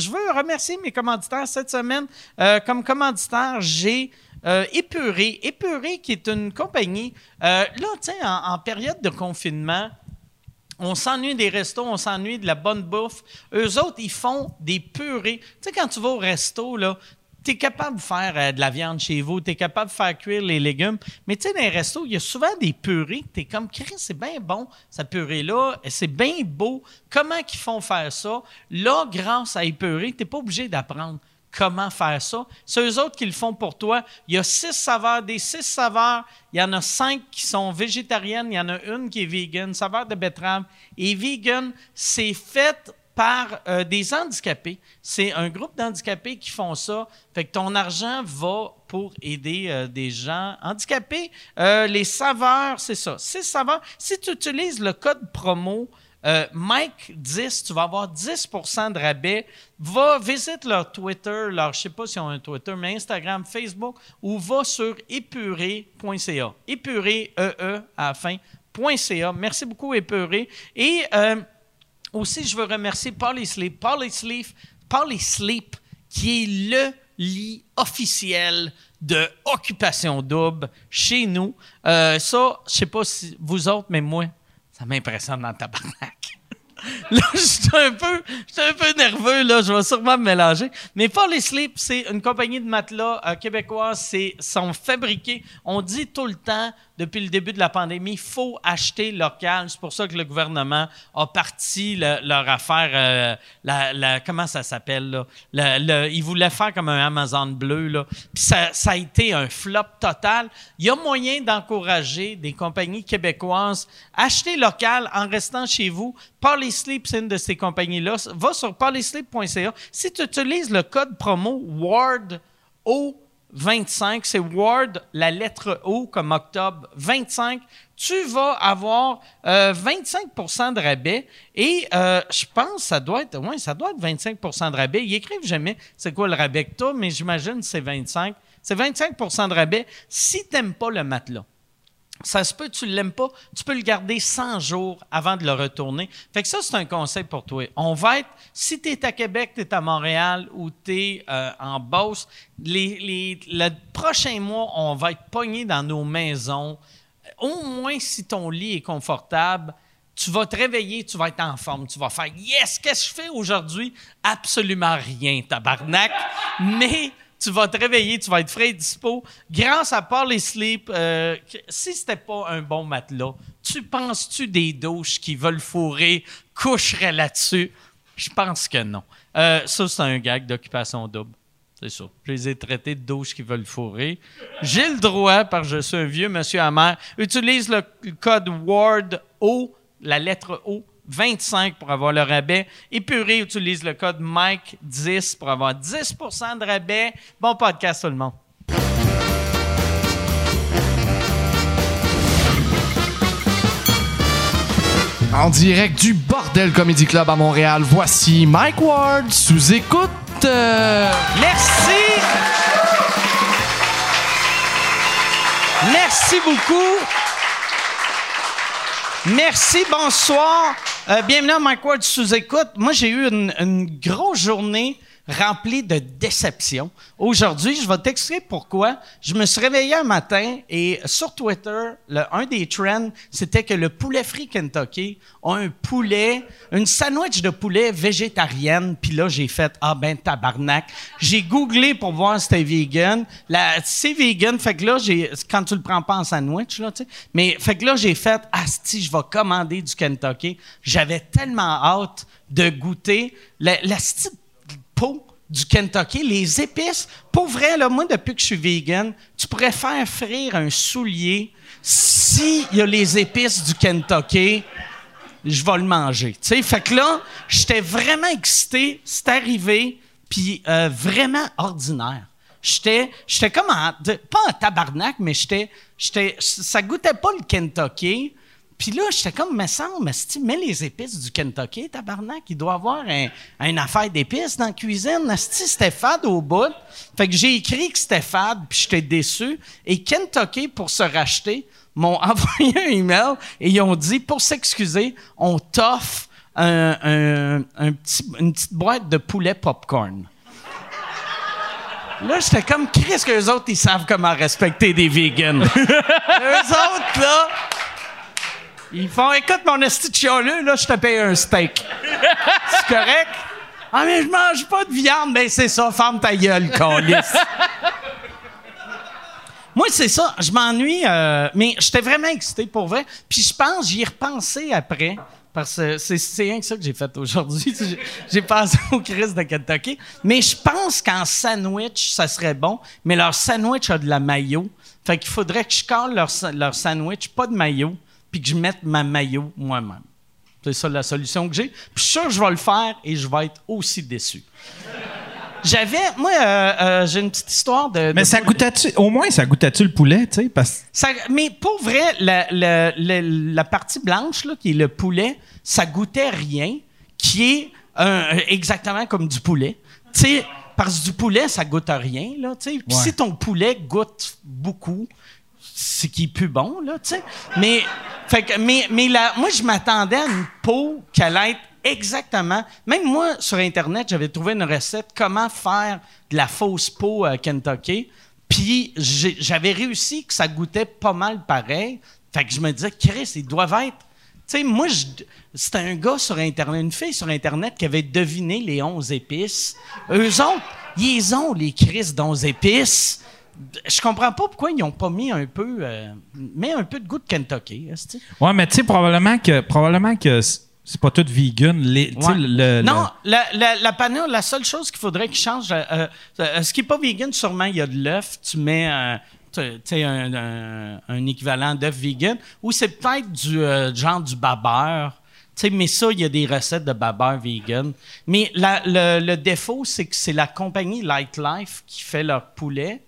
je veux remercier mes commanditaires cette semaine. Euh, comme commanditaire, j'ai euh, Épuré. Épuré, qui est une compagnie. Euh, là, tu en, en période de confinement, on s'ennuie des restos, on s'ennuie de la bonne bouffe. Eux autres, ils font des purées. Tu sais, quand tu vas au resto, là, tu es capable de faire euh, de la viande chez vous, tu es capable de faire cuire les légumes. Mais tu sais, dans les restos, il y a souvent des purées. Tu es comme, c'est bien bon, cette purée-là. C'est bien beau. Comment qu'ils font faire ça? Là, grâce à Épuré, tu n'es pas obligé d'apprendre comment faire ça. C'est eux autres qui le font pour toi. Il y a six saveurs. Des six saveurs, il y en a cinq qui sont végétariennes. Il y en a une qui est vegan, saveur de betterave. Et vegan, c'est fait par euh, des handicapés. C'est un groupe d'handicapés qui font ça. Fait que ton argent va pour aider euh, des gens handicapés. Euh, les saveurs, c'est ça. Six saveurs. Si tu utilises le code promo Mike 10, tu vas avoir 10% de rabais. Va, visite leur Twitter, leur, je sais pas si ont un Twitter, mais Instagram, Facebook, ou va sur épuré.ca. Épuré, E-E, à la fin, .ca. Merci beaucoup, Épuré. Et aussi, je veux remercier Polysleep. Polysleep, Polysleep, qui est le lit officiel de Occupation Double chez nous. Euh, ça, je sais pas si vous autres, mais moi, ça m'impressionne dans le tabarnak. là, je suis un peu, je suis un peu nerveux, là. Je vais sûrement me mélanger. Mais Folly Sleep, c'est une compagnie de matelas euh. C'est, sont fabriqués. On dit tout le temps, depuis le début de la pandémie, faut acheter local. C'est pour ça que le gouvernement a parti le- leur affaire, euh, la, comment ça s'appelle, là? Le- le- ils voulaient faire comme un Amazon bleu, là. Puis ça, a été un flop total. Il y a moyen d'encourager des compagnies québécoises. Achetez local en restant chez vous. Polysleep, c'est une de ces compagnies-là. Va sur polysleep.ca. Si tu utilises le code promo WARD O25, c'est Ward, la lettre O comme octobre 25, tu vas avoir euh, 25% de rabais et euh, je pense que ça doit être ouais, ça doit être 25% de rabais. Ils écrivent jamais c'est quoi le rabais que tu mais j'imagine que c'est 25. C'est 25% de rabais si tu n'aimes pas le matelas. Ça se peut, tu ne l'aimes pas, tu peux le garder 100 jours avant de le retourner. Fait que ça, c'est un conseil pour toi. On va être, si tu es à Québec, tu es à Montréal ou tu es en Beauce, les, le prochain mois, on va être pogné dans nos maisons. Au moins, si ton lit est confortable, tu vas te réveiller, tu vas être en forme, tu vas faire Yes, qu'est-ce que je fais aujourd'hui? Absolument rien, tabarnak. Mais tu vas te réveiller, tu vas être frais et dispo. Grâce à Paul et Sleep, euh, si c'était pas un bon matelas, tu penses-tu des douches qui veulent fourrer coucheraient là-dessus? Je pense que non. Euh, ça, c'est un gag d'occupation double. C'est ça. Je les ai traités de douches qui veulent fourrer. J'ai le droit, parce que je suis un vieux monsieur amer. Utilise le code WARD O, la lettre O, 25 pour avoir le rabais. Épuré utilise le code Mike 10 pour avoir 10 de rabais. Bon podcast tout le monde. En direct du Bordel Comedy Club à Montréal, voici Mike Ward sous écoute. Euh, Merci. Merci beaucoup. Merci, bonsoir. Euh, bienvenue à Mike Ward sous écoute. Moi, j'ai eu une, une grosse journée remplie de déceptions. Aujourd'hui, je vais t'expliquer pourquoi. Je me suis réveillé un matin et sur Twitter, le, un des trends, c'était que le poulet frit Kentucky a un poulet, une sandwich de poulet végétarienne. Puis là, j'ai fait ah ben tabarnak. J'ai googlé pour voir si c'était vegan. C'est vegan, fait que là, quand tu le prends pas en sandwich là, tu sais. Mais fait que là, j'ai fait asti, je vais commander du Kentucky. J'avais tellement hâte de goûter la, la du Kentucky, les épices. Pour vrai, là, moi, depuis que je suis vegan, tu pourrais faire frire un soulier s'il y a les épices du Kentucky je vais le manger. Tu sais, fait que là, j'étais vraiment excité, c'est arrivé, puis euh, vraiment ordinaire. J'étais, j'étais comme en, pas en tabarnak, mais j'étais, j'étais, ça goûtait pas le Kentucky. Puis là, j'étais comme, me semble, mais si mets les épices du Kentucky, tabarnak, il doit avoir un, une affaire d'épices dans la cuisine. Asti, c'était fade au bout. Fait que j'ai écrit que c'était fade, puis j'étais déçu. Et Kentucky, pour se racheter, m'ont envoyé un email et ils ont dit, pour s'excuser, on t'offre un- un- un petit- une petite boîte de poulet popcorn. Là, j'étais comme, Chris, que les autres, ils savent comment respecter des vegans. eux autres, là, ils font, écoute, mon esti de chialeux, là, je te paye un steak. C'est correct? Ah, mais je mange pas de viande. Ben, c'est ça, ferme ta gueule, calice. Moi, c'est ça. Je m'ennuie, euh, mais j'étais vraiment excité pour vrai. Puis je pense, j'y ai repensé après. Parce que c'est, rien que ça que j'ai fait aujourd'hui. J'ai, pensé au Chris de Kentucky. Mais je pense qu'en sandwich, ça serait bon. Mais leur sandwich a de la mayo. Fait qu'il faudrait que je colle leur, leur sandwich, pas de mayo, puis que je mette ma mayo moi-même. C'est ça la solution que j'ai. Puis je suis sûr que je vais le faire et je vais être aussi déçu. J'avais, moi, euh, euh, j'ai une petite histoire de. Mais de ça goûtait-tu, au moins, ça goûtait-tu le poulet, tu sais, parce Ça- mais pour vrai, la, la- la- la partie blanche, là, qui est le poulet, ça goûtait rien, qui est un- exactement comme du poulet. Tu sais, parce que du poulet, ça goûte à rien, là, tu sais. Puis Ouais. si ton poulet goûte beaucoup, c'est qui est plus bon, là, tu sais. Mais, fait que, mais, la- moi, je m'attendais à une peau qui allait être exactement. Même moi, sur Internet, j'avais trouvé une recette comment faire de la fausse peau à Kentucky. Puis j'avais réussi que ça goûtait pas mal pareil. Fait que je me disais, Chris, ils doivent être. Tu sais, moi, c'était un gars sur Internet, une fille sur Internet qui avait deviné les 11 épices. Eux autres, ils ont, les Chris d'11 épices. Je comprends pas pourquoi ils n'ont pas mis un peu. euh, mais un peu de goût de Kentucky. Ouais, mais tu sais, probablement que, probablement que c'est pas tout vegan. Les, tu sais, Ouais. le- le- non, la, la, la panure, la seule chose qu'il faudrait qu'il change, euh, euh, ce qui n'est pas vegan, sûrement, il y a de l'œuf. Tu mets tu sais, un, un- un équivalent d'œuf vegan. Ou c'est peut-être du genre du babeur. Mais ça, il y a des recettes de babeur vegan. Mais la- le, le défaut, c'est que c'est la compagnie Light Life qui fait leur poulet.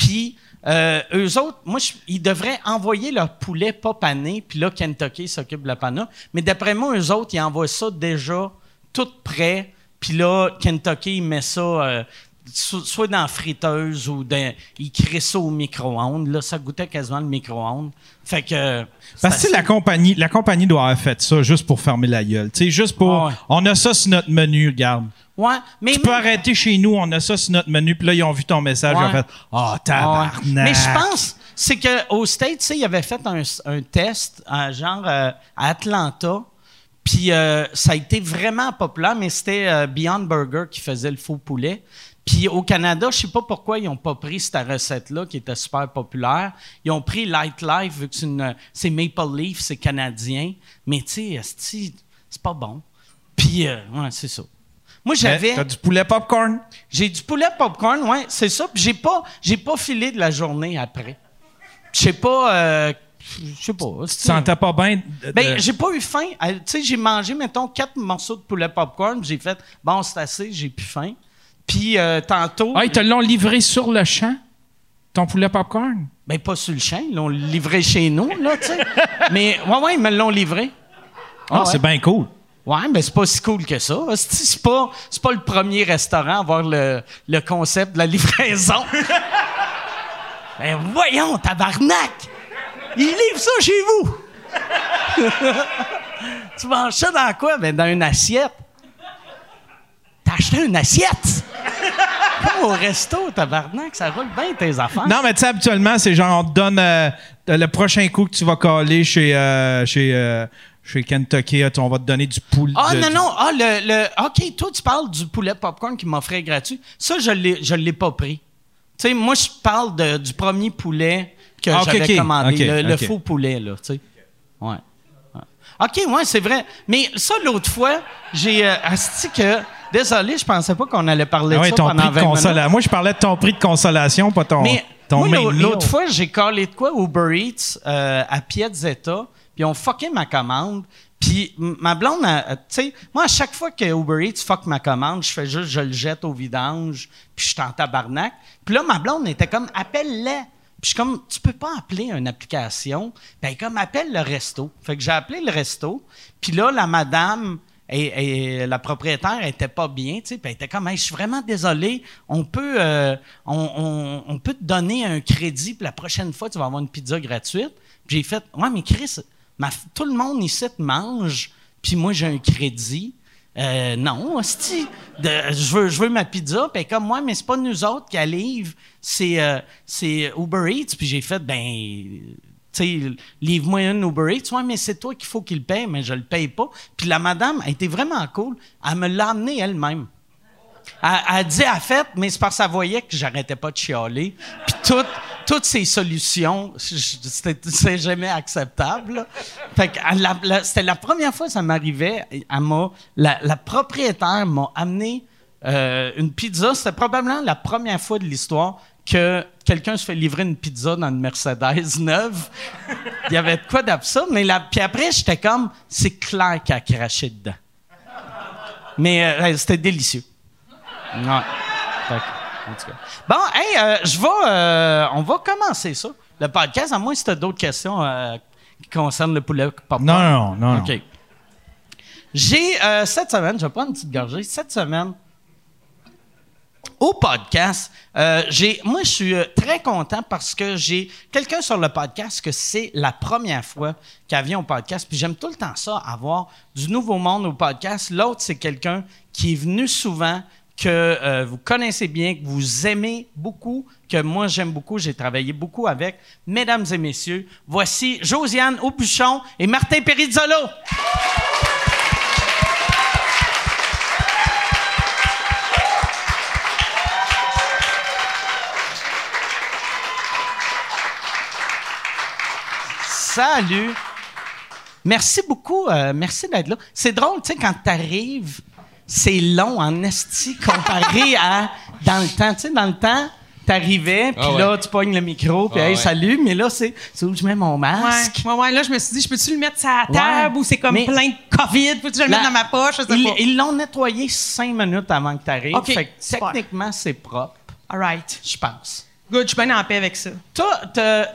Puis, euh, eux autres, moi, ils devraient envoyer leur poulet pas pané, puis là, Kentucky s'occupe de la panure. Mais d'après moi, eux autres, ils envoient ça déjà tout prêt, puis là, Kentucky, il met ça euh, soit dans la friteuse ou dans, il crée ça au micro-ondes. Là, ça goûtait quasiment le micro-ondes. Fait que... euh, Parce que la compagnie, la compagnie doit avoir fait ça juste pour fermer la gueule. Tu sais, juste pour. Ouais. On a ça sur notre menu, regarde. Ouais, mais... Tu peux arrêter chez nous, on a ça sur notre menu, puis là, ils ont vu ton message, ils ont Ouais. fait Ah, tabarnak. Ouais. Mais je pense, c'est qu'au States, tu sais, il avait fait un, un test, euh, genre euh, à Atlanta, puis euh, ça a été vraiment populaire, mais c'était euh, Beyond Burger qui faisait le faux poulet. Puis au Canada, je sais pas pourquoi ils ont pas pris cette recette-là qui était super populaire. Ils ont pris Light Life vu que c'est une- c'est Maple Leaf, c'est canadien. Mais tu sais, c'est pas bon. Puis euh, ouais, c'est ça. Moi, j'avais. Mais T'as du poulet popcorn? J'ai du poulet popcorn, ouais, c'est ça. Puis j'ai pas, j'ai pas filé de la journée après. Je sais pas, euh, je sais pas. Tu te sentais pas bien? de- Ben, j'ai pas eu faim. Euh, Tu sais, j'ai mangé, mettons, quatre morceaux de poulet popcorn. J'ai fait, bon, c'est assez, j'ai plus faim. Puis euh, tantôt, Ah, ils te l'ont livré sur le champ, ton poulet popcorn? ben pas sur le champ, ils l'ont livré chez nous, là, tu sais. Mais, ouais, ouais, ils me l'ont livré. Ah, ouais. c'est bien cool. Ouais, mais c'est pas si cool que ça. C'est pas, pas le premier restaurant à avoir le, le concept de la livraison. ben voyons, tabarnak! Il livre ça chez vous! tu manges ça dans quoi? Ben dans une assiette. T'as acheté une assiette? Comme au resto, tabarnak, ça roule bien tes affaires. Non, mais tu sais, habituellement, c'est genre, on te donne euh, le prochain coup que tu vas caler chez, euh, chez, euh, chez Kentucky, on va te donner du poulet. Ah de- non, non, ah, le, le- OK, toi, tu parles du poulet popcorn qui m'offrait gratuit. Ça, je je l'ai pas pris. Tu sais, moi, je parle de- du premier poulet que Ah, j'avais commandé, le, faux poulet, là, tu sais. Ouais. Ouais. OK, ouais, c'est vrai. Mais ça, l'autre fois, j'ai... Euh, asti que... Désolé, je pensais pas qu'on allait parler Ah de ouais, ça ton pendant prix de 20 minutes. consolation. Moi, je parlais de ton prix de consolation, pas ton, Mais ton moi, l'autre fois, j'ai collé de quoi? Uber Eats euh, à Piazzetta, puis on fucké ma commande. Puis ma blonde, tu sais, moi, à chaque fois que Uber Eats fuck ma commande, je fais juste, je le jette au vidange, puis je suis en tabarnak. Puis là, ma blonde était comme, appelle-les. Puis je suis comme, tu peux pas appeler une application? Ben, comme, appelle le resto. Fait que j'ai appelé le resto. Puis là, la madame, et, la propriétaire était pas bien, tu sais, elle était comme, Hey, je suis vraiment désolé, on peut, euh, on, peut te donner un crédit, puis la prochaine fois, tu vas avoir une pizza gratuite. Puis j'ai fait, ouais, mais Chris, tout le monde ici te mange, puis moi, j'ai un crédit. Euh, non, hostie, je veux, je veux ma pizza. Puis comme moi, mais c'est pas nous autres qui la c'est euh, c'est Uber Eats. Puis j'ai fait, ben, livre-moi une Uber Eats. Ouais, mais c'est toi qu'il faut qu'il paye, mais je le paye pas. Puis la madame a été vraiment cool. Elle me l'a amené elle-même. Elle, elle dit, elle fait, mais c'est parce qu'elle voyait que j'arrêtais pas de chialer. Puis toutes, ces solutions, c'est jamais acceptable. c'était la première fois que ça m'arrivait. La, la propriétaire m'a amené euh, une pizza. C'était probablement la première fois de l'histoire que quelqu'un se fait livrer une pizza dans une Mercedes neuve. Il y avait de quoi d'absurde. Mais la, puis après, j'étais comme, c'est clair qu'elle a craché dedans. Mais euh, c'était délicieux. En tout cas. Bon, hey, euh, je vais. euh, on va commencer ça. Le podcast, à moins si tu as d'autres questions euh, qui concernent le poulet pop Non, non, non, non. OK. J'ai, cette semaine, je vais prendre une petite gorgée. Cette semaine, au podcast, euh, j'ai, moi, je suis euh, très content parce que j'ai quelqu'un sur le podcast que c'est la première fois qu'elle vient au podcast. Puis j'aime tout le temps ça, avoir du nouveau monde au podcast. L'autre, c'est quelqu'un qui est venu souvent, que euh, vous connaissez bien, que vous aimez beaucoup, que moi j'aime beaucoup, j'ai travaillé beaucoup avec. Mesdames et messieurs, voici Josiane Aubuchon et Martin Perizzolo. Salut. Merci beaucoup. euh, merci d'être là. C'est drôle, tu sais, quand tu arrives, c'est long en esti comparé à dans le temps. Tu sais, dans le temps, t'arrivais, puis Ah ouais. là, tu pognes le micro, puis Ah hey, ouais. salut. Mais là, c'est c'est où je mets mon masque? Ouais, ouais, ouais, là, je me suis dit, je peux-tu le mettre sur la table Ouais. ou c'est comme Mais- plein de COVID? Je le mette La- dans ma poche? Je sais Ils pas. ils l'ont nettoyé cinq minutes avant que tu arrives. OK, Fait que techniquement, c'est propre, All right. je pense. Good, je suis bien en paix avec ça. Toi, t'as-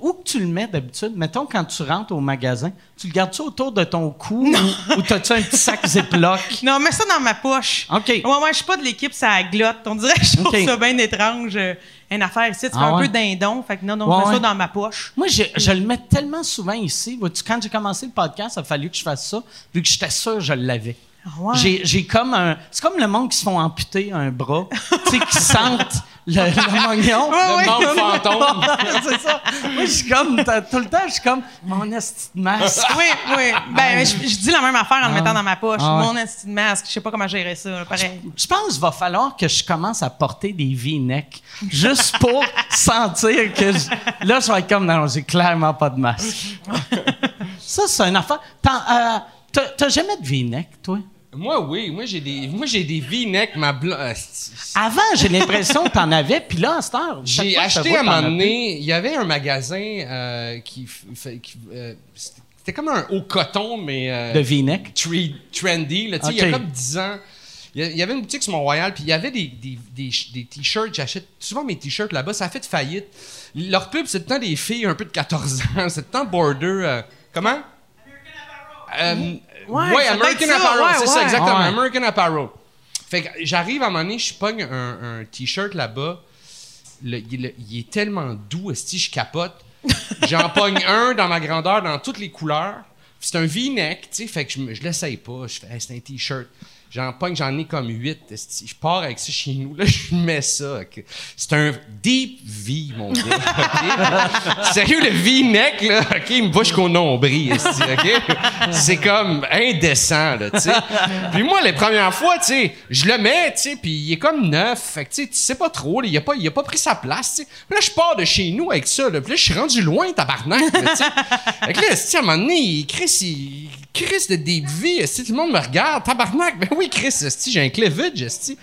où que tu le mets d'habitude? Mettons, quand tu rentres au magasin, tu le gardes-tu autour de ton cou ou, ou t'as-tu un petit sac Ziploc? Non, mets ça dans ma poche. OK. Ouais, ouais, je suis pas de l'équipe, ça glotte. On dirait que je trouve ça bien étrange. euh, une affaire ici, tu fais Ah un ouais? peu dindon. Fait que non, non, Ouais, je mets ouais. ça dans ma poche. Moi, je, je le mets tellement souvent ici. Quand j'ai commencé le podcast, il a fallu que je fasse ça, vu que j'étais sûr que je l'avais. Ah j'ai comme un. C'est comme le monde qui se font amputer un bras, tu sais, qui sentent le, le mognon. Ouais, ouais. membre fantôme. c'est ça. Moi, je suis comme. Tout le temps, je suis comme. Mon esti de masque. oui, oui. Ben, je, je dis la même affaire en le mettant dans ma poche. Ah. Mon esti de masque, je sais pas comment gérer ça. Pareil. Je pense qu'il va falloir que je commence à porter des V-necks juste pour sentir que je- là, je vais être comme non, j'ai clairement pas de masque. ça, c'est une affaire. Euh, t'as, t'as jamais de V-neck, toi? Moi, oui. Moi, j'ai des, moi, j'ai des V-neck, ma blo- euh, Avant, j'ai l'impression que t'en avais, puis là, à cette heure, chaque J'ai acheté à un moment donné, il y avait un magasin euh, qui, f- fait- qui, euh, c'était comme un haut coton, mais euh, De V-neck? tre- trendy. Là, tu sais, Il y a comme 10 ans. Il y avait une boutique sur Mont-Royal, puis il y avait des, des, des, t-shirts. J'achète souvent mes t-shirts là-bas. Ça a fait faillite. Leur pub, c'est tout le temps des filles un peu de 14 ans. C'est tout le temps border. euh, comment? Euh, Ouais, American Apparel, ouais, c'est ça, exactement. Ouais. American Apparel. Fait que j'arrive à un moment donné, je pogne un, un t-shirt là-bas. Le- il, le- il est tellement doux, esti, je capote. J'en pogne un dans ma grandeur, dans toutes les couleurs. C'est un V-neck, tu sais, fait que je, me- je l'essaye pas. Je fais, Hey, c'est un t-shirt. J'en pogne, j'en ai comme huit. Je pars avec ça chez nous, là, je mets ça. ok. C'est un deep V, mon gars. ok? Sérieux, le V-neck, là, OK, il me va jusqu'au nombril, esti, OK? C'est comme indécent, là, tu sais. Puis moi, les premières fois, tu sais, je le mets, tu sais, puis il est comme neuf. Fait que, tu sais, tu sais pas trop, là, il a pas, il a pas pris sa place, tu sais. Puis là, je pars de chez nous avec ça, là. Puis là, je suis rendu loin, tabarnak, tu sais. Fait que là, à un moment donné, il- Chris, il... Chris de Deep V, esti, tout le monde me regarde, tabarnak. Ben oui, Chris, esti, j'ai un cleavage, esti.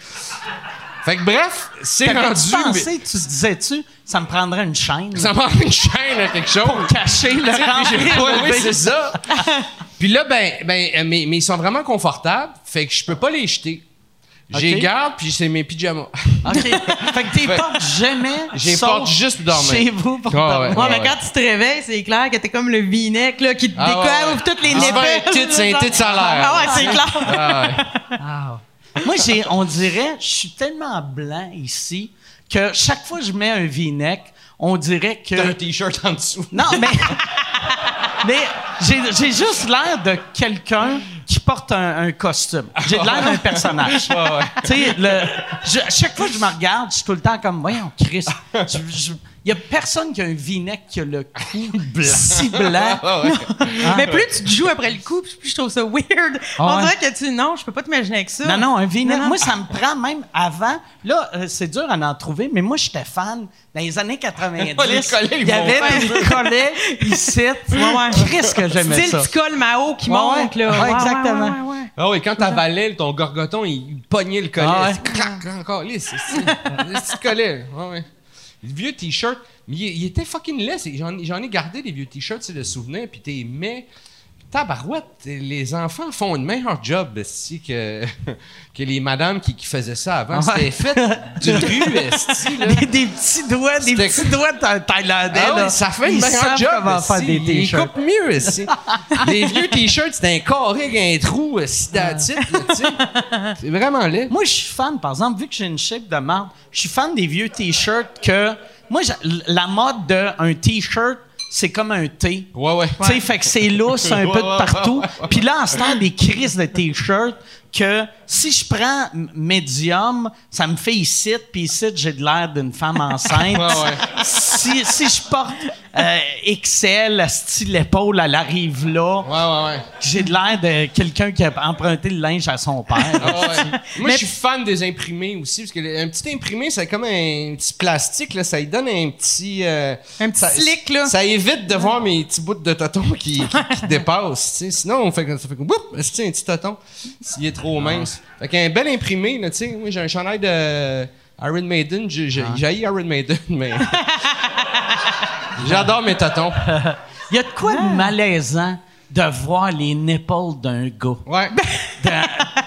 Fait que bref, c'est rendu... mais- pensé, tu te disais-tu, ça me prendrait une chaîne? Ça prend une chaîne à quelque chose. cacher le Tu oui, de oui, c'est ça. Puis là, ben, ben euh, mais, mais ils sont vraiment confortables, fait que je peux pas les jeter. J'ai garde, puis c'est mes pyjamas. OK. fait que t'es Fait- portes jamais. J'ai porte juste pour dormir. Chez vous pour dormir. ouais. Ouais, mais quand tu te réveilles, c'est clair que t'es comme le V-neck là, qui te Ah, découvre toutes les Ah, nipples. c'est un tit, salaire. Ah ouais, c'est clair. Ah. Ah. Moi, j'ai, on dirait, je suis tellement blanc ici que chaque fois que je mets un V-neck, on dirait que. T'as un t-shirt en dessous. Non, mais. mais j'ai j'ai juste l'air de quelqu'un porte un, un costume. J'ai l'air d'un personnage. Tu sais, le- je- à chaque fois que je me regarde, je suis tout le temps comme, voyons, Chris. Il y a personne qui a un v-neck qui a le cou si blanc. Mais plus tu te joues après le coup, plus je trouve ça weird. Ah On ouais. dirait que tu. Non, je peux pas t'imaginer avec ça. Non, non, un non. Moi, ça me prend même avant. Là, euh, c'est dur à en trouver, mais moi, j'étais fan. Dans les années 90, Les collets, ils il y avait des collets ici. ouais. Chris, que j'aimais ça. petit col Mao qui Ouais, monte, là. ouais, exactement. ouais, ouais, ouais. Ah oui, quand t'avalais ton gorgoton, il pognait le collet. Ah ouais. C'est Crac, encore lisse. c'est- c'est- C'est collet. Ouais, ouais. Le vieux t-shirt, il, il était fucking laid. J'en ai gardé des vieux t-shirts, c'est de souvenirs, puis t'es mais. Tabarouette, les enfants font un meilleur job esti, que, que les madames qui, qui faisaient ça avant. Ouais. C'était fait de rue, esti, là. Des, des petits doigts, des petits doigts tha- thaïlandais. Ah là. ça fait une meilleure job. esti. des Ils coupent mieux. esti. Les vieux t-shirts, c'était un carré avec un trou, tu sais. C'est vraiment laid. Moi, je suis fan, par exemple, vu que j'ai une shape de marde, je suis fan des vieux t-shirts que. Moi, la mode d'un t-shirt, c'est comme un T. Ouais, ouais. Tu sais, fait que c'est lousse un peu de partout. Puis là, en ce temps, des crises de t-shirts que si je prends médium, ça me fait ici, puis ici, j'ai de l'air d'une femme enceinte. Ouais, ouais. Si, si je porte euh, XL, style l'épaule, elle arrive là, Ouais, j'ai de l'air de quelqu'un qui a emprunté le linge à son père. Ah. Moi, je suis fan des imprimés aussi, parce que un petit imprimé, c'est comme un petit plastique, là, ça lui donne un petit... euh, Un petit ça, slick, là. Ça évite de voir mes petits bouts de tonton qui, qui, qui dépassent. Sinon, on fait, ça fait comme, c'est un petit tonton, s'il est trop mince. Fait qu'un bel imprimé, tu sais, moi, j'ai un chandail de Iron Maiden, j'ai j'ai- j'ai Iron Maiden, mais... J'adore mes totons. Il y a de quoi de malaisant de voir les nipples d'un gars? Ouais. Tu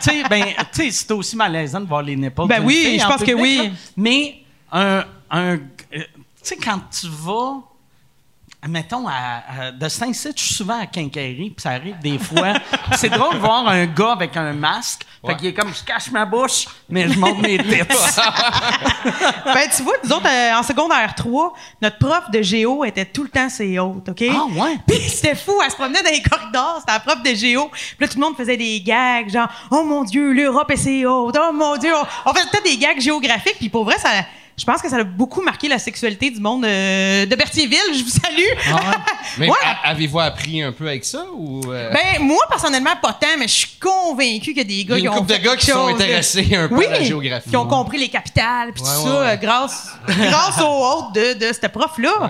sais, ben, tu sais, c'est aussi malaisant de voir les nipples Ben oui, je en pense que oui. là. Mais un... un euh, tu sais, quand tu vas... Mettons, à, à- de Saint-Cyr, je suis souvent à Quincaillerie, puis ça arrive des fois. C'est drôle de voir un gars avec un masque. Fait qu'il est comme, je cache ma bouche, mais je monte mes têtes. Ben, tu vois, nous autres, euh, en secondaire 3, notre prof de géo était tout le temps ses hautes, OK? Ah, ouais? Puis c'était fou, elle se promenait dans les corridors, c'était la prof de géo. Puis là, tout le monde faisait des gags, genre « Oh mon Dieu, l'Europe et ses hautes! Oh mon Dieu! » On faisait peut-être des gags géographiques, puis pour vrai, ça... Je pense que ça a beaucoup marqué la sexualité du monde euh, de Berthierville. Je vous salue. Mais Ouais. a- avez-vous appris un peu avec ça, ou... euh, Ben, moi, personnellement, pas tant, mais je suis convaincu qu'il y a des gars Il y qui a ont une couple de gars qui sont intéressés un peu oui, à la géographie. qui ont compris les capitales, puis Ouais, tout ouais, ça, ouais. euh, grâce, grâce aux hôtes de, de cette prof-là. Ouais.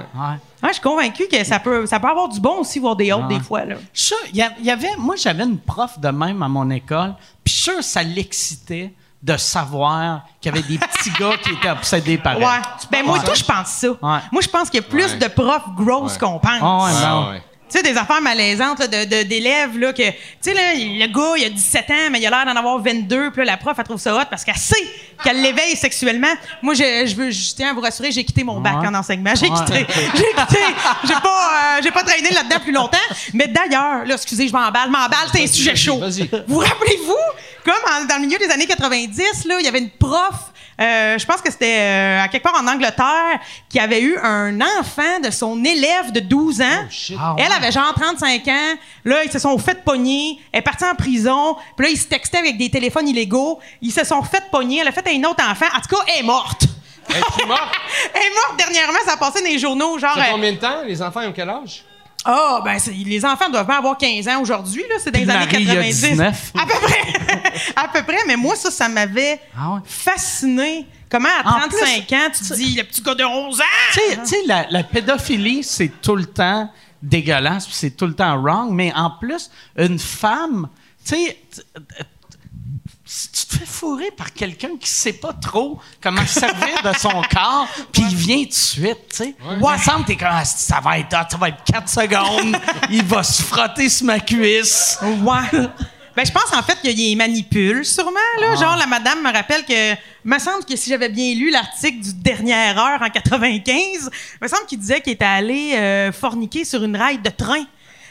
Ouais, je suis convaincu que ça peut, ça peut avoir du bon aussi, voir des hôtes, Ouais. des fois. Là. Je suis sûr, il y, a- il y avait, moi, j'avais une prof de même à mon école, puis sûr ça l'excitait de savoir qu'il y avait des petits gars qui étaient obsédés par elle. Ouais. Ben, moi, tout, je pense ça. Ouais. Moi, je pense qu'il y a plus Ouais. de profs grosses Ouais. qu'on pense. Ah ouais, Ouais, non. ouais. Tu sais, des affaires malaisantes là, de, d'élèves, là, que, tu sais, là, le gars, il a 17 ans, mais il a l'air d'en avoir 22, puis là, la prof, elle trouve ça hot parce qu'elle sait qu'elle l'éveille sexuellement. Moi, je, je veux, je tiens à vous rassurer, j'ai quitté mon bac Ouais. en enseignement. J'ai Ouais. quitté. J'ai quitté. J'ai pas, euh, j'ai pas traîné là-dedans plus longtemps. Mais d'ailleurs, là, excusez, je m'emballe, je m'emballe, c'est un sujet chaud. Vous rappelez-vous, comme en- dans le milieu des années 90, là, il y avait une prof, euh, je pense que c'était euh, à quelque part en Angleterre, qui avait eu un enfant de son élève de 12 ans. Ah ouais. Elle avait genre 35 ans. Là, ils se sont fait pogner. Elle est partie en prison. Puis là, ils se textaient avec des téléphones illégaux. Ils se sont fait pogner. Elle a fait un autre enfant. En tout cas, elle est morte. Es-tu mort? Elle est morte dernièrement. Ça a passé dans les journaux. Genre, Ça fait euh, combien de temps? Les enfants ils ont quel âge? Ah, ben, c'est- les enfants doivent pas avoir 15 ans aujourd'hui, là. C'est dans les années Marie, il y a 90. 19. À peu près. à peu près. Mais moi, ça, ça m'avait Ah ouais. fasciné. Comment, à En 35 ans, tu te dis, le petit gars de 11 ans? Tu sais- la, la pédophilie, c'est tout le temps dégueulasse, c'est tout le temps wrong, mais en plus, une femme, tu sais, si tu te fais fourrer par quelqu'un qui sait pas trop comment se servir de son corps, puis il vient tout de suite, tu sais. Ouais. Ensemble, t'es comme, Ah, ça va être ça va être 4 secondes, il va se frotter sur ma cuisse. Ouais. Ben, je pense en fait qu'il y manipule, sûrement. Là. Genre, la madame me rappelle que. me semble que si j'avais bien lu l'article du Dernière Heure en 95, me semble qu'il disait qu'il était allé euh, forniquer sur une raille de train.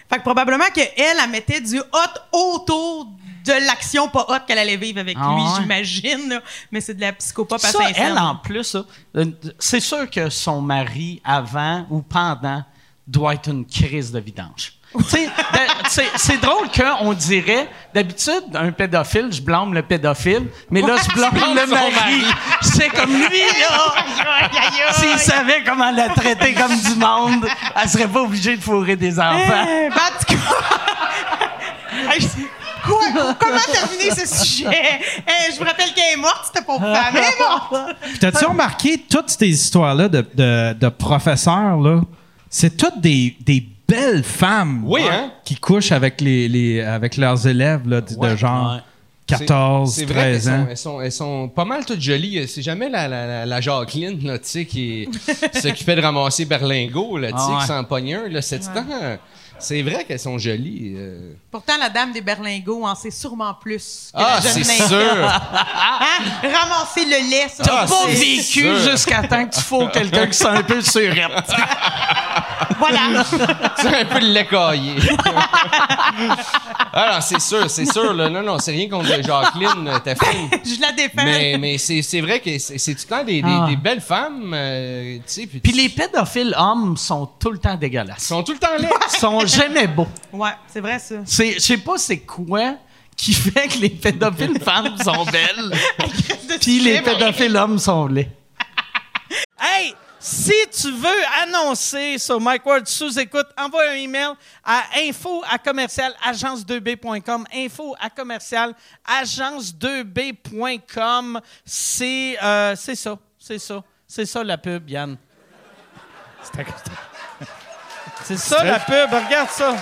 Fait que probablement qu'elle, elle mettait du hot autour de l'action pas hot qu'elle allait vivre avec Ah lui, ouais. j'imagine. là. Mais c'est de la psychopathe à Ça, Saint-Saëns. elle, en plus, euh, c'est sûr que son mari, avant ou pendant, doit être une crise de vidange. Tu sais, de- c'est- c'est drôle qu'on dirait, d'habitude, un pédophile, je blâme le pédophile, mais là, je blâme le son mari. mari. C'est comme lui, là. S'il savait comment la traiter comme du monde, elle serait pas obligée de fourrer des enfants. Eh, ben, en tout cas- Hey, je- Quoi? Comment terminer ce sujet? Eh, je vous rappelle qu'elle est morte, c'était pas pour femme. Elle est morte. Puis T'as-tu remarqué toutes ces histoires-là de, de, de professeurs, là? C'est toutes des, des belles femmes Oui, hein? qui couchent avec, les, les, avec leurs élèves là, de, de genre Ouais. 14, C'est- c'est vrai 13 qu'elles ans. sont, elles, sont, elles sont pas mal toutes jolies. C'est jamais la, la, la, la Jacqueline, là, tu sais, qui s'occupait de ramasser Berlingot, là, tu sais, Ah ouais. qui s'en pognait un, là. C'est temps, c'est vrai qu'elles sont jolies. euh. Pourtant, la dame des berlingots en sait sûrement plus que Ah, la jeune c'est sûr! Hein? Ramasser le lait, ça. Ah, T'as pas c'est vécu sûr. jusqu'à temps que tu fous quelqu'un qui soit un peu surette. Voilà. C'est un peu le lait caillé. ah non, c'est sûr, c'est sûr. Là. Non, non, c'est rien contre Jacqueline, euh, ta fille. Je la défends. Mais, mais c'est, c'est vrai que c'est, c'est tout le temps des, des, Ah. des belles femmes, euh, tu sais. Puis Puis les pédophiles hommes sont tout le temps dégueulasses. sont tout le temps. Ils sont jamais beaux. Ouais, c'est vrai, ça. C'est, je sais pas c'est quoi qui fait que les pédophiles femmes sont belles, puis les pédophiles hommes sont laids. hey, si tu veux annoncer sur Mike Ward sous écoute, envoie un email à info à commercial agence2b.com. Info à commercial agence2b.com. C'est, euh, c'est ça, c'est ça, c'est ça la pub, Yann. C'est ça la pub, regarde ça.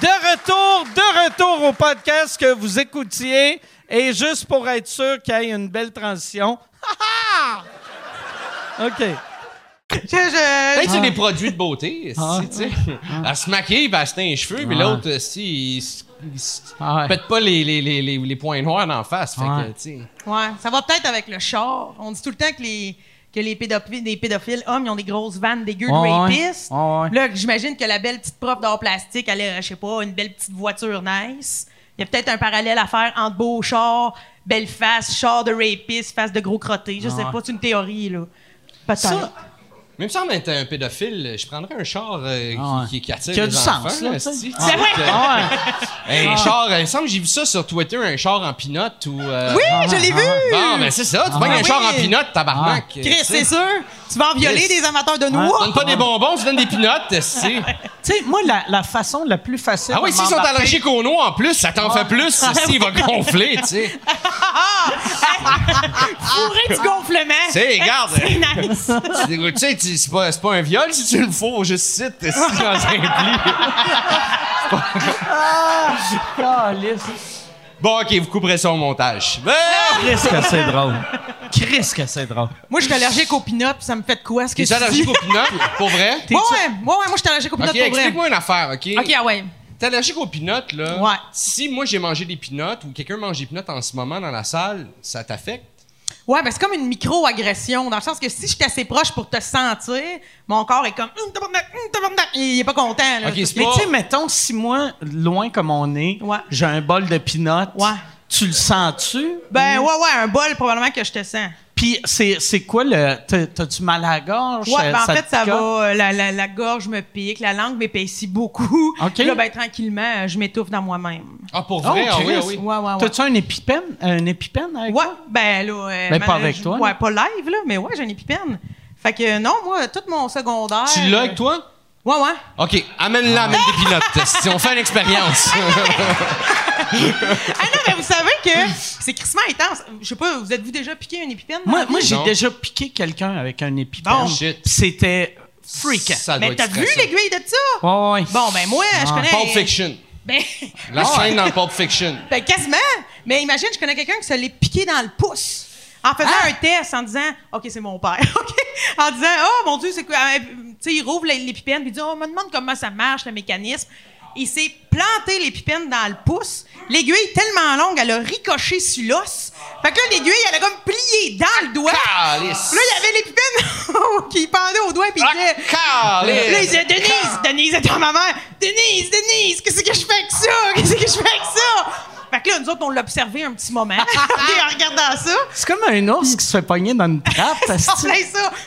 De retour, de retour au podcast que vous écoutiez. Et juste pour être sûr qu'il y ait une belle transition. Ha, ha! OK. Je, je- Peut-être c'est des produits de beauté, Ah. si, tu sais. Elle se maquille, ben, elle se teint les cheveux, mais Ah. l'autre, euh, si, il, il Ah pète pas les, les, les, les, les points noirs d'en face. Fait que. Ouais, ça va peut-être avec le char. On dit tout le temps que les, que les pédophiles, des pédophiles hommes, ils ont des grosses vannes dégueu de rapistes. Ouais, ouais. Là, j'imagine que la belle petite prof d'art plastique, elle a, je sais pas, une belle petite voiture nice. Il y a peut-être un parallèle à faire entre beau char, belle face, char de rapiste, face de gros crotté. Je sais pas, c'est une théorie, là. Peut-être. Même si on était un pédophile, je prendrais un char euh, Ah ouais. qui, qui, attire Qui a les du enfants. sens, là, Ah. C'est vrai. Ah ouais. Un char, il me semble que j'ai vu ça sur Twitter, un char en pinotte ou. euh, Oui, je l'ai vu! Bon, ben c'est ça, tu Ah un char en pinotte, tabarnak. Ah. Chris, c'est sûr. Tu vas en violer des amateurs de noix? Donne pas des bonbons, tu donnes des pinottes. Tu sais, moi, la, la façon la plus facile. Ah oui, s'ils sont allergiques aux noix en plus, ça t'en fait plus, esti, il va gonfler, tu sais. Fourré du gonflement. C'est, regarde. C'est nice. Tu sais, tu- c'est pas, c'est pas un viol si tu le fous juste site, esti, dans un pli. Ah. Bon, ok, vous couperez ça au montage. Ben, Chris que c'est drôle. Chris que c'est drôle. Moi, je suis allergique aux peanuts, puis ça me fait de quoi, ce que T'es allergique aux pinottes, pour vrai? Ouais, ouais, ouais, ouais, moi, je suis allergique aux Ok, pinottes pour vrai. explique-moi une affaire, ok? OK, ah ouais. T'es allergique aux pinottes, là? Ouais. Si moi j'ai mangé des pinottes ou quelqu'un mange des pinottes en ce moment dans la salle, ça t'affecte? Ouais, ben c'est comme une micro-agression, dans le sens que si je suis assez proche pour te sentir, mon corps est comme hum, hum, il est pas content. Là, Ok, c'est Mais pas- tu sais, mettons, si moi, loin comme on est, Ouais. j'ai un bol de peanuts, Ouais. tu le sens-tu? Ben ouais, ouais, un bol, probablement que je te sens. Puis c'est, c'est quoi le. t'as- T'as-tu mal à la gorge? Ouais, Euh, ben en te fait, ça va. euh, La, la, la gorge me pique, la langue m'épaissit beaucoup. OK. Là, ben tranquillement, euh, je m'étouffe dans moi-même. Ah, pour Oh, vrai? ah oui, ah oui. Ouais, ouais, ouais. T'as-tu un épipène? Un épipène avec Ouais, toi? ben là. euh, Ben, pas avec je- toi, Ouais, là. pas live, là, mais ouais, j'ai une épipène. Fait que non, moi, tout mon secondaire. Tu l'as avec toi? Ouais, ouais. Ok, amène-la, amène des pinottes. si on fait une expérience. Ah non, mais vous savez que c'est crissement intense. Je sais pas, vous êtes-vous déjà piqué une épipène? Moi, moi j'ai déjà piqué quelqu'un avec un épipène. Bon. Puis C'était freakant. Ça Mais t'as vu l'aiguille de ça? Ouais. Bon, ben moi, je connais. Pulp Fiction. Ben, La scène dans Pulp Fiction. ben, quasiment. Mais imagine, je connais quelqu'un qui se l'est piqué dans le pouce. En faisant Ah! un test, en disant, OK, c'est mon père. OK? En disant, oh mon Dieu, c'est quoi? Tu sais, il rouvre l'épipène, puis il dit, oh, on me demande comment ça marche, le mécanisme. Il s'est planté l'épipène dans le pouce. L'aiguille tellement longue, elle a ricoché sur l'os. Fait que là, l'aiguille, elle a comme plié dans le doigt. Calice. Là, il y avait l'épipène qui pendait au doigt, puis il disait. Ah, Là, il disait Denise, Denise était ma mère. Denise, Denise, qu'est-ce que je fais avec ça? Qu'est-ce que je fais avec ça? Fait que là, nous autres, on l'a observé un petit moment. En regardant ça, C'est comme un ours qui se fait pogner dans une trappe. fait ça.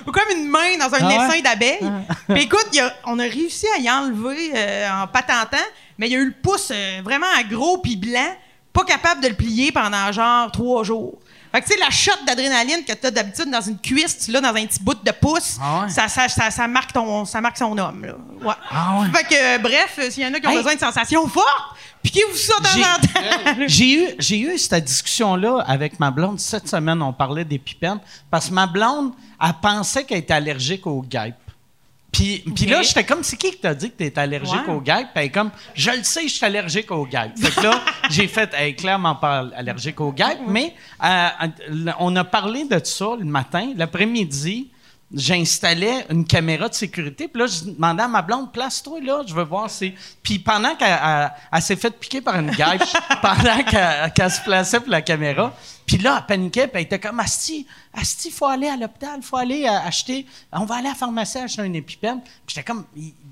Ou comme une main dans un Ah ouais? essaim d'abeilles. Puis écoute, il y a- on a réussi à y enlever euh, en patentant, mais il y a eu le pouce euh, vraiment gros puis blanc, pas capable de le plier pendant genre trois jours. Fait que tu sais, la shot d'adrénaline que tu as d'habitude dans une cuisse, tu l'as dans un petit bout de pouce, Ah ouais? ça, ça, ça, ça marque ton, ça marque son homme. Là. Ouais. Ah ouais? Fait que, euh, bref, euh, s'il y en a qui ont Hey. besoin de sensations fortes, piquez-vous ça temps en temps. J'ai eu, j'ai eu cette discussion-là avec ma blonde cette semaine. On parlait des pipettes parce que ma blonde, elle pensait qu'elle était allergique aux guêpes. Puis, là, j'étais comme, c'est qui qui t'a dit que t'es allergique Ouais. aux guêpes? Puis elle est comme, je le sais, je suis allergique aux guêpes. Fait que là, j'ai fait, elle est clairement pas allergique aux guêpes, mais euh, on a parlé de ça le matin. L'après-midi, j'installais une caméra de sécurité. Puis là, je demandais à ma blonde, place-toi là, je veux voir si. Puis pendant qu'elle elle- elle s'est fait piquer par une guêpe, pendant qu'elle se plaçait pour la caméra, puis là, elle paniquait, puis elle était comme, Asti, Asti, faut aller à l'hôpital, faut aller euh, acheter, on va aller à la pharmacie acheter un épipène. Puis j'étais comme,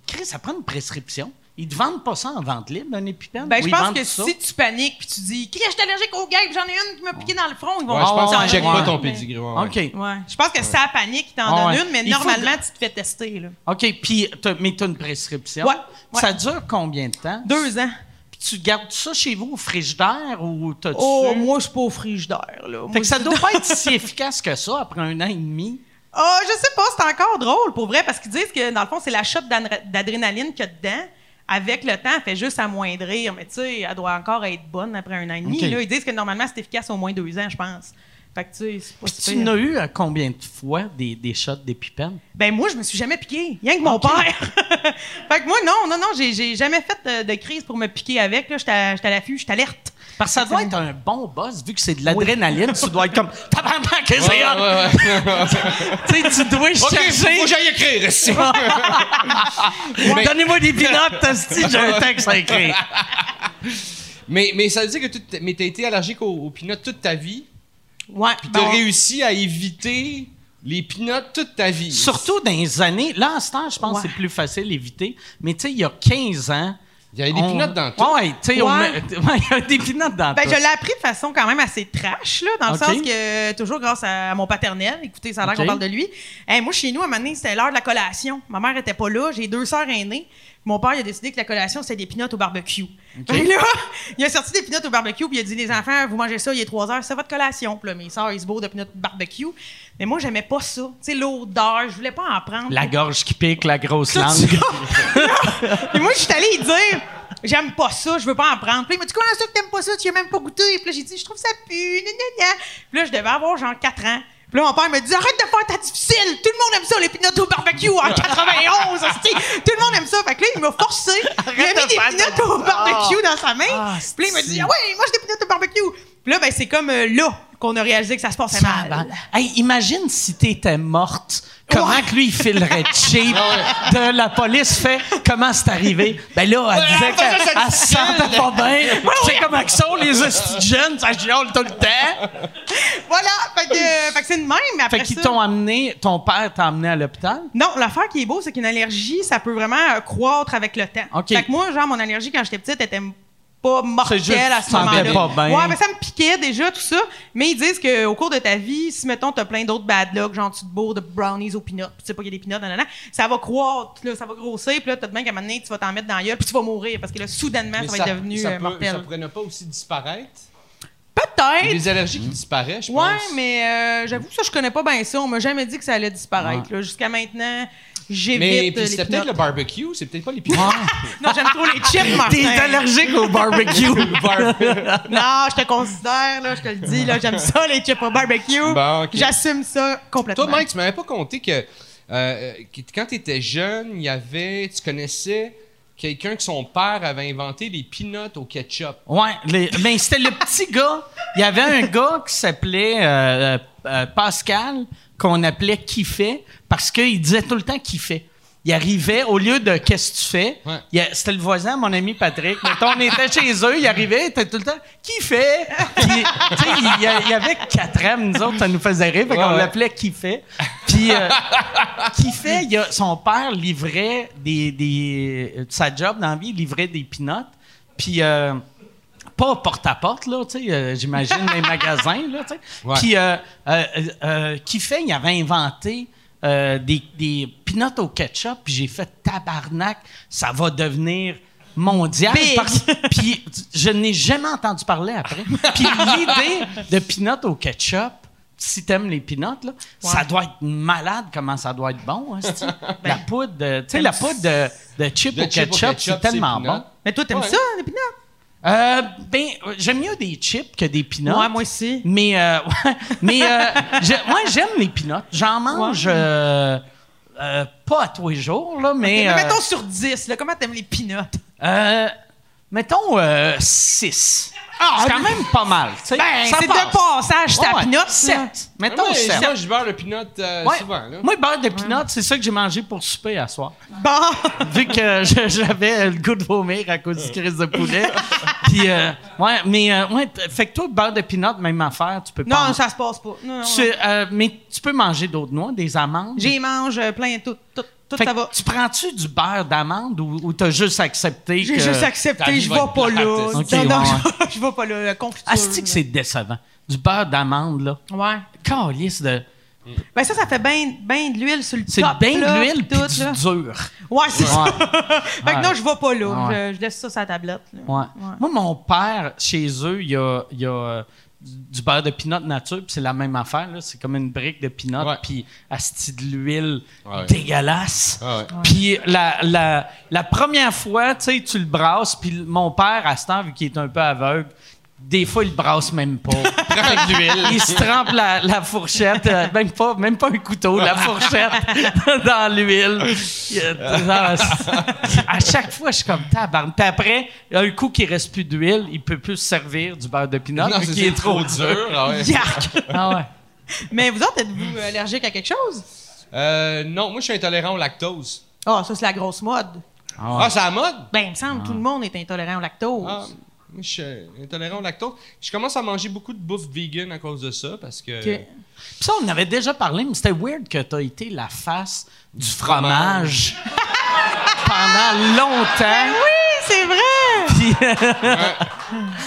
Chris, ça prend une prescription. Ils te vendent pas ça en vente libre, un épipène? Ben, je ils pense que ça? si tu paniques puis tu dis, je suis allergique aux guêpes, j'en ai une qui m'a piqué dans le front, ils vont Ouais, je pense pas ton Mais- pédigré. ouais, ouais. OK. Ouais. Je pense que ça panique, il t'en donne ouais. une, mais Il faut normalement, tu te fais tester. Là. OK, puis, t'as- mais tu as une prescription. Ouais, ouais. Ça dure combien de temps? Deux ans. Puis tu gardes ça chez vous au frigidaire ou t'as-tu... Oh, moi, je suis pas au frigidaire. Là. Fait Moi, que ça doit pas être si efficace que ça après un an et demi. Ah, je sais pas, c'est encore drôle pour vrai, parce qu'ils disent que dans le fond, c'est la shot d'adr- d'adrénaline qu'il y a dedans. Avec le temps, elle fait juste amoindrir, mais tu sais, elle doit encore être bonne après un an et demi. Là. Ils disent que normalement, c'est efficace au moins deux ans, je pense. Fait que tu sais, pas tu n'as eu euh, combien de fois des, des shots d'épipène? Ben moi, je me suis jamais piqué, rien que mon père. fait que moi, non, non, non, j'ai, jamais fait de crise pour me piquer avec. À- j'étais à l'affût, j'étais alerte. Parce que ça doit être un bon boss, vu que c'est de l'adrénaline, tu dois être comme tabarnak, que c'est Ouais, ouais, ouais. Tu sais, tu dois OK, faut chercher. que j'aille écrire. ici. Mais- Donnez-moi des pinottes, j'ai un texte à écrire. mais, mais ça veut dire que tu t'as été allergique aux, aux peanuts toute ta vie, Ouais. puis bon. t'as réussi à éviter les peanuts toute ta vie. Surtout dans les années. Là, en ce temps, je pense que Ouais. c'est plus facile d'éviter. Mais tu sais, il y a 15 ans. Il y avait des on- peanuts dans tout. Ouais, tu sais, on Ouais. met- ouais, il y a des pinottes dans Ben, tout. je l'ai appris de façon quand même assez trash, là, dans le sens que, toujours grâce à mon paternel, écoutez, ça a l'air qu'on parle de lui. Hey, moi, chez nous, à un moment donné, c'était l'heure de la collation. Ma mère était pas là, j'ai deux sœurs aînées. Mon père, il a décidé que la collation, c'était des pinottes au barbecue. Là, il a sorti des pinottes au barbecue, puis il a dit, les enfants, vous mangez ça, il est 3 heures, c'est votre collation. Puis là, mes ils se bourrent de pinottes barbecue. Mais moi, j'aimais pas ça. Tu sais, l'odeur, je voulais pas en prendre. La gorge qui pique, la grosse langue. Puis moi, je suis allée dire J'aime pas ça, je veux pas en prendre. Puis il m'a dit Comment ça que t'aimes pas ça? Tu as même pas goûté. Puis là, j'ai dit Je trouve ça pue. gna, gna, gna. Puis là, je devais avoir genre 4 ans. Puis là, mon père me dit Arrête de faire ta difficile. Tout le monde aime ça, les pinottes au barbecue en 91. hostie. Tout le monde aime ça. Fait que là, il m'a forcé. il a Arrête de mis des pinottes au barbecue dans sa main. Ah, Puis là, il m'a dit Ah ouais, moi, j'ai des pinottes au barbecue. Puis là, ben, c'est comme euh, là qu'on a réalisé que ça se passait mal. Tabarnak. Hey, imagine si t'étais morte. Comment Ouais. que lui, il filerait cheap? De la police fait comment c'est arrivé? Ben là, elle disait qu'elle elle se sentait pas bien. Tu sais comment que sont les jeunes, ça chiale tout le temps. Voilà. Fait que, euh, fait que c'est de même. Mais après Fait qu'ils ça- t'ont amené, ton père t'a amené à l'hôpital? Non, l'affaire qui est beau, c'est qu'une allergie, ça peut vraiment euh, croître avec le temps. OK. Fait que moi, genre, mon allergie, quand j'étais petite, était m- pas juste à ce moment-là. sentais pas bien. Ouais, mais ça me piquait déjà, tout ça. Mais ils disent qu'au cours de ta vie, si, mettons, t'as plein d'autres bad luck, genre, tu te bourres de brownies aux peanuts, puis tu sais pas qu'il y a des peanuts, nanana, ça va croître, là, ça va grossir, puis là, t'as de bien qu'à un moment donné, tu vas t'en mettre dans la gueule, puis tu vas mourir, parce que là, soudainement, Mais ça va être devenu ça euh, peut- mortel. Ça pourrait ne pas aussi disparaître? Il y a Peut-être! des allergies qui disparaissent, je pense. Ouais, mais euh, j'avoue que ça, je connais pas bien ça. On m'a jamais dit que ça allait disparaître. Jusqu'à maintenant, j'évite Mais c'était peut-être le barbecue, c'est peut-être pas les peanuts. Non, j'aime trop les chips, Martin. T'es allergique au barbecue. Non, je te considère, là, je te le dis, là, j'aime ça, les chips au barbecue. Bon. J'assume ça complètement. Toi, Mike, tu m'avais pas compté que, euh, que quand tu étais jeune, il y avait, tu connaissais quelqu'un que son père avait inventé les peanuts au ketchup. Ouais, les- mais c'était le petit gars. Il y avait un gars qui s'appelait euh, euh, Pascal, qu'on appelait Kiffet, parce qu'il disait tout le temps Kiffet. Il arrivait, au lieu de Qu'est-ce que tu fais, Ouais. c'était le voisin, mon ami Patrick. Mettons, on était chez eux, il arrivait, il était tout le temps. Puis, sais, il y, a- il y avait quatre ans, nous autres, ça nous faisait rire, fait qu'on Ouais, l'appelait Kiffet. Puis, euh, il a- son père livrait des, des. Sa job dans la vie, il livrait des pinottes. Puis. euh, pas porte-à-porte, là, tu sais, euh, j'imagine les magasins, là, tu sais. Ouais. Puis, euh, euh, euh, qui fait, il avait inventé des, des peanuts au ketchup, puis j'ai fait tabarnak, ça va devenir mondial. Puis, je n'ai jamais entendu parler après. Puis, l'idée de peanuts au ketchup, si t'aimes les là, ça doit être malade comment ça doit être bon. hein, c'ti. la poudre, de- tu sais, la poudre de, de chip De au chip au ketchup, c'est tellement bon. Mais toi, t'aimes Ouais. ça, les peanuts? Euh, ben, j'aime mieux des chips que des peanuts. Ouais, moi aussi. Mais, euh, ouais, mais euh, moi, j'aime les peanuts. J'en mange euh, euh, pas à tous les jours, là, mais. Mais euh, mettons sur 10, là, comment t'aimes les peanuts? Euh, mettons 6. c'est quand même pas mal. Ah, Ben, Ça c'est passe. de passage, ta Ouais, peanut. sept. Mettons Ouais, 7. moi, je beurre euh, Ouais. souvent. Là. Moi, beurre de peanut, c'est ça que j'ai mangé pour souper à soir. Bon. Vu que j'avais le goût de vomir à cause du crise de poulet. Puis, euh, ouais, mais, euh, ouais, fait que toi, beurre de peanut, même affaire, tu peux pas. Non, ça se passe pas. Non, non, Tu- euh, mais tu peux manger d'autres noix, des amandes? J'y mange euh, plein, tout, tout, tout Fait ça que va. Tu prends-tu du beurre d'amande ou, ou t'as juste accepté J'ai que... juste accepté, je va vais pas là. ok, Non, non, ouais, je- vais pas là. La confiture. Ah, c'est que c'est décevant? Du beurre d'amande, là? Ouais. Calice de... Ben ça, ça fait bien ben de l'huile sur le C'est top. bien là, de l'huile puis tout, du dur. Ouais, c'est ça. Ouais. Fait que non, je vais pas là. Je, je laisse ça sur la tablette. Moi, mon père, chez eux, il y a, il y a euh, du beurre de pinot nature, puis c'est la même affaire. C'est comme une brique de pinot, puis asti de l'huile Ouais. dégueulasse. Ah ouais. Puis la, la, la première fois, tu sais, tu le brasses, puis mon père, à ce temps, vu qu'il est un peu aveugle, des fois, il le brasse même pas. Il se trempe la, la fourchette, euh, même, pas, même pas un couteau, la fourchette dans l'huile. C'est- à chaque fois, je suis comme tabarn. Puis après, un coup qu'il reste plus d'huile, il peut plus se servir du beurre de pinot, c'est qu'il est trop dur. dur. Ah ouais. Yark! Ah ouais. Mais vous autres, êtes-vous allergique à quelque chose? Euh, non, moi, je suis intolérant au lactose. Ah, ça, c'est la grosse mode. Ah, c'est à la mode? Ben, il me semble que tout le monde est intolérant au lactose. Ah, je suis intolérant au lactose. Je commence à manger beaucoup de bouffe vegan à cause de ça parce que. Puis ça, on avait déjà parlé, mais c'était weird que tu as été la face du fromage pendant longtemps. Oui, c'est vrai! Puis-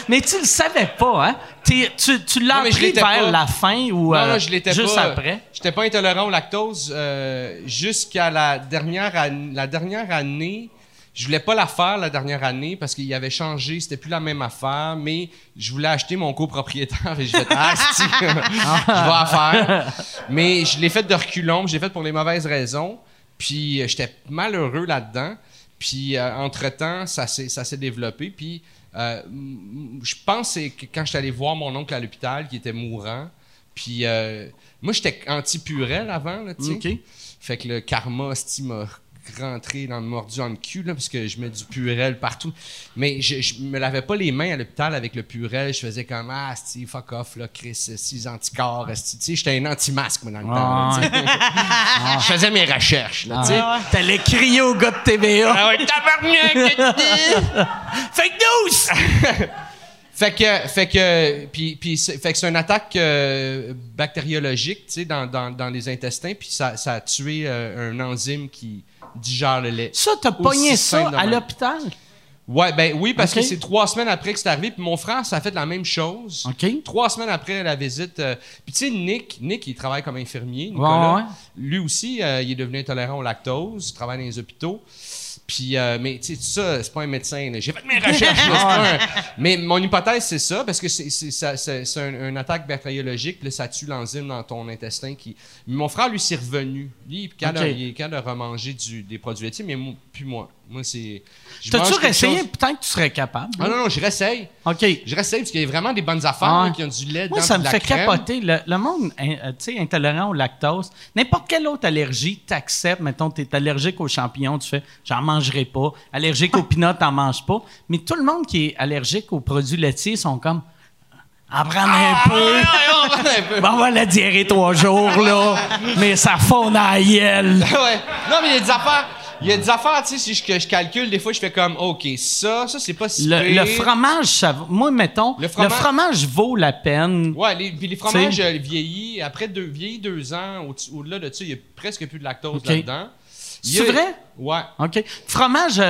mais tu le savais pas, hein? T'es- tu tu l'as appris vers pas. la fin ou Non, euh, non, je l'étais juste pas. après? J'étais pas intolérant au lactose euh, jusqu'à la dernière. La dernière année, je voulais pas la faire la dernière année parce qu'il avait changé, c'était plus la même affaire, mais je voulais acheter mon copropriétaire et je vais ah, je vais la faire. Mais je l'ai fait de reculons, je l'ai fait pour les mauvaises raisons. Puis euh, j'étais malheureux là-dedans. Puis euh, entre-temps, ça s'est ça s'est développé. Puis euh, je pense que quand j'étais allé voir mon oncle à l'hôpital qui était mourant, puis euh, moi j'étais anti-purel avant, là, tu sais. OK. Fait que le karma, m'a rentré dans le mordu en cul, là, parce que je mets du purel partout. Mais je, je me lavais pas les mains à l'hôpital avec le purel. Je faisais comme, ah, sti, fuck off, là, Chris, six anticorps. Tu sais, j'étais un anti-masque, moi, dans le temps. là, je faisais mes recherches, là, tu sais. T'allais crier au gars de TVA. Ah ouais, tabarnak, Fake news! Fait que, fait que, puis, puis c'est- fait que c'est une attaque euh, bactériologique, tu sais, dans, dans, dans les intestins, puis ça, ça a tué euh, un enzyme qui digère le lait. Ça, t'as pogné ça à l'hôpital? Ouais, ben oui, parce que c'est trois semaines après que c'est arrivé, puis mon frère, ça a fait la même chose. OK. Trois semaines après la visite. euh, puis tu sais, Nick, Nick, il travaille comme infirmier, Nicolas. Ouais, ouais. Lui aussi, euh, il est devenu intolérant au lactose, il travaille dans les hôpitaux. Puis, euh, mais tu sais, ça, c'est pas un médecin. J'ai fait mes recherches. là, un- Mais mon hypothèse, c'est ça, parce que c'est, c'est, ça- c'est- c'est un- une attaque bactériologique, puis là, ça tue l'enzyme dans ton intestin. Qui... Mais mon frère, lui, c'est revenu. Lui, il est capable, Ok. de- il de remanger du, des produits laitiers, mais plus moi. Moi, c'est. T'as-tu réessayé? chose- Peut-être que tu serais capable. Ah non, non, je réessaye. OK. Je réessaye parce qu'il y a vraiment des bonnes affaires Ah. là, qui ont du lait Moi, ça me la fait crème. capoter. Le, le monde hein, euh, tu sais, intolérant au lactose, n'importe quelle autre allergie, t'acceptes. Mettons, tu es allergique aux champignons, tu fais j'en mangerai pas. Allergique aux peanuts, t'en manges pas. Mais tout le monde qui est allergique aux produits laitiers sont comme en prendre un peu. un peu. Bon, on va la diarrhée trois jours, là. mais ça fond dans la gueule. ouais. Non, mais il y a des affaires. Il y a des affaires, tu sais, si je, que je calcule, des fois, je fais comme, OK, ça, ça, c'est pas si Le, pire. le fromage, ça, va- moi, mettons, Le le fromage- fromage, vaut la peine. Ouais, les, puis les fromages euh, vieillis, après deux, vieillis deux ans, au- au-delà de ça, il y a presque plus de lactose OK. là-dedans. Il y C'est a- vrai? Ouais. OK. Fromage, euh,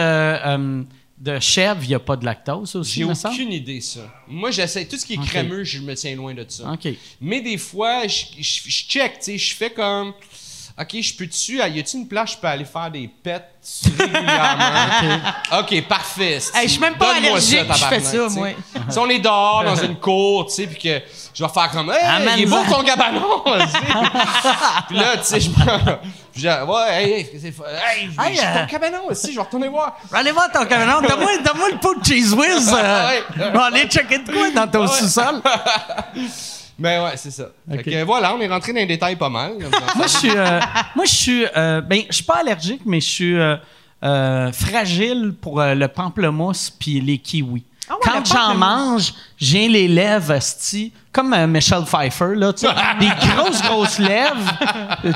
euh, de chèvre, il n'y a pas de lactose aussi, J'ai me semble? aucune idée, ça. Moi, j'essaie. Tout ce qui est Ok. crémeux, je me tiens loin de ça. OK. Mais des fois, je, je, je check, tu sais, je fais comme. OK, je peux dessus. Y a-t-il une place, je peux aller faire des pets régulièrement? OK, parfait. Hey, je suis même pas allergique, je fais ça, moi. Si on est dehors dans une cour, tu sais, puis que je vais faire comme, hey, il est beau ton sais. puis là, tu sais, je je- Ouais, hey, hey, c'est hey, Hey, j'ai euh, ton cabanon aussi, je vais retourner voir. Allez voir ton camion. Donne-moi donne-moi le pot de cheese whiz. euh, Ouais. aller checker de quoi dans ton sous-sol. Mais ouais, c'est ça. Fait que voilà, on est rentré dans les détails pas mal. Moi, je suis, euh, moi, je suis, euh, ben, je suis pas allergique, mais je suis euh, euh, fragile pour euh, le pamplemousse puis les kiwis. Ah ouais, Quand j'en mange, j'ai les lèvres, esti, comme euh, Michelle Pfeiffer, là, tu sais, des grosses, grosses lèvres.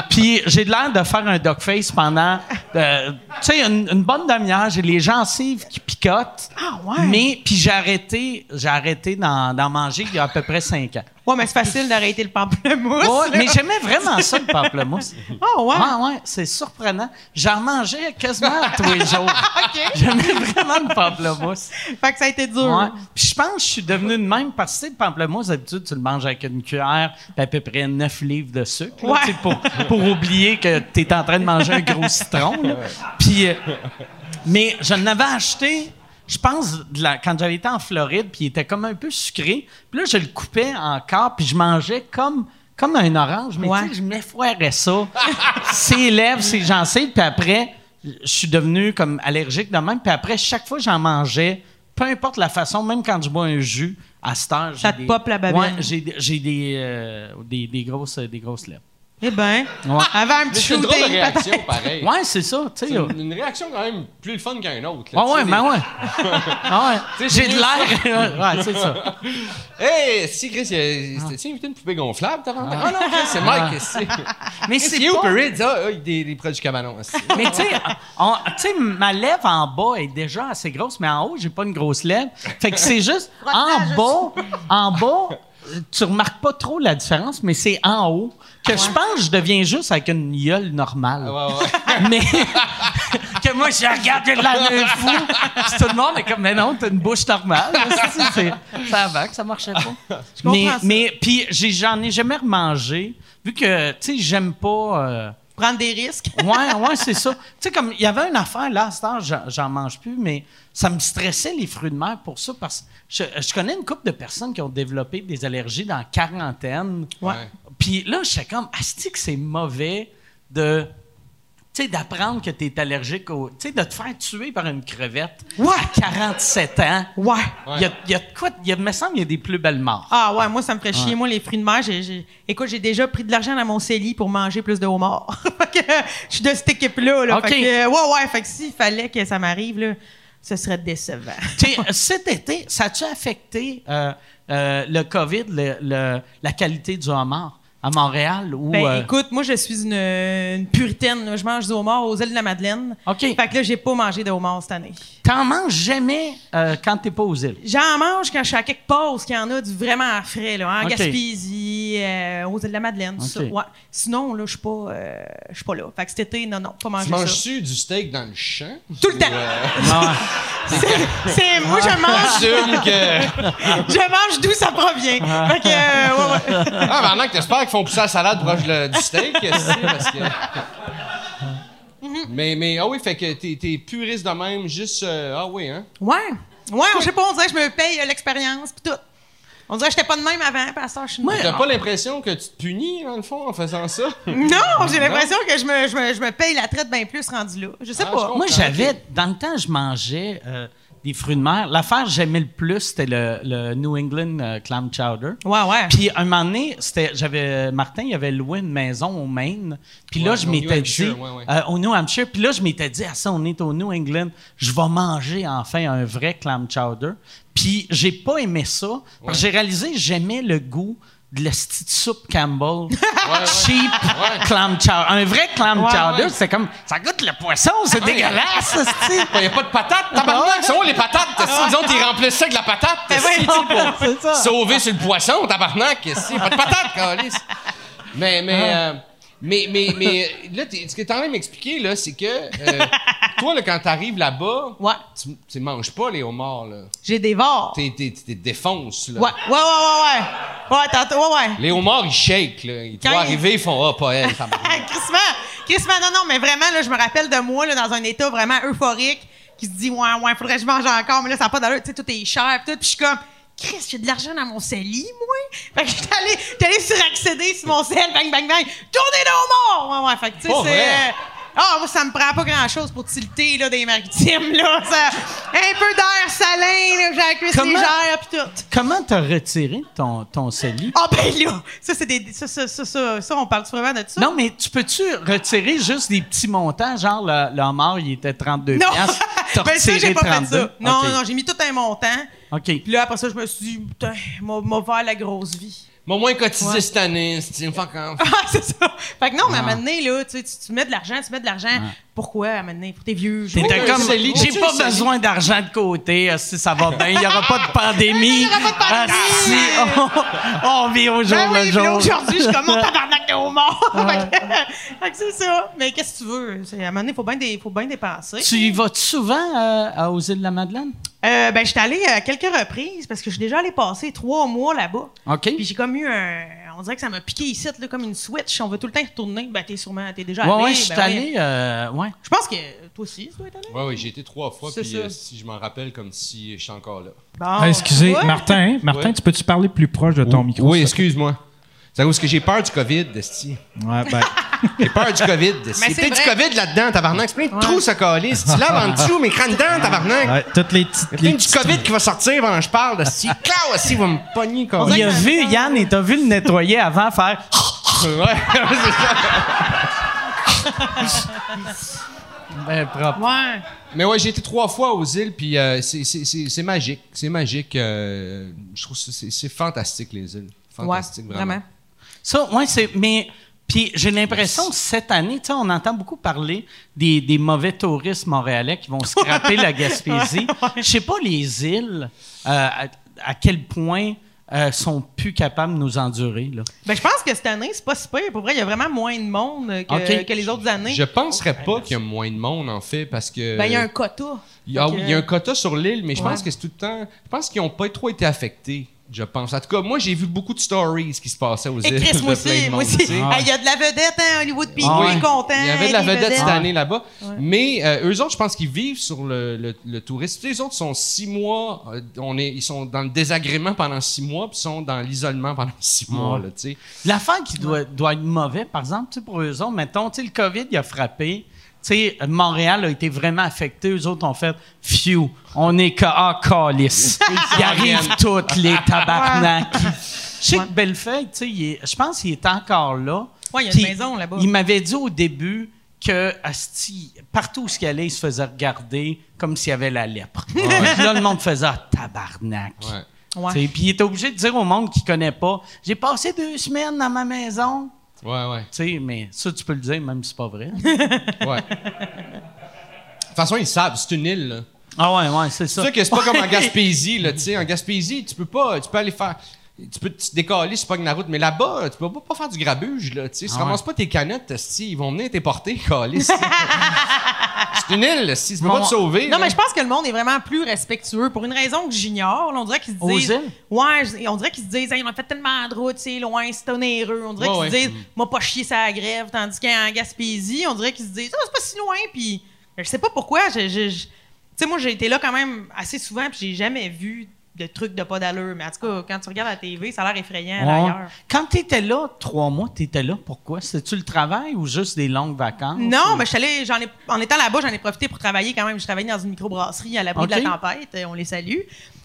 Puis j'ai l'air de faire un dog face pendant, euh, tu sais, une, une bonne demi-heure. J'ai les gencives qui picotent. Ah ouais? Mais, puis j'ai arrêté, j'ai arrêté d'en, manger il y a à peu près cinq ans. Ouais, mais c'est facile d'arrêter le pamplemousse. Ouais, là. mais j'aimais vraiment ça, le pamplemousse. Ah ouais? Ouais, ouais, c'est surprenant. J'en mangeais quasiment tous les jours. J'aimais vraiment le pamplemousse. Fait que ça a été dur. Ouais. Puis je pense que je suis devenu de même parce que tu sais, le pamplemousse, d'habitude, tu le manges avec une cuillère puis à peu près 9 livres de sucre. là, Ouais. pour, pour oublier que tu es en train de manger un gros citron. Puis, euh, mais je n'avais acheté, je pense, de la- quand j'avais été en Floride, puis il était comme un peu sucré. Puis là, je le coupais encore, puis je mangeais comme, comme un orange. Mais Ouais. tu sais, je m'effoirais ça. ses lèvres, ses gencives, puis après, je suis devenu comme allergique de même. Puis après, chaque fois que j'en mangeais, peu importe la façon, même quand je bois un jus, à cette heure, j'ai Ça te des- pop la babine. Ouais, j'ai des, j'ai des, euh, des, des grosses, des grosses lèvres. Eh ben, Ouais. avant un Mais petit c'est une drôle de shooting, réaction, pareil. Ouais, c'est ça, C'est une, une réaction quand même plus le fun qu'un autre. là, Ah tu ouais, sais, ben ouais. Ah ouais. J'ai de l'air. ouais, c'est ça. Hey, si Chris, c'était-tu invité une poupée gonflable, t'as rentré? Ah non, Chris, c'est Mike. c'est- Mais c'est pas- Ah, ah, il des, des produits cabanon. aussi. Mais tu sais, on- tu sais, ma lèvre en bas est déjà assez grosse, mais en haut, j'ai pas une grosse lèvre. Fait que c'est juste en bas, en bas, tu remarques pas trop la différence, mais c'est en haut que je pense que je deviens juste avec une gueule normale. Ouais, ouais. Mais que moi, je regarde de la fou. Puis tout le monde est comme, mais non, t'as une bouche normale. C'est- c'est- Ça va que ça marchait pas. comprends mais, ça. mais puis j'ai- j'en ai jamais remangé, vu que, tu sais, j'aime pas... euh, Prendre des risques. Ouais, ouais, c'est ça. Tu sais, comme il y avait une affaire, là, à cette heure, j'en- mange plus, mais ça me stressait les fruits de mer pour ça, parce que je, je connais une couple de personnes qui ont développé des allergies dans la quarantaine. Ouais. Puis là, j'étais comme, asti que c'est mauvais de. Tu sais, d'apprendre que tu es allergique au. Tu sais, de te faire tuer par une crevette à 47 ans. Ouais. Il y, y a quoi. Il y a, me semble qu'il y a des plus belles morts. Ah ouais, moi, ça me ferait chier. Moi, les fruits de mer, j'ai, écoute, j'ai déjà pris de l'argent dans mon CELI pour manger plus de homard. fait que je suis de cette équipe-là. Là. OK. Fait que, ouais, ouais, fait que s'il fallait que ça m'arrive, là, ce serait décevant. Tu sais, cet été, ça a-tu affecté euh, euh, le COVID, le- le- la qualité du homard? À Montréal? Ou, Ben, euh, écoute, moi, je suis une, une puritaine. là. Je mange du homard aux îles de la Madeleine. OK. Fait que là, j'ai pas mangé de homard cette année. T'en manges jamais euh, quand t'es pas aux îles? J'en mange quand je suis à quelque part où il y en a du vraiment frais, là, en OK. Gaspésie, euh, aux îles de la Madeleine, tout ça. Ouais. Sinon, là, je suis pas, euh, je suis pas là. Fait que cet été, non, non, pas manger Tu ça. manges-tu du steak dans le champ? Tout le temps. C'est, moi, je mange, que. je mange d'où ça provient. Fait que, euh, ouais, ouais. Ah, maintenant que t'espères qu'ils font pousser la salade proche de- du steak, parce que. Mais, mais, ah oui, fait que t'es, t'es puriste de même, juste. euh, ah oui, hein? Ouais. Ouais, je sais pas, on dirait que je me paye euh, l'expérience pis tout. On dirait que j'étais pas de même avant, à ça, je suis de même. T'as pas l'impression que tu te punis, dans le fond, en faisant ça? Non, j'ai l'impression que je me, je, me, je me paye la traite bien plus rendu là. Je sais Ah, je pas. comprends. Moi, j'avais. Dans le temps, je mangeais euh, des fruits de mer. L'affaire que j'aimais le plus, c'était le, le New England euh, Clam Chowder. Ouais, ouais. Puis un moment donné, c'était, j'avais Martin, il avait loué une maison au Maine. Puis là, je au New m'étais dit Hampshire, ouais, ouais. euh, au New Hampshire. Puis là, je m'étais dit, ah ça, on est au New England, je vais manger enfin un vrai clam chowder. Puis j'ai pas aimé ça. Parce que j'ai réalisé que j'aimais le goût de la petite soupe Campbell, cheap clam chowder. Un vrai clam Ouais, chowder, c'est comme ça goûte le poisson, c'est dégueulasse, esti. Il n'y a pas de patates, tabarnak! sont où les patates? Ils ont, ils remplissent ça avec de la patate! sais, pour c'est sauver sur le poisson, tabarnak! esti. Pas de patates, calice. Mais, mais, euh, Mais, mais, mais là, t'es- ce que t'es en train de m'expliquer, là, c'est que euh, toi, là, quand t'arrives là-bas, Ouais. tu, tu manges pas les homards, là. J'ai des vores. T'es, t'es, là. Ouais, ouais, ouais, ouais, ouais. Ouais, tantôt, ouais, ouais. Les homards, ils shake, là. Ils te voient arriver, ils font « Ah, pas elle. Crissement, crissement, non, non, mais vraiment, là, je me rappelle de moi, là, dans un état vraiment euphorique, qui se dit, ouais, ouais, faudrait que je mange encore, mais là, ça n'a pas d'allure, tu sais, tout est cher, pis tout, puis je suis comme, Chris, j'ai de l'argent dans mon CELI, moi. Fait que j'étais allé, allé suraccéder sur mon CEL, bang, bang, bang, tournez de mort! Ouais, ouais, fait que, tu sais, c'est. euh, Ah, moi, ça me prend pas grand-chose pour tilter, là, des maritimes, là. Ça, un peu d'air salin, là, j'ai la cuisse Comment- légère, pis tout. Comment t'as retiré ton, ton CELI? Ah, ben là, ça, c'est des. Ça, ça, ça, ça, on parle vraiment de ça? Non, mais tu peux-tu retirer juste des petits montants? Genre, le, le homard, il était 32 Non! ben ça, j'ai pas 32? fait ça. Non, non, j'ai mis tout un montant. OK. Puis là, après ça, je me suis dit, putain, m'a m'a ouvert la grosse vie. Moi, moins cotisé Ouais. cette année, c'est fuck off. Ah, c'est ça. Fait que non, mais à un moment donné, là, tu, sais, tu, tu mets de l'argent, tu mets de l'argent. Pourquoi à un moment donné? Pour tes vieux. T'étais comme, j'ai pas besoin d'argent de côté, si ça va bien, il n'y aura pas de pandémie. Il y aura pas de pandémie. Asti, on, on vit au jour Ben oui, le jour. aujourd'hui, je suis comme fait que, fait que c'est ça. Mais qu'est-ce que tu veux? C'est- À un moment donné, il faut bien dé- faut bien dépenser. Tu y vas-tu souvent euh, à- aux îles de la Madeleine? Euh, ben, j'étais allée à quelques reprises parce que je suis déjà allée passer trois mois là-bas. OK. Puis j'ai comme eu un. On dirait que ça m'a piqué ici, là, comme une switch. On veut tout le temps y retourner. Ben, t'es sûrement. T'es déjà Ouais, allé. ouais, je suis ben euh, ouais. Je pense que toi aussi, tu dois être allé. Ouais, oui, j'ai été trois fois, C'est puis ça. euh, si je m'en rappelle comme si je suis encore là. Bon, Ah, excusez, ouais. Martin, Martin, Ouais. tu peux-tu parler plus proche de ton micro? Oui, excuse-moi. C'est cause que j'ai peur du COVID, Desti. Ouais, ben, J'ai peur du COVID. Desti. Mais Il y a c'est peut-être du vrai. COVID là-dedans, tabarnak. C'est plein de trous, ça calisse. Tu laves en dessous, mais crâne dedans, tabarnak. ouais, toutes les petites. Il y a plein du COVID qui va sortir pendant que je parle, Desti. Clau, aussi, va me pogner, Il calisse. a vu, Yann, il t'a vu le nettoyer avant faire. Ouais, c'est ça. Ben, propre. Ouais. Mais ouais, j'ai été trois fois aux îles, puis euh, c'est- c'est c'est- c'est magique. C'est magique. euh, je trouve que c'est c'est fantastique, les îles. Fantastique, ouais, vraiment. Ça, ouais, c'est. Mais. Puis j'ai l'impression que cette année, tu sais, on entend beaucoup parler des, des mauvais touristes montréalais qui vont scraper la Gaspésie. Je sais pas les îles euh, à, à quel point euh, sont plus capables de nous endurer. Là. Ben, je pense que cette année, c'est pas si pire. Pour vrai, il y a vraiment moins de monde euh, que, les autres années. Je penserais pas qu'il y a moins de monde, en fait, parce que. Ben, il y a un quota. Il y a, il y a un quota sur l'île, mais je pense Ouais. que c'est tout le temps. Je pense qu'ils n'ont pas trop été affectés, je pense. En tout cas, moi, j'ai vu beaucoup de stories qui se passaient aux Et îles. Chris, moi aussi, moi aussi. Hey, Il y a de la vedette, hein, Hollywood, puis Ah il ouais. est content. Il y avait de la vedette cette année là-bas. Mais euh, eux autres, je pense qu'ils vivent sur le, le, le tourisme. Les autres sont six mois. euh, on est, ils sont dans le désagrément pendant six mois, puis sont dans l'isolement pendant six mois. Ouais. Là, tu sais. L'affaire qui doit, doit être mauvais, par exemple, pour eux autres, mettons, tu sais, le COVID, il a frappé. Tu sais, Montréal a été vraiment affecté. Eux autres ont fait « Phew, on est ca- ah, calice. Ils arrivent toutes, les tabarnaks. Je sais que Bellefeuille, je pense qu'il est encore là. Ouais, il y a une maison là-bas. Il m'avait dit au début que asti, partout où il allait, il se faisait regarder comme s'il y avait la lèpre. Puis là, le monde faisait ah, tabarnak. Ouais. Ouais. Puis il était obligé de dire au monde qu'il connaît pas J'ai passé deux semaines dans ma maison. Ouais, ouais. Tu sais, mais ça, tu peux le dire, même si c'est pas vrai. ouais. De toute façon, ils savent, c'est une île. là. ah ouais, ouais, c'est C'est ça. sûr que c'est pas comme en Gaspésie, là, tu sais. En Gaspésie, tu peux pas, tu peux aller faire, tu peux te décaler, c'est pas une route, mais là-bas, tu peux pas, faire du grabuge, là, tu sais. Si tu Ah ouais. ramasses pas tes canettes, si ils vont venir t'éporter, calice. c'est une île, si tu peux pas te sauver. Non, là. mais je pense que le monde est vraiment plus respectueux pour une raison que j'ignore. On dirait qu'ils se disent. îles? Ouais, on dirait qu'ils se disent, Hey, on a fait tellement de routes, c'est loin, c'est onéreux. On dirait Ouais, qu'ils ouais. se disent, moi, pas chier sa grève. Tandis qu'en Gaspésie, on dirait qu'ils se disent, ah, c'est pas si loin. Puis, je sais pas pourquoi. Je, je- je- Tu sais, moi, j'ai été là quand même assez souvent, puis j'ai jamais vu de trucs de pas d'allure. Mais en tout cas, quand tu regardes la TV, ça a l'air effrayant Ouais. ailleurs. Quand tu étais là, trois mois, tu étais là, pourquoi? C'était-tu le travail ou juste des longues vacances? Non, mais allée- j'en ai, en étant là-bas, j'en ai profité pour travailler quand même. Je travaillais dans une microbrasserie à l'abri de Ok. la tempête. euh, On les salue.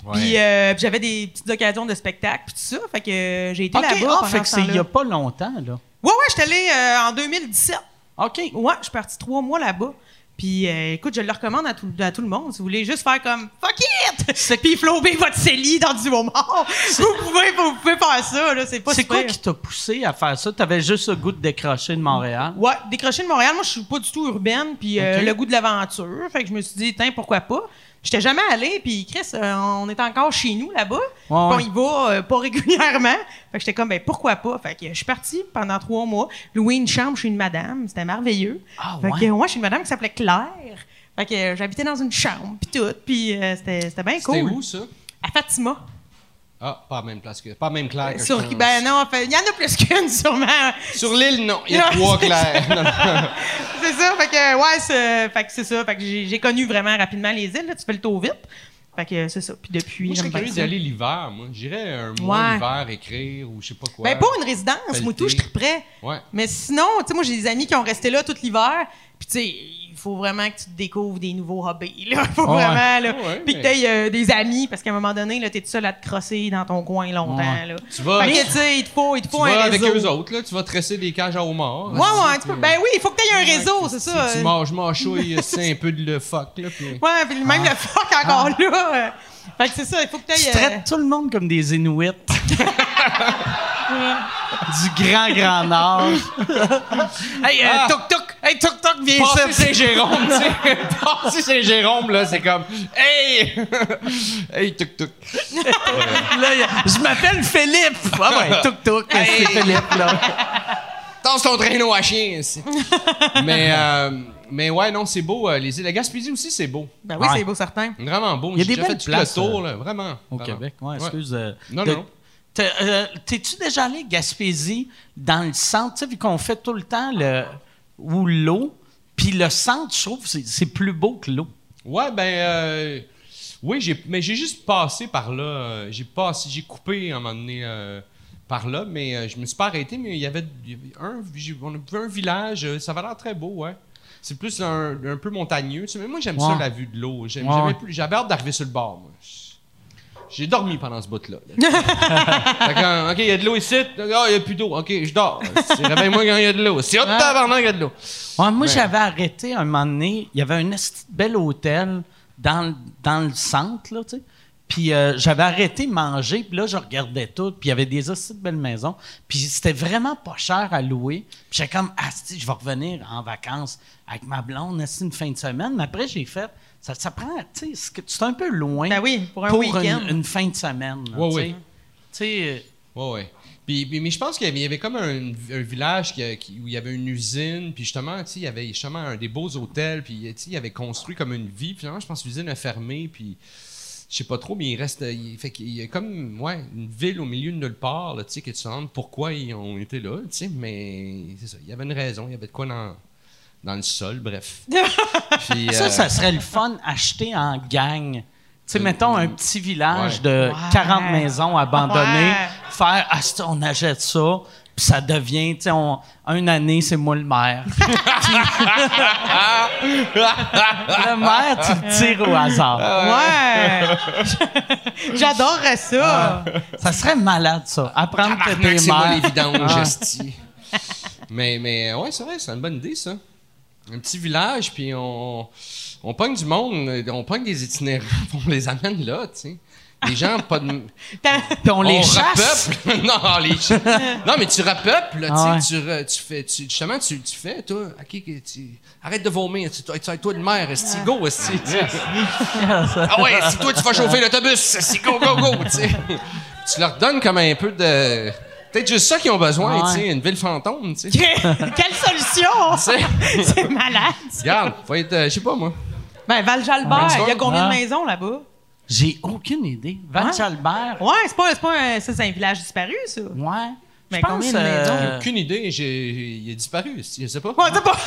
Ouais. Puis, euh, puis j'avais des petites occasions de spectacle, puis tout ça. Fait que euh, j'ai été là-bas. ah, pendant fait que ce c'est il y temps-là. a pas longtemps, là. Ouais, ouais, j'étais allée euh, en 2017. OK. Ouais, je suis partie trois mois là-bas. Puis, euh, écoute, je le recommande à tout, à tout le monde. Si vous voulez juste faire comme fuck it! C'est- puis flober votre CELI dans du homard. vous, pouvez, vous pouvez faire ça, là, c'est pas C'est quoi qui t'a poussé à faire ça? T'avais juste le goût de décrocher de Montréal? Ouais, décroché de Montréal, moi, je suis pas du tout urbaine, puis euh, le goût de l'aventure. Fait que je me suis dit, tiens, pourquoi pas? J'étais jamais allée, puis Chris, euh, on est encore chez nous là-bas. Puis ouais. On y va euh, pas régulièrement. Fait que j'étais comme, ben pourquoi pas? Fait que je suis partie pendant trois mois, louer une chambre chez une madame. C'était merveilleux. Ah, fait ouais? que moi, chez une madame qui s'appelait Claire. Fait que euh, j'habitais dans une chambre, puis tout. Puis c'était c'était bien C'était cool. où, ça? À Fatima. Ah, pas la même place que... Pas même claire que je Sur, pense. ben non, en fait, il y en a plus qu'une, sûrement. Sur l'île, non. Il y a trois non. c'est ça, fait que, ouais, c'est, fait que c'est ça. Fait que j'ai, connu vraiment rapidement les îles, là, tu fais le tour vite. Fait que c'est ça. Puis depuis, Moi, je serais curieux ça. d'aller l'hiver, moi. J'irais un mois Ouais. l'hiver écrire ou je sais pas quoi. Ben, pour une résidence, tout, je triperais. Ouais. Mais sinon, tu sais, moi, j'ai des amis qui ont resté là tout l'hiver. Puis, tu sais, il faut vraiment que tu te découvres des nouveaux hobbies, là. Faut Ouais. vraiment, là. Ouais, Puis que mais- t'aies euh, des amis, parce qu'à un moment donné, là, t'es tout seul à te crosser dans ton coin longtemps, Ouais. là. Tu vas, Fait que, tu sais, il te faut, il te tu faut un vas avec eux autres, là. Tu vas tresser des cages à homards. Ouais, ouais, tu peux- ben oui, il faut que t'aies un réseau, c'est Si ça. tu manges, mâchouilles, c'est un peu de le fuck, là. Puis... Ouais, puis même le fuck encore là. Euh. Fait que c'est ça, il faut que Tu t'aies. euh, traites tout le monde comme des Inuits. du grand, grand nord. hey, euh, Ah. toc toc! Hey, toc toc, viens Passer ici! Saint-Jérôme, tu sais. Passer Saint-Jérôme, là, c'est comme Hey! hey, tuk tuk. Là, y a- je m'appelle Philippe! Ah ouais, toc toc, c'est Philippe, là. Tasse ton traîneau à chien, ici. mais, euh, mais ouais, non, c'est beau. euh, les îles de Gaspésie aussi, c'est beau. Ben oui, Ouais. c'est beau, certain. Vraiment beau. Il y a J'ai des déjà belles fait tout places, le tour, euh, là, vraiment. Au vraiment. Québec, ouais, Ouais. excuse. euh, Non, de- non, non. T'es, euh, T'es-tu déjà allé Gaspésie dans le centre, tu sais, vu qu'on fait tout le temps le ou l'eau, puis le centre, je trouve, c'est, c'est plus beau que l'eau. Ouais, ben, euh, oui, j'ai, mais j'ai juste passé par là. euh, J'ai passé, j'ai coupé à un moment donné euh, par là, mais euh, je me suis pas arrêté. Mais il y avait, un, on a vu un village, euh, ça avait l'air très beau, ouais. C'est plus un, un peu montagneux. mais moi, j'aime ça, la vue de l'eau. Ouais. j'avais, hâte d'arriver sur le bord, moi. J'ai dormi pendant ce bout-là. Que, OK, il y a de l'eau ici. Ah, il n'y a plus d'eau. OK, je dors. Réveille-moi quand il y a de l'eau. C'est hot, tabarnak, il y a de l'eau. Ouais, moi, j'avais arrêté un moment donné. Il y avait un bel hôtel dans, le- dans le centre, là, tu sais. Puis euh, j'avais arrêté de manger, puis là, je regardais tout, puis il y avait des aussi de belles maisons. Puis c'était vraiment pas cher à louer. Puis j'étais comme, ah, si, je vais revenir en vacances avec ma blonde, esti, une fin de semaine? Mais après, j'ai fait, ça, ça prend, tu sais, c'est c'est un peu loin Ben oui, pour un pour week-end. une, une fin de semaine. là, Ouais, tu sais. Tu sais, Ouais, ouais. Puis, puis- mais je pense qu'il y avait, y comme un, un village qui, a- qui- où il y avait une usine, puis justement, tu sais, il y avait justement un, des beaux hôtels, puis tu sais, il avait construit comme une vie. Puis finalement, je pense que l'usine a fermé, puis je sais pas trop, mais il reste, il, fait qu'il y a comme, ouais, une ville au milieu de nulle part, là, tu sais, que tu demandes pourquoi ils ont été là, tu sais, mais c'est ça, il y avait une raison, il y avait de quoi dans, dans le sol, bref. Puis, Ça, euh, ça serait le fun, acheter en gang. Tu sais, mettons un petit village Ouais. de Ouais. 40 maisons abandonnées, Ouais. faire ah, on achète ça, puis ça devient, tu sais, on- une année, c'est moi le maire. Le maire, tu le tires au hasard. Ouais! J'adorerais ça! Ça serait malade, ça. Apprendre que t'es c'est moi maire. vidanges, Ah. esti. mais, mais ouais, c'est vrai, c'est une bonne idée, ça. Un petit village, puis on, on pogne du monde, on pogne des itinérants, on les amène là, tu sais. Les gens, pas de. Puis on les chasse. non, les cha- non, mais tu tu Ah ouais. sais, tu, re- tu fais, tu, justement, tu, tu fais, toi, ok, que tu, arrête de vomir, tu, toi, toi, de mer, esti, go, esti. Ah ouais, si toi tu vas chauffer l'autobus, c'est go, go, go, tu sais. Tu leur donnes comme un peu de. Peut-être juste ça qu'ils ont besoin, Ouais. tu sais, une ville fantôme, tu sais. Quelle solution! C'est malade! Regarde, faut être, euh, je sais pas moi. Ben, Val-Jalbert, il y a combien Ah. de maisons là-bas? J'ai aucune idée. Val-Jalbert, Ouais, c'est pas, c'est pas un, ça, c'est un village disparu, ça. ouais. Mais Je pense, combien de euh, maisons? Aucune idée, j'ai, il est disparu, je sais pas. Ouais, t'as pas.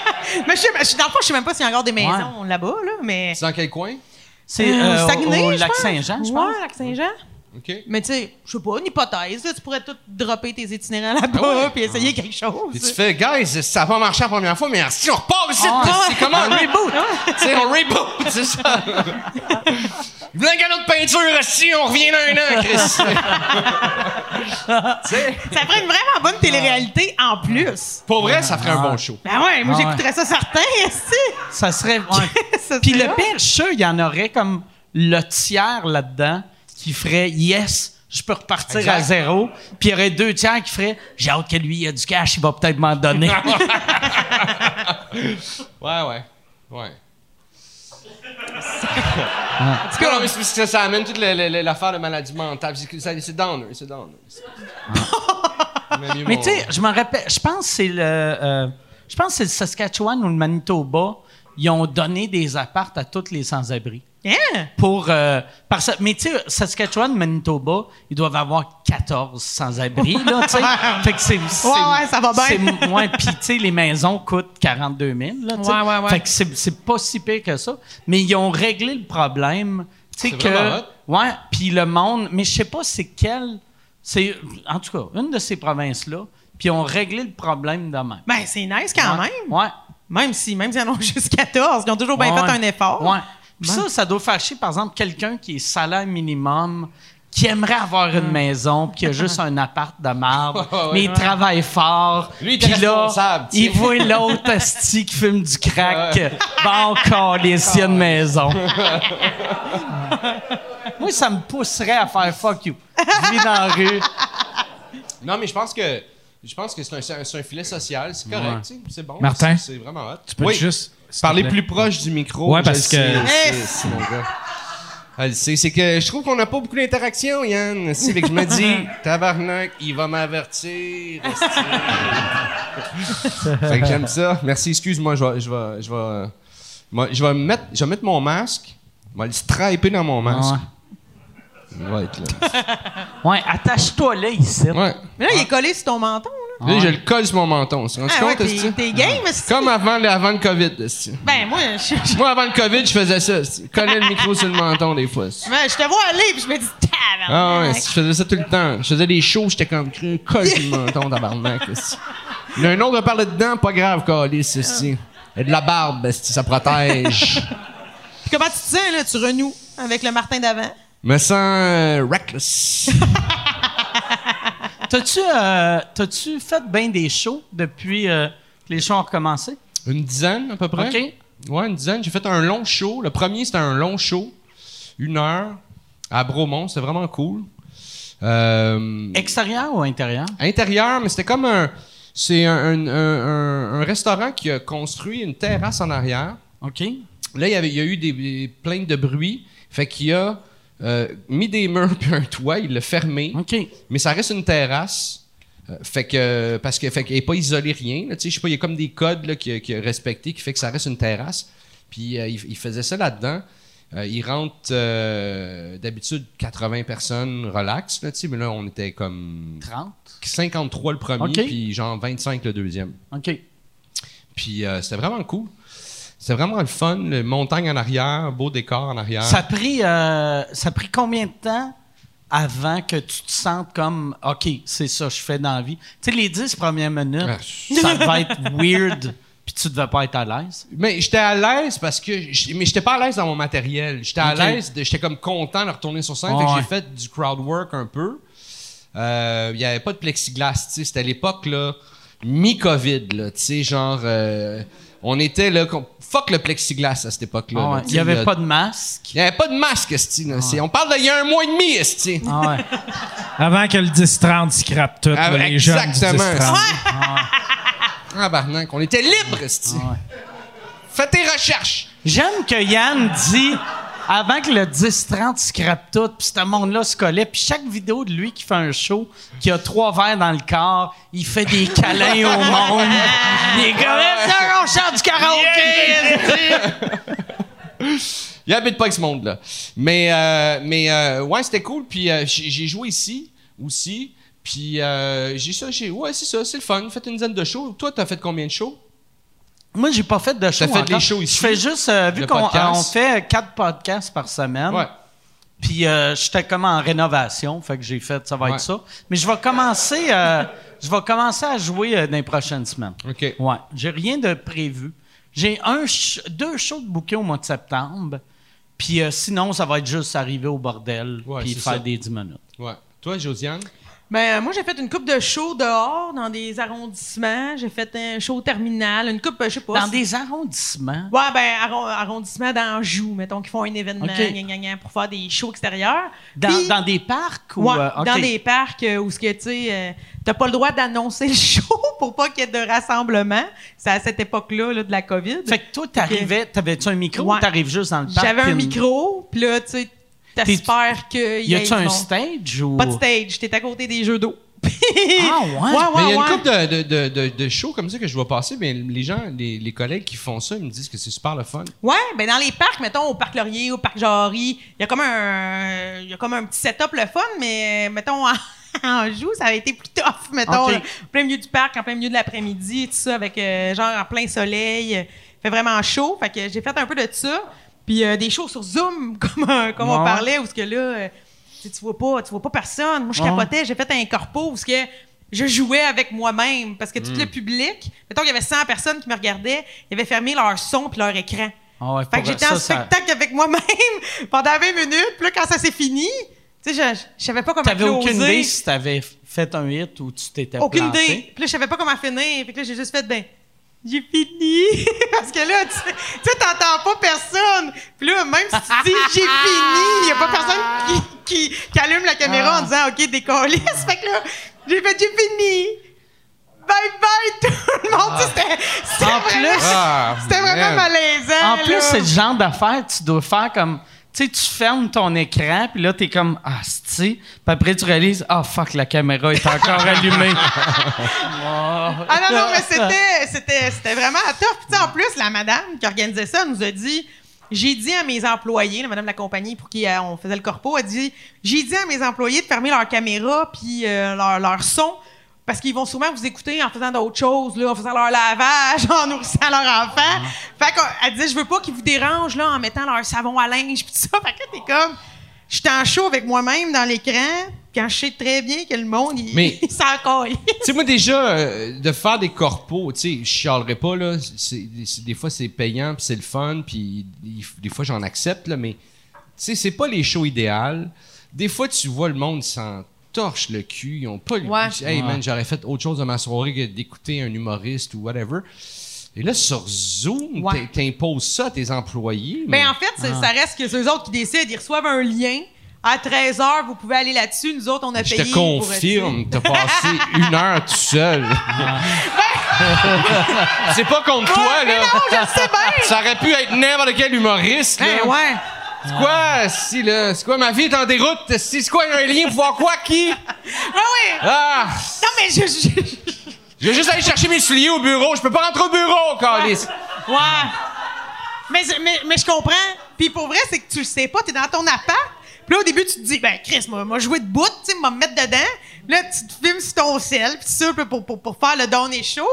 mais je sais, dans le fond, je sais même pas s'il y a encore des maisons là-bas, là, mais. C'est dans quel coin? C'est Euh, euh, Saguenay, au je lac. Saint-Jean, je pense. Ouais, lac Saint-Jean. Mais tu sais, je sais pas, une hypothèse, là, tu pourrais tout dropper tes itinérants là-bas Ah ouais? puis essayer quelque chose. Et tu fais, guys, ça va marcher la première fois, mais si on repart ici, Ah, c'est comment? On reboot? Ah. tu sais, on reboot, c'est ça. Il voulait un galop de peinture, si on revient dans un an, Chris. Ça ferait une vraiment bonne télé-réalité en plus. Pour vrai, ça ferait un Ah. bon show. Ben ouais, moi Ah ouais. j'écouterais ça certain. Ça serait. ouais. Ça Puis serait le hot. pire, je il y en aurait comme le tiers là-dedans qui ferait yes, je peux repartir Exact. à zéro. Puis il y aurait deux tiers qui feraient j'ai hâte que lui, il a du cash, il va peut-être m'en donner. Ouais, ouais. Ouais. En tout cas, que ça amène toute l'affaire de maladie mentale. C'est downer, c'est downer. Mais tu sais, je me rappelle, je pense que c'est le, euh, je pense que c'est le Saskatchewan ou le Manitoba. Ils ont donné des appartes à tous les sans-abri. Hein? Pour, euh, parce, mais tu sais, Saskatchewan, Manitoba, ils doivent avoir 14 sans-abri, là, tu sais. fait que c'est. c'est- ouais, ça va bien. Ouais, puis tu sais, les maisons coûtent 42 000, là, tu sais. Ouais, ouais, ouais. Fait que c'est, pas si pire que ça. Mais ils ont réglé le problème, tu sais, C'est que. Ouais, puis le monde, mais je sais pas c'est quel. C'est, en tout cas, une de ces provinces-là, puis ils ont réglé le problème de même. Ben, c'est nice quand Ouais. même. Ouais. Même si, même s'ils en ont juste 14, ils ont toujours bien Ouais. fait un effort. Ouais. Puis ça, ça doit faire chier, par exemple, quelqu'un qui est salaire minimum, qui aimerait avoir Hum. une maison, puis qui a juste un appart de marbre, mais il travaille fort. Lui, il est puis là, il voit l'autre asti qui fume du crack. Bon, câlisse, il y a une maison. Moi, ça me pousserait à faire fuck you. Je vis dans la rue. Non, mais je pense que je pense que c'est un, c'est filet social, c'est correct, Ouais. c'est bon. Martin? c'est c'est vraiment hot. Tu peux oui, juste. parler plus proche du micro. Ouais, je parce sais, que- c'est- Hey! c'est mon gars. C'est que je trouve qu'on n'a pas beaucoup d'interaction, Yann. C'est que je me dis, tabarnak, il va m'avertir. fait que j'aime ça. Merci, excuse-moi, je vais, je vais, je vais, je vais mettre, je vais mettre mon masque, je vais le striper dans mon masque. Va être là. Ouais, attache-toi là, ici. Ouais. Mais là, il est collé sur ton menton. Là. Là, je le colle sur mon menton. Tu te rends Ah ouais, compte, t'es esti? t'es game? Comme avant, le- avant le COVID. Ben, moi, je, Moi, avant le COVID, je faisais ça. Collais le micro sur le menton des fois. ben, je te vois aller, puis je me dis, Ah tabarnak. ouais, je faisais ça tout le temps? Je faisais des shows, j'étais comme cru, colle sur le menton, tabarnak. esti. Il y en a un autre à parler dedans, pas grave. Il y a de la barbe, ça protège? Puis comment tu te sens, là? Tu renoues avec le Martin d'avant? Me sens euh, reckless. T'as-tu, euh, t'as-tu fait bien des shows depuis euh, que les shows ont recommencé? Une dizaine, à peu près. OK. Ouais, une dizaine. J'ai fait un long show. Le premier, c'était un long show. Une heure. À Bromont. C'était vraiment cool. Euh, Extérieur ou intérieur? intérieur, mais c'était comme un. C'est un, un- un- un- un restaurant qui a construit une terrasse en arrière. OK. Là, il y, avait, il y a eu des, des plaintes de bruit. Fait qu'il a euh, mis des murs puis un toit, il l'a fermé. OK. Mais ça reste une terrasse. Euh, fait que parce que fait n'est pas isolée rien. là, je sais pas, il y a comme des codes là, qu'il a, respectés qui fait que ça reste une terrasse. Puis euh, il, il faisait ça là-dedans. Il rentre d'habitude 80 personnes relax, là, mais là on était comme 30. 53 le premier, Ok. puis genre 25 le deuxième. OK. Puis c'était vraiment cool. C'était vraiment le fun, le montagne en arrière, beau décor en arrière. Ça a pris, euh, ça a pris combien de temps avant que tu te sentes comme OK, c'est ça que je fais dans la vie? Tu sais, les 10 premières minutes, Ah, ça devait être weird, puis tu devais pas être à l'aise. Mais j'étais à l'aise parce que. Mais j'étais pas à l'aise dans mon matériel. J'étais à l'aise, j'étais comme content de retourner sur scène. fait que Ouais. j'ai fait du crowd work un peu. Euh, Il y avait pas de plexiglas, tu sais. C'était l'époque, là, mi-COVID, là. Tu sais, genre. euh, on était là. qu'on- Fuck le plexiglas à cette époque-là. Ah ouais. Il sais, y avait là. pas de masque. Il y avait pas de masque, esti, là. C'est- On parle d'il y a un mois et demi, esti. Ah ouais. Avant que le 10-30 scrape tout, Ah, là, les jeunes du exactement. 10-30. Ah, barnac. On était libre, esti. Ah ouais. Fais tes recherches. J'aime que Yann dit avant que le 10-30 scrape tout, puis ce monde-là se collait, puis chaque vidéo de lui qui fait un show, qui a trois verres dans le corps, il fait des câlins au monde. Il est comme, Eh, ça, on chante du karaoké! Il habite pas avec ce monde-là. Mais, euh, mais euh, ouais, c'était cool. Puis euh, j'ai joué ici aussi. Puis euh, j'ai ça, j'ai. Ouais, c'est ça, c'est le fun. Fait une dizaine de shows. Toi, t'as fait combien de shows? Moi, j'ai pas fait de show T'as fait encore. des shows ici? Je fais juste, euh, vu qu'on on fait quatre podcasts par semaine, Ouais. puis euh, j'étais comme en rénovation, fait que j'ai fait, ça va Ouais. être ça. Mais je vais commencer, euh, je vais commencer à jouer euh, dans les prochaines semaines. OK. Ouais, j'ai rien de prévu. J'ai un, deux shows de bouquet au mois de septembre. Puis euh, sinon, ça va être juste arriver au bordel puis faire ça. des 10 minutes. Ouais. Toi, Josiane? Ben, moi, j'ai fait une coupe de show dehors, dans des arrondissements. J'ai fait un show terminal, une coupe, je sais pas. Dans des arrondissements? Ouais, ben, arron- arrondissement d'Anjou, mettons, qui font un événement, Ok. gna, gna, gna, pour faire des shows extérieurs. Dans, Puis- dans des parcs ou. Ouais, euh, dans des parcs euh, où ce que tu sais, euh, t'as pas le droit d'annoncer le show pour pas qu'il y ait de rassemblement. C'est à cette époque-là là, de la COVID. Fait que toi, t'arrivais, t'avais-tu un micro Ouais. ou t'arrives juste dans le parc? J'avais un micro, puis là, tu sais, t'espères qu'il Y a-tu un du monde. stage ou. Pas de stage, t'es à côté des jeux d'eau. Ah, ouais? ouais, Mais il y a une ouais. couple de, de, de, de, de shows comme ça que je vois passer, mais les gens, les, les collègues qui font ça, ils me disent que c'est super le fun. Ouais, ben dans les parcs, mettons au parc Laurier, au parc Jarry, il y a comme un il y a comme un petit setup le fun, mais mettons en, en joue, ça a été plus tough, mettons là, en plein milieu du parc, en plein milieu de l'après-midi, tout ça avec euh, genre en plein soleil, fait vraiment chaud, fait que j'ai fait un peu de ça, puis euh, des shows sur Zoom comme euh, comme on parlait où ce que là euh, tu vois pas, tu vois pas personne. Moi je Ouais. capotais, j'ai fait un corpo où ce que je jouais avec moi-même parce que tout le public, mettons qu'il y avait 100 personnes qui me regardaient, ils avaient fermé leur son puis leur écran. Ah ouais, Fait que j'étais en ça- spectacle avec moi-même pendant 20 minutes. Puis là, quand ça s'est fini, tu sais, je, je savais pas comment T'avais aucune idée si t'avais fait un hit ou tu t'étais Aucune planté? idée. Puis là, je savais pas comment finir. Puis là, j'ai juste fait, ben, j'ai fini. Parce que là, tu sais, t'entends pas personne. Puis là, même si tu dis j'ai fini, y a pas personne qui, qui, qui allume la caméra Ah. en disant, OK, décollisse. Fait que là, j'ai fait, j'ai fini. Bye bye tout le monde. Sais, C'était c'était En vraiment, Ah, c'était vraiment malaisant. En plus, c'est le genre d'affaire tu dois faire comme. Tu sais, tu fermes ton écran, puis là, t'es comme, ah, c'est Puis après, tu réalises, ah, fuck, la caméra est encore allumée. Ah non, non, mais c'était, c'était, c'était vraiment tough. Puis, tu sais, en plus, la madame qui organisait ça nous a dit j'ai dit à mes employés, la madame de la compagnie pour qui euh, on faisait le corpo, a dit j'ai dit à mes employés de fermer leur caméra puis euh, leur, leur son parce qu'ils vont sûrement vous écouter en faisant d'autres choses, là, en faisant leur lavage, en nourrissant leur enfant. Fait qu'elle disait, je veux pas qu'ils vous dérangent, là, en mettant leur savon à linge, puis tout ça. Fait que t'es comme, j'étais en show avec moi-même dans l'écran, quand je sais très bien que le monde, il, Mais-. Tu sais, moi, déjà, euh, de faire des corpos, tu sais, je chialerai pas, là. C'est, des fois, c'est payant, puis c'est le fun, puis des fois, j'en accepte, là, mais, tu sais, c'est pas les shows idéales. Des fois, tu vois le monde s'en torche le cul. Ils ont pas le Ouais. Hey, man, j'aurais fait autre chose de ma soirée que d'écouter un humoriste ou whatever. Et là, sur Zoom, Ouais. t'im- t'imposes ça à tes employés. mais- Ben, en fait, c'est- ça reste que ceux autres qui décident, ils reçoivent un lien. À 13h, vous pouvez aller là-dessus. Nous autres, on a je payé. te pour confirme, t'as passé une heure tout seul. c'est pas contre toi, là. Non, je le sais bien. Ça aurait pu être n'importe quel humoriste. Là. Ben, ouais. C'est quoi, si, là? C'est quoi, ma vie est en déroute? Si, c'est quoi, un lien pour voir quoi, qui? Ouais, ouais. Ah! Non, mais je. je- Je vais juste aller chercher mes souliers au bureau. Je peux pas rentrer au bureau, Calis. Ouais. Mais, je- mais, mais je comprends. Puis pour vrai, c'est que tu le sais pas, t'es dans ton appart. Puis là, au début, tu te dis, ben, Chris, moi, moi jouer de bout, tu sais, me mettre dedans. Là, tu te filmes sur ton sel, puis puis pour, pour, pour faire le don et show.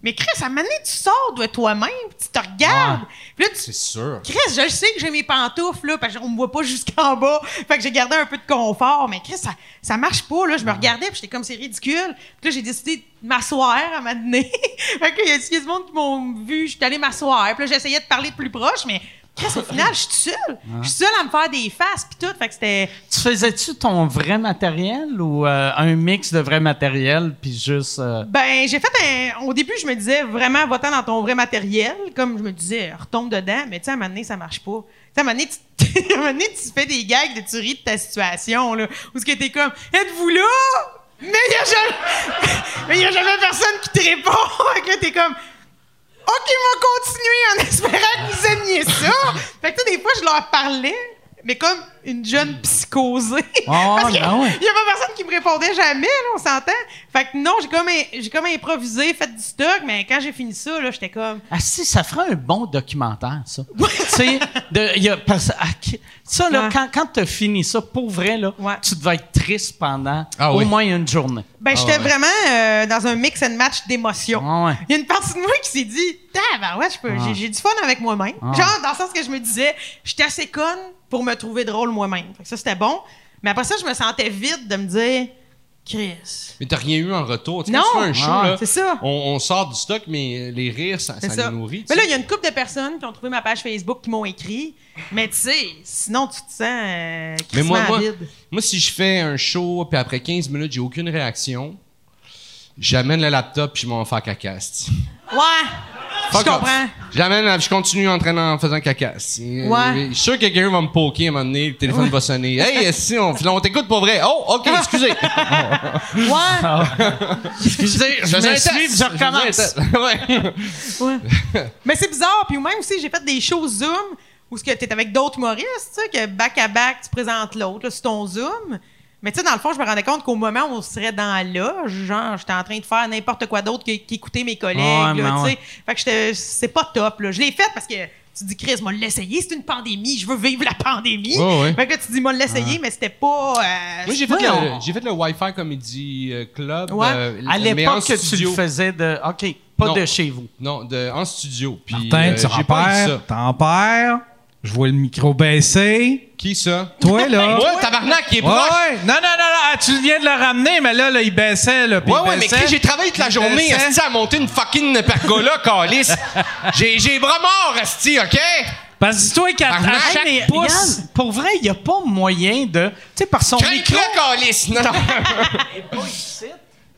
Mais Chris, à un moment donné, tu sors de toi-même, tu te regardes. Tu, C'est sûr. Chris, je sais que j'ai mes pantoufles, là, parce qu'on me voit pas jusqu'en bas. Fait que j'ai gardé un peu de confort. Mais Chris, ça, ça marche pas, là. Je me regardais, puis j'étais comme, c'est ridicule. Puis là, j'ai décidé de m'asseoir à un moment donné. fait que, il y a du monde qui m'ont vu, j'étais allée m'asseoir. Puis là, j'essayais de parler plus proche, mais Au final, je suis seule. Je suis seule à me faire des faces, puis tout. Fait que c'était. Tu faisais-tu ton vrai matériel ou euh, un mix de vrai matériel, puis juste. euh, Ben, j'ai fait un. Au début, je me disais vraiment, va-t'en dans ton vrai matériel. Comme je me disais, retombe dedans. Mais tu sais, à un moment donné, ça marche pas. À un moment donné, tu, à un moment donné, tu fais des gags de tu ris de ta situation, là. Où ce que t'es comme, êtes-vous là? Mais il y a jamais. A jamais personne qui te répond. Fait que là, t'es comme. OK, on va continuer en espérant que vous aimiez ça. Fait que, des fois, je leur parlais, mais comme une jeune psychosée. Parce que ben ouais. il y avait personne qui me répondait jamais, là, on s'entend. Fait que non, j'ai comme, j'ai comme improvisé, fait du stock, mais quand j'ai fini ça, là, j'étais comme. Ah si, ça ferait un bon documentaire, ça. tu sais, de- y a- parce- ah, ça, là, Ouais. quand, quand tu as fini ça, pour vrai, là, Ouais. tu devais être triste pendant Ah au oui. moins une journée. Ben, j'étais ouais. vraiment euh, dans un mix and match d'émotions. Ah ouais. Il y a une partie de moi qui s'est dit, je peux, j'ai, du fun avec moi-même. Ah. Genre, dans le sens que je me disais, j'étais assez conne pour me trouver drôle moi-même. Ça, c'était bon. Mais après ça, je me sentais vide de me dire, Chris. Mais t'as rien eu en retour. Tu sais, Non. quand tu fais un show, Ah, là, c'est ça. On, on sort du stock, mais les rires, ça, ça nourrit. Mais là, il y a une couple de personnes qui ont trouvé ma page Facebook qui m'ont écrit. Mais tu sais, sinon, tu te sens euh, Mais moi, moi, vide. moi, si je fais un show, puis après 15 minutes, j'ai aucune réaction, j'amène le laptop, puis je m'en vais faire caca. Ouais, je comprends. Je l'amène, je continue en train en faisant caca. Ouais. Euh, Je suis sûr que quelqu'un va me poker à un moment donné, le téléphone va sonner. Hey, si on, on t'écoute pour vrai. Oh, OK, excusez. Ouais. Excusez, je me je un recommence. Ouais. Ouais. Mais c'est bizarre. Puis même aussi, j'ai fait des shows Zoom où tu es avec d'autres humoristes, tu sais, que back-à-back, tu présentes l'autre là, sur ton Zoom. Mais tu sais, dans le fond, je me rendais compte qu'au moment où on serait dans la loge, genre, j'étais en train de faire n'importe quoi d'autre qu'écouter mes collègues, Ouais, là, mais tu sais. ouais. Fait que c'est pas top, là. Je l'ai fait parce que tu dis, Chris, moi, l'essayer, c'est une pandémie, je veux vivre la pandémie. Ouais. Fait que là, tu dis, moi, l'essayer, mais c'était pas. euh, Moi, j'ai fait, j'ai fait le Wi-Fi Comedy euh, Club. Ouais. euh, À en l'époque que tu le faisais de. OK, pas Non. de chez vous. Non, de, en studio. Puis, Martin, euh, tu repères, ça. t'en perds. Je vois le micro baisser. Qui ça? Toi, là. Moi, tabarnak, qui est Ouais, proche. ouais. Non, non, non, non. ah, Tu viens de le ramener, mais là, là il baissait, là. puis Ouais, il ouais, mais baissait. Chris, j'ai travaillé toute la journée, esti, à monter une fucking pergola, calice. J'ai, j'ai bras mort, esti, OK? Parce que dis-toi qu'à chaque mais pouce. Yann, pour vrai, il n'y a pas moyen de. Tu sais, par son micro. Crank-le, calice. Non, non. est pas ici.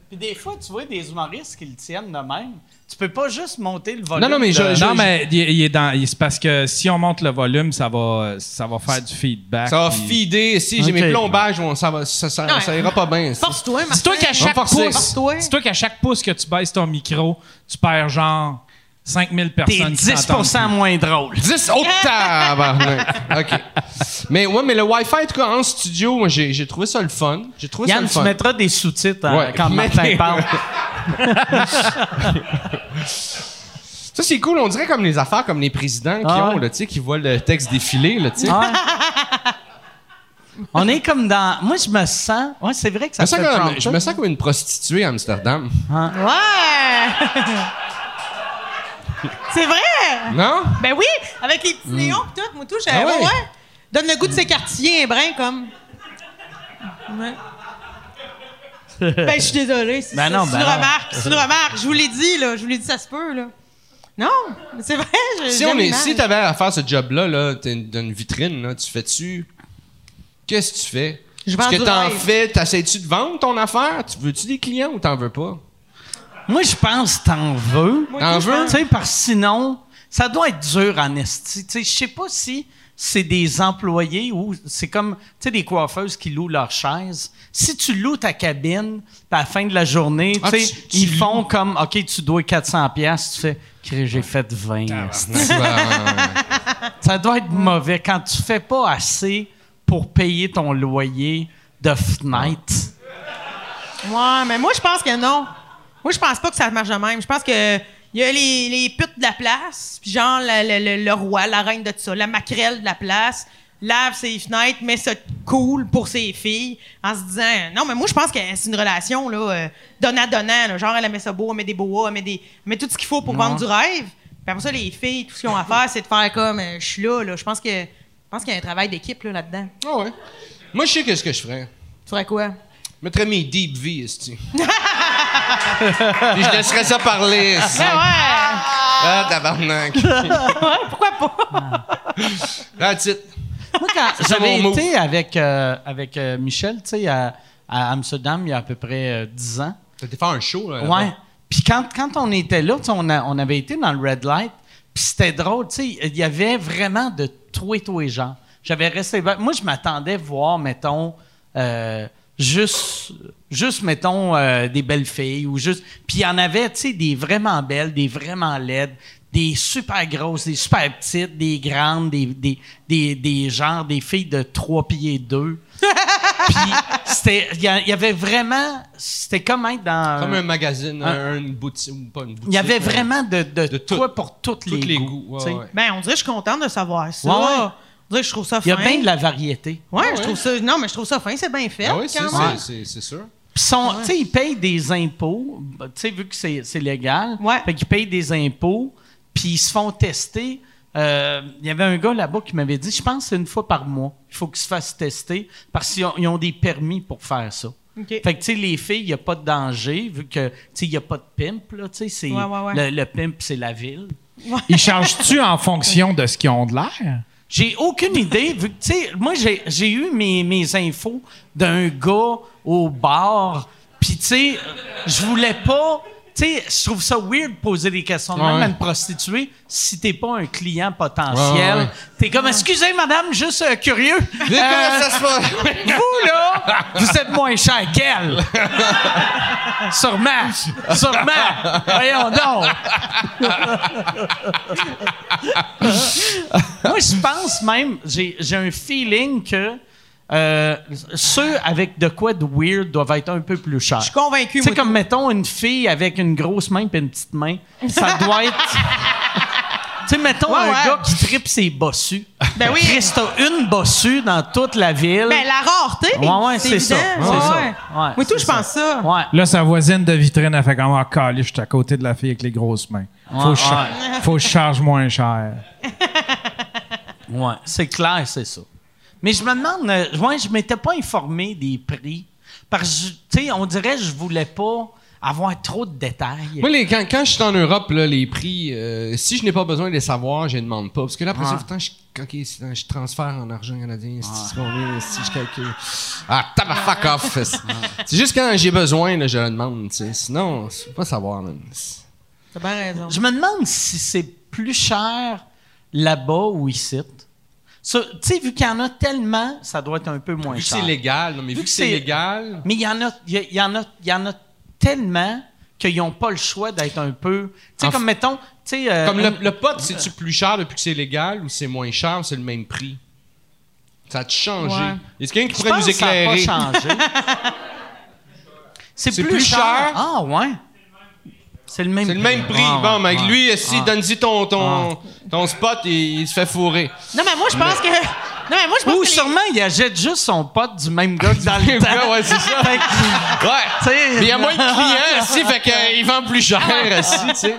Puis des fois, tu vois des humoristes qui le tiennent de même. Tu peux pas juste monter le volume. Non, non, mais je- de- je- Non, mais il, il est dans. il- C'est parce que si on monte le volume, ça va, ça va faire du feedback. Ça va puis- feeder. Si j'ai mes plombages, ça, va, ça, ça, Ouais. ça ira pas bien. Force-toi, Martin. Dis-toi qu'à chaque. Dis-toi qu'à chaque pouce que tu baisses ton micro, tu perds genre 5000 T'es personnes. qui 10 t'entendent. moins drôle. 10 oh tabarnak. OK. Mais ouais, mais le Wi-Fi, en tout cas, en studio, moi, j'ai, j'ai trouvé ça le fun. J'ai trouvé ça Yann, le tu fun. mettras des sous-titres euh, Ouais. quand Martin parle. Ça, c'est cool. On dirait comme les affaires comme les présidents qui Ah ont, ouais. là, tu sais, qui voient le texte défiler, là, tu sais. Ouais. On est comme dans. Moi, je me sens. Ouais, c'est vrai que Je ça me, fait sens comme, je me sens comme une prostituée à Amsterdam. Ouais! C'est vrai! Non? Ben oui, avec les petits néons pis tout, moi tout, j'avais Ah ouais? ouais. Donne le goût de ces quartiers, un brin comme. Ouais. ben, je suis désolée. C'est Ben ça, non, c'est ben une non. remarque. C'est une remarque. Je vous l'ai dit, là. Je vous l'ai dit, ça se peut, là. Non, mais c'est vrai. je- Si on est, l'image. si t'avais à faire ce job-là, là, t'es une- dans une vitrine, là, tu fais-tu? Qu'est-ce que tu fais? Je vends Ce que t'en rêve. fais, t'essaies-tu de vendre ton affaire? Tu veux-tu des clients ou t'en veux pas? Moi, je pense que t'en veux. T'en veux? Tu sais, parce que sinon, ça doit être dur en esti. Tu sais, je sais pas si c'est des employés ou c'est comme, tu sais, des coiffeuses qui louent leurs chaises. Si tu loues ta cabine, à la fin de la journée, Ah, tu sais, tu- tu ils loues. font comme, OK, tu dois 400 pièces, tu fais, j'ai fait 20. esti. Ça doit être mauvais quand tu fais pas assez pour payer ton loyer de fenêtre. Ouais, mais moi, je pense que non. Moi, je pense pas que ça marche de même. Je pense que il y a les, les putes de la place, puis genre le, le- le- le roi, la reine de tout ça, la maquerelle de la place, lave ses fenêtres, met ça cool pour ses filles, en se disant non, mais moi, je pense que c'est une relation là, euh, donnant-donnant. là. Genre, elle met ça beau, elle met des boas, elle met, des, elle met tout ce qu'il faut pour vendre du rêve. Puis après ça, les filles, tout ce qu'ils ont à faire, c'est de faire comme euh, je suis là. là. Je pense que je pense qu'il y a un travail d'équipe là, là-dedans. Ah ouais. Moi, je sais qu'est-ce que je ferais. Tu ferais quoi? Je mettrais mes deep V, esti. Puis je laisserais ça parler, esti. Ouais! Ah, tabarnak. Pourquoi pas? That's it. Moi, quand j'avais été avec, euh, avec euh, Michel, tu sais, à, à Amsterdam, il y a à peu près euh, 10 ans. T'as été faire un show, là. Ouais. Puis quand, quand on était là, tu sais, on, a- on avait été dans le Red Light, puis c'était drôle, tu sais, il y avait vraiment de tout et tout et gens. J'avais resté... Moi, je m'attendais voir, mettons, euh, juste, juste, mettons, euh, des belles filles ou juste... Puis il y en avait, tu sais, des vraiment belles, des vraiment laides, des super grosses, des super petites, des grandes, des, des, des, des genres, des filles de 3 pieds 2. Puis c'était... Il y, avait vraiment... C'était comme être dans... Comme un magazine, Un- un- une boutique, ou pas une boutique. Il y avait mais- vraiment de, de, De tout. quoi pour toutes Tous les, les goûts. goûts, ouais, tu sais. ouais. Ben, on dirait que je suis contente de savoir ça. Ouais, je trouve ça Il y a fin. bien de la variété. Ouais, Ouais, je trouve ça. Non, mais je trouve ça fin, c'est bien fait. Ah oui, c'est, sûr. Puis sont- ils payent des impôts, bah, tu sais, vu que c'est, c'est légal. Ouais. Fait qu'ils payent des impôts, puis ils se font tester. Euh, Il y avait un gars là-bas qui m'avait dit, je pense que c'est une fois par mois. Il faut qu'ils se fassent tester parce qu'ils ont, des permis pour faire ça. Fait que, tu sais, les filles, il n'y a pas de danger, vu que, tu sais, il n'y a pas de pimp, là, tu sais, c'est... Ouais, ouais, ouais. Le, le pimp, c'est la ville. Ils chargent-tu en fonction de ce qu'ils ont de l'air? J'ai aucune idée, vu que, tu sais, moi, j'ai, eu mes, mes infos d'un gars au bar, puis, tu sais, je voulais pas... Tu sais, je trouve ça weird de poser des questions de même à une prostituée si t'es pas un client potentiel. Ouais, ouais. T'es comme, excusez, madame, juste euh, curieux. Euh, ça se vous, là, vous êtes moins cher qu'elle. Sûrement. Sûrement. Voyons donc. Moi, je pense même, j'ai un feeling que euh, ceux avec de quoi de weird doivent être un peu plus chers. Je suis convaincu, Tu sais, moi, comme mettons une fille avec une grosse main et une petite main, ça doit être. Tu sais, mettons Ouais, un ouais. gars qui tripe ses bossus. Ben oui. Chris, t'as une bossue dans toute la ville. Ben, la rareté. Ouais, ouais, c'est ça. Ouais, C'est ça. Moi, tout, c'est je pense ça. Ouais. Là, sa voisine de vitrine, elle fait comme Ah, calé, je suis à côté de la fille avec les grosses mains. Faut que je charge moins cher. Ouais, c'est clair, c'est ça. Mais je me demande, euh, ouais, je m'étais pas informé des prix. Parce que, tu sais, on dirait que je voulais pas avoir trop de détails. Moi, les- quand, quand je suis en Europe, là, les prix, euh, si je n'ai pas besoin de les savoir, je les demande pas. Parce que là, après ça, pourtant, je, ok, si je transfère en argent canadien, si si je calcule. Ah, tabac, fuck off. C'est juste quand j'ai besoin, là, je le demande, tu sais. Sinon, je peux pas savoir, man. T'as bien raison. Je me demande si c'est plus cher là-bas ou ici. Tu sais, vu qu'il y en a tellement, ça doit être un peu moins Vu que cher. c'est légal, non, mais vu, Vu que c'est légal, Mais il y en a, il y, y en a, il y en a tellement qu'ils n'ont pas le choix d'être un peu. Tu sais, comme f- mettons, tu sais. euh, comme le, le pot, c'est-tu plus cher depuis que c'est légal ou c'est moins cher ou c'est le même prix? Ça a changé? Ouais. Est-ce qu'il y a quelqu'un qui pourrait nous que ça a pas éclairer? changé. c'est plus, plus cher. cher? Ah ouais. C'est le même. C'est le même prix. Ah, bon, mais ouais. lui, si Ah. donne-y ton, ton, ton spot et il se fait fourrer. Non, mais moi, je pense que. Non, mais moi, je pense Ou que. les- sûrement il achète juste son pote du même gars que dans le temps. ouais, c'est ça. Fait que, Ouais. tu sais, Mais il y a moins de clients, aussi, fait qu'il vend plus cher, aussi, tu sais.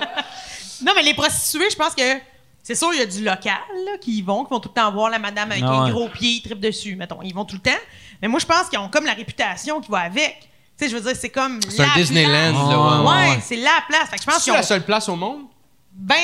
Non, mais les prostituées, je pense que. C'est sûr, il y a du local là, qui y vont, qui vont tout le temps voir la madame avec Ah un ouais. gros pied, ils trippent dessus, mettons. Ils vont tout le temps. Mais moi, je pense qu'ils ont comme la réputation qui va avec. Tu sais, je veux dire, c'est comme. C'est un la Disneyland, place. là, ouais, Ouais, ouais, ouais. c'est la place. Fait que je pense C'est la seule place au monde? Ben,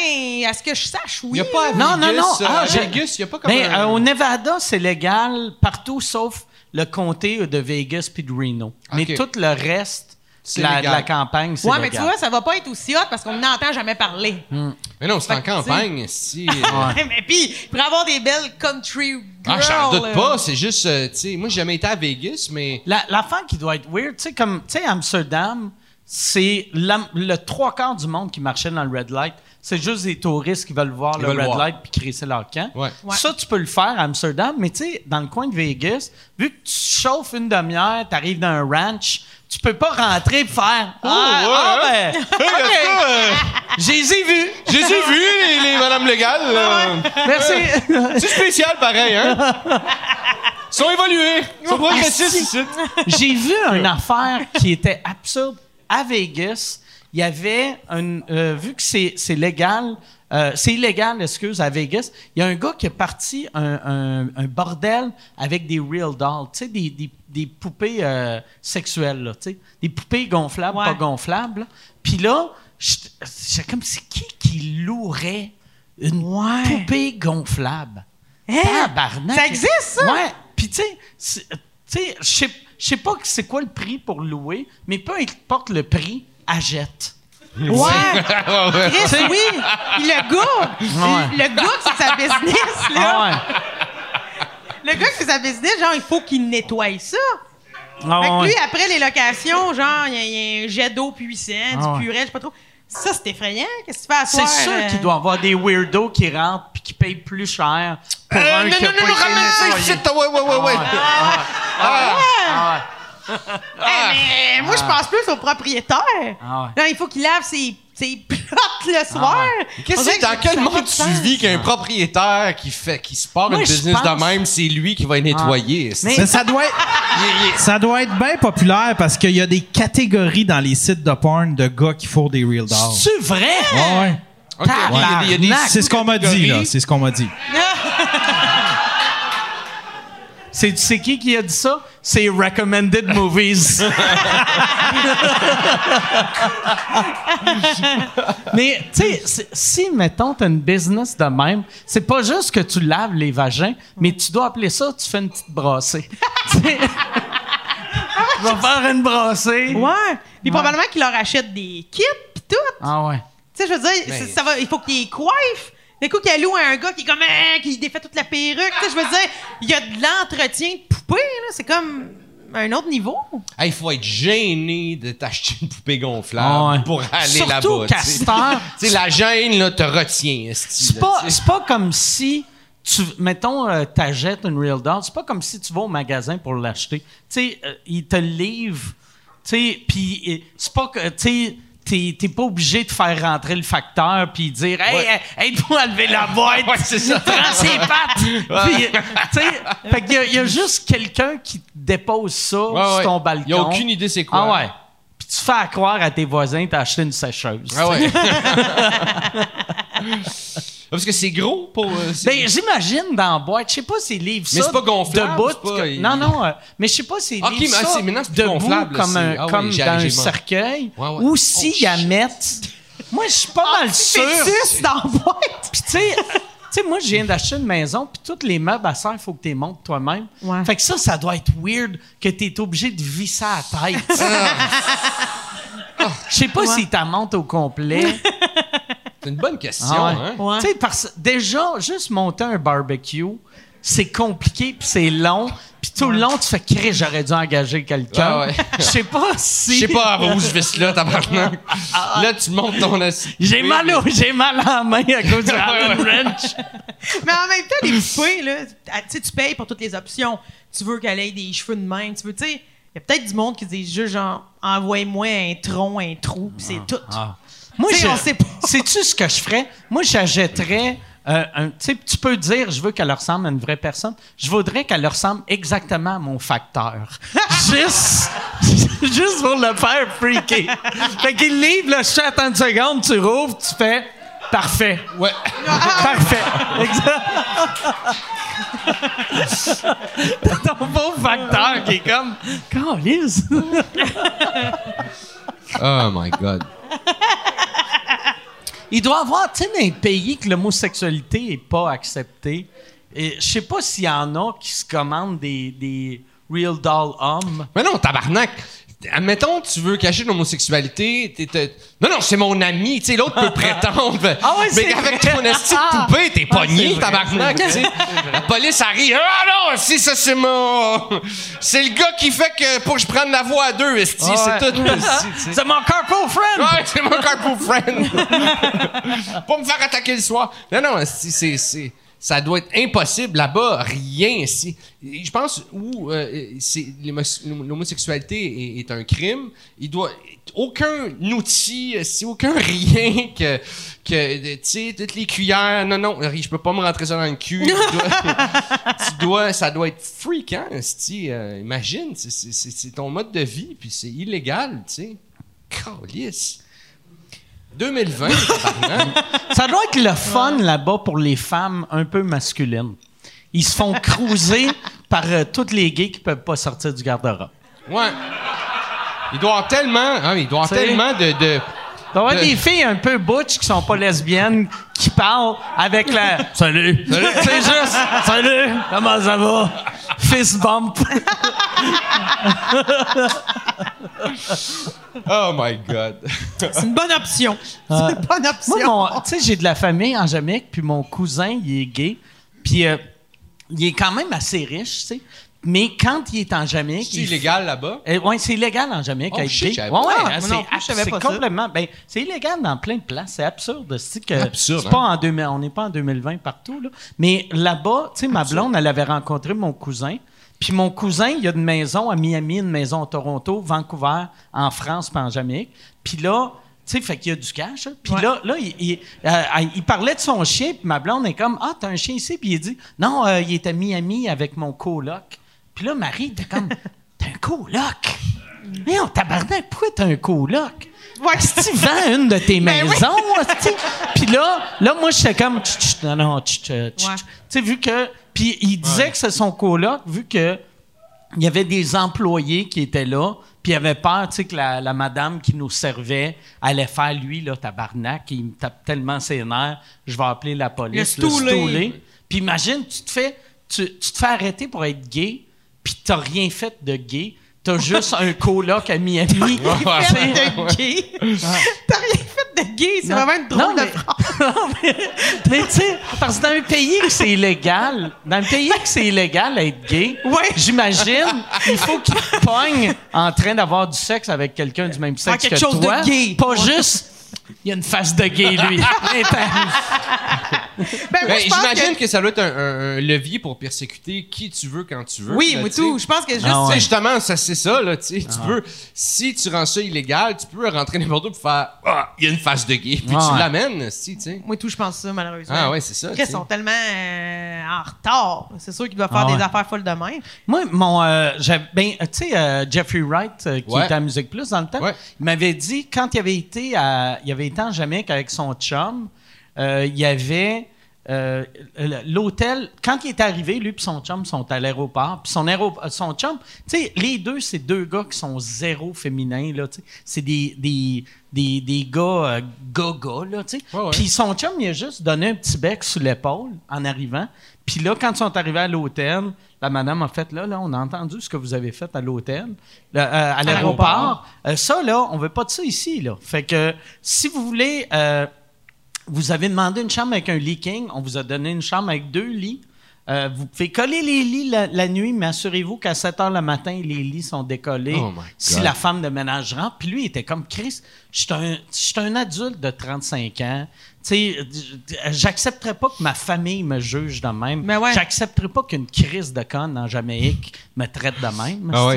à ce que je sache, oui. Il n'y a pas à Vegas. Non, non, non. Ah, à Vegas, il n'y a pas comme Ben, un- euh, au Nevada, c'est légal partout sauf le comté de Vegas puis de Reno. Mais tout le reste de la, la campagne, c'est Ouais, mais tu vois, ça va pas être aussi hot parce qu'on n'entend jamais parler. Mais non, c'est en campagne, si. mais puis, pourrait avoir des belles country girls. Ah, je t'en doute pas, c'est juste, euh, tu sais, moi, j'ai jamais été à Vegas, mais. La- L'affaire qui doit être weird, tu sais, comme, tu sais, Amsterdam, c'est la- le trois quarts du monde qui marchait dans le red light. C'est juste des touristes qui veulent voir Ils le veulent red voir. light puis crisser leur camp. Ouais. Ouais. Ça, tu peux le faire à Amsterdam, mais tu sais, dans le coin de Vegas, vu que tu chauffes une demi-heure, tu arrives dans un ranch, tu peux pas rentrer et faire Ah, ouais, ah, hein? ben, OK, j'ai vus. J'ai vu les, les madames légales. là. Merci. C'est spécial, pareil, hein? Ils sont évolués. Ils sont progressistes ici. J'ai vu une affaire qui était absurde. À Vegas, il y avait un. euh, vu que c'est c'est légal, euh, c'est illégal, excuse, à Vegas, il y a un gars qui est parti un, un- un bordel avec des real dolls, tu sais, des, des- des poupées euh, sexuelles, là, tu sais, des poupées gonflables, Ouais. pas gonflables. là. Puis là, j'étais comme, c'est qui qui louerait une Ouais. poupée gonflable? Hein? Tabarnak. Ça existe, ça? Ouais. Puis, tu sais, c'est- je sais- pas c'est quoi le prix pour louer, mais peu importe le prix, achète. Ouais. Chris, oui. Le gars, Ouais. le gars qui fait sa business, là. Ah ouais. Le gars qui fait sa business, genre, il faut qu'il nettoie ça. Ah Fait que ouais. lui, après les locations, genre, il y a- il y, a un jet d'eau puissant, Ah du purée, je sais pas trop. Ça, c'est effrayant. Qu'est-ce que tu fais à C'est soir? sûr euh? qu'il doit y avoir des weirdos qui rentrent puis qui payent plus cher pour Euh, un non, qui a non, non, non, ramène ça ici. Ouais, ouais, ouais, ouais. Ah ouais. Hey, mais moi, je pense plus au propriétaire. Ah ouais. Non, il faut qu'il lave ses, ses plottes le soir. Qu'est-ce que dans quel monde tu vis qu'un propriétaire qui fait qui se part Moi, une business pense- de même, c'est lui qui va nettoyer. Mais- Mais ça? doit être, ça doit être bien populaire parce qu'il y a des catégories dans les sites de porn de gars qui font des real dolls. C'est vrai? Ouais, ouais. Ok, il y a des- il y a des Tabarnak. C'est ce qu'on m'a dit, là. C'est ce qu'on m'a dit. C'est, tu sais qui qui a dit ça? C'est Recommended Movies. Mais, tu sais, si, mettons, t'as une business de même, c'est pas juste que tu laves les vagins, mais tu dois appeler ça, tu fais une petite brassée. Tu vas faire une brassée. Ouais. Puis probablement qu'il leur achète des kits pis tout. Ah ouais. Tu sais, je veux dire, ça va, il faut qu'il les coiffe. D'un coup, qu'il loue à un gars qui est comme, Ah qui défait toute la perruque. Tu sais, je veux dire, il y a de l'entretien de poupée, là. C'est comme un autre niveau. Il faut être gêné de t'acheter une poupée gonflable ouais. pour aller Surtout là-bas. tu sais. Castor. Tu sais, la gêne, là, te retient. C'est pas, tu sais. c'est pas comme si tu mettons euh, t'achètes une real doll, c'est pas comme si tu vas au magasin pour l'acheter. Tu sais, euh, ils te livrent. Tu sais, puis euh, c'est pas que tu sais T'es, pas obligé de faire rentrer le facteur puis dire Hey, Ouais. euh, aide-moi à lever la boîte. Ouais, c'est ça. Prends ses pattes. Puis, euh, tu sais, fait qu'il y a- il y, a juste quelqu'un qui dépose ça sur ton balcon. Il y a aucune idée c'est quoi. Ah ouais. Puis tu fais à croire à tes voisins que t'as acheté une sécheuse. Ah ouais. Parce que c'est gros pour. euh, Ben, j'imagine dans la boîte. Je sais pas s'ils livrent Mais ça c'est pas gonflable, debout. pas- il- Non, non. euh, mais je sais pas s'ils Ok, livrent mais ça c'est- maintenant, gonflable, comme, un, ah comme dans un cercueil. Ouais, ouais. Ou Oh, s'ils la shit. mettent... Moi, je suis pas mal sûr. Dans la boîte. Puis tu sais... tu sais, moi, je viens d'acheter une maison, puis tous les meubles à serre, il faut que tu les montes toi-même. Ouais. Fait que ça, ça doit être weird que tu es obligé de visser à la tête. Je sais pas Ouais. si t'as monte au complet. C'est une bonne question, Ah ouais. hein? Ouais. Tu sais, parce déjà, juste monter un barbecue, c'est compliqué puis c'est long. Puis tout le long, tu fais crier, j'aurais dû engager quelqu'un. Ah ouais. Je sais pas si. Je sais pas à où je vis là, tabarnak. Là, tu montes ton assis. J'ai mal, au- j'ai mal à la main à cause du Allen Wrench. Mais en même temps, les poupées, là, ah, tu sais, tu payes pour toutes les options. Tu veux qu'elle ait des cheveux de même. Tu veux, tu sais, il y a peut-être du monde qui dit juste genre, envoie-moi un tronc, un trou, pis c'est tout. Moi, je- on sait pas. Sais-tu ce que je ferais? Moi, j'achèterais. euh, un- tu peux dire, je veux qu'elle ressemble à une vraie personne. Je voudrais qu'elle ressemble exactement à mon facteur. juste, juste pour le faire freaker. fait qu'il livre, là, je fais attends une seconde, tu rouvres, tu fais parfait. Ouais. Parfait. Exact. T'as ton beau facteur qui est comme. Calisse. Oh my God. Il doit y avoir, tu sais, dans les pays que l'homosexualité n'est pas acceptée, je sais pas s'il y en a qui se commandent des, des real doll hommes. Mais non, tabarnak. Admettons, tu veux cacher l'homosexualité. t'es- t'es- Non, non, c'est mon ami. Tu sais, l'autre peut prétendre. Ah ouais, c'est Mais avec ton esti de poupée, t'es Ah, pogné, vrai, tabarnak. tu sais. La police arrive. Ah non, si, ça, c'est mon. C'est le gars qui fait que pour que je prenne la voie à deux, esti. Ah C'est ouais. tout, esti. C'est mon carpool friend! Ouais, c'est mon carpool friend. Pas me faire attaquer le soir. Non, non, c'est, c'est, c'est- ça doit être impossible là-bas, rien ici. Je pense où euh, l'homosexualité est, est un crime, il doit aucun outil, si aucun rien que que tu sais toutes les cuillères, non non, je peux pas me rentrer ça dans le cul. Tu dois, tu dois- ça doit être freakant, esti, euh, imagine, c'est, ton mode de vie puis c'est illégal, tu sais. 2020, tabarnak. Ça doit être le fun là-bas pour les femmes un peu masculines. Ils se font cruiser par euh, toutes les gays qui peuvent pas sortir du garde-robe. Ouais. Il doit avoir tellement, hein, il doit y avoir C'est- tellement de, doit avoir De- des filles un peu butch qui sont pas lesbiennes qui parlent avec la Salut! C'est juste Salut! Comment ça va? Fist bump. Oh my God. C'est une bonne option. C'est une bonne option. Moi, mon- tu sais, j'ai de la famille en Jamaïque, puis mon cousin, il est gay. Puis euh, il est quand même assez riche, tu sais. Mais quand il est en Jamaïque. C'est il illégal là-bas? Euh, ouais, c'est illégal en Jamaïque Oh, shit, Ouais, pas- ouais, Ah, c'est pas complètement. Ben, c'est illégal dans plein de places. C'est absurde. C'est que Absurde, c'est hein? pas en 2000 on n'est pas en 2020 partout là. Mais là-bas, tu sais, ma blonde, elle avait rencontré mon cousin. Puis mon cousin, il y a une maison à Miami, une maison à Toronto, Vancouver, en France, puis en Jamaïque. Puis là, tu sais, fait qu'il y a du cash. hein. Puis Ouais. là, là, il, il- euh, il parlait de son chien, puis ma blonde est comme Ah, t'as un chien ici? Puis il dit Non, euh, il est à Miami avec mon coloc. Puis là, Marie était comme T'as un coloc? Mais on tabarnak, pourquoi t'as un coloc? Ouais. Si tu vends une de tes Ben oui. maisons, hostie? Puis là, là, moi, j'étais comme, Tch, tch, non, non, tch, tu sais, vu que, Puis il disait que c'est son coloc, vu que il y avait des employés qui étaient là, puis il avait peur, tu sais, que la, la madame qui nous servait allait faire, lui, là, tabarnak, il me tape tellement ses nerfs, je vais appeler la police. Le stoulé. Puis imagine, tu te fais, tu, tu te fais arrêter pour être gay, t'as rien fait de gay. T'as juste un coloc à Miami. T'as rien fait de gay. T'as rien fait de gay. C'est vraiment une drôle Non, de mais- phrase. Non, mais, mais tu sais, parce que dans un pays où c'est illégal, dans un pays où c'est illégal être gay, Ouais. j'imagine, il faut qu'il te pogne en train d'avoir du sexe avec quelqu'un du même sexe Ah, quelque que chose de toi. gay. Pas Ouais. juste, il y a une face de gay, lui. Ben, Ben, je pense J'imagine que- que... ça doit être un, un- un levier pour persécuter qui tu veux quand tu veux. Oui, tout. Je pense que juste. Ah ouais. justement, ça, c'est ça, là, tu peux, si tu rends ça illégal, tu peux rentrer n'importe où pour faire, ah, il y a une face de gay. Puis Ah tu ouais. l'amènes, si, tu sais. Moi tout, je pense ça, malheureusement. Ah ouais, c'est ça. Ils sont tellement euh, en retard. C'est sûr qu'ils doivent faire Ah des affaires folles de même. Moi, mon. euh, ben, tu sais, euh, Jeffrey Wright, euh, qui Ouais. était à Musique Plus dans le temps, Ouais. il m'avait dit, quand il avait été, à, il avait été en Jamaïque avec son chum, euh, il y avait. euh, l'hôtel, quand il est arrivé, lui et son chum sont à l'aéroport. Puis son, euh, son chum, tu sais, les deux, c'est deux gars qui sont zéro féminins. C'est des, des, des, des gars gaga. Ouais, ouais. Puis son chum, il a juste donné un petit bec sous l'épaule en arrivant. Puis là, quand ils sont arrivés à l'hôtel, la madame a fait, là, là, on a entendu ce que vous avez fait à l'hôtel, euh, à l'aéroport. Euh, ça, là, on veut pas de ça ici, là. Fait que si vous voulez, euh, vous avez demandé une chambre avec un lit king, on vous a donné une chambre avec deux lits. Vous pouvez coller les lits la, la nuit, mais assurez-vous qu'à 7 heures le matin, les lits sont décollés. Oh si la femme de ménage rentre. Puis lui, il était comme Chris, je suis un, je suis un adulte de 35 ans. Tu sais, euh, j'accepterais pas que ma famille me juge de même. Mais ouais. J'accepterais pas qu'une crise de conne en Jamaïque me traite de même. Ah.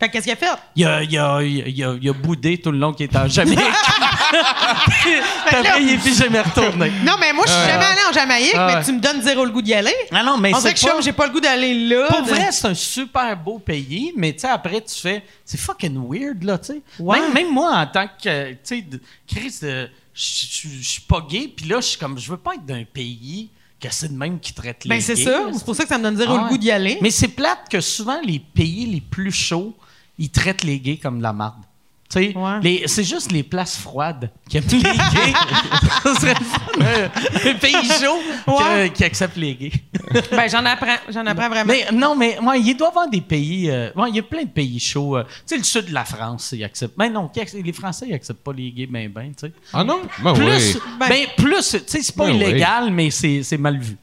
Fait que qu'est-ce qu'il a fait? Il a, il, a, il, a, il a boudé tout le long qu'il était en Jamaïque. Puis après, il est plus jamais retourné. Non, mais moi, je suis jamais allé en Jamaïque, Ah mais tu me donnes zéro le goût d'y aller. Ah non, mais On dirait que je pas- j'ai pas le goût d'aller là. Pour de- vrai, c'est un super beau pays, mais tu sais, après, tu fais. C'est fucking weird, là, tu sais. Ouais. Même, même moi, en tant que. Tu sais, de- Chris, euh, je je- je suis pas gay, puis là, je suis comme. Je veux pas être d'un pays que c'est de même qui traite les Ben, c'est gays, ça. C'est pour ça que ça me donne zéro Ah le goût d'y aller. Mais c'est plate que souvent, les pays les plus chauds, ils traitent les gays comme de la marde. Sais, Ouais. c'est juste les places froides qui aiment les gays. Ça serait un, un pays chaud que- Ouais. qui accepte les gays. Ben, j'en apprends. J'en apprends vraiment. Mais non, mais ouais, il doit y avoir des pays. euh, ouais, il y a plein de pays chauds. euh, tu sais, le sud de la France, ils acceptent. Mais non, les Français, ils acceptent pas les gays, ben, ben, tu sais. Ah non? Ben Plus, ouais. Ben- ben, plus, tu sais, c'est pas Ben illégal, mais c'est c'est mal vu.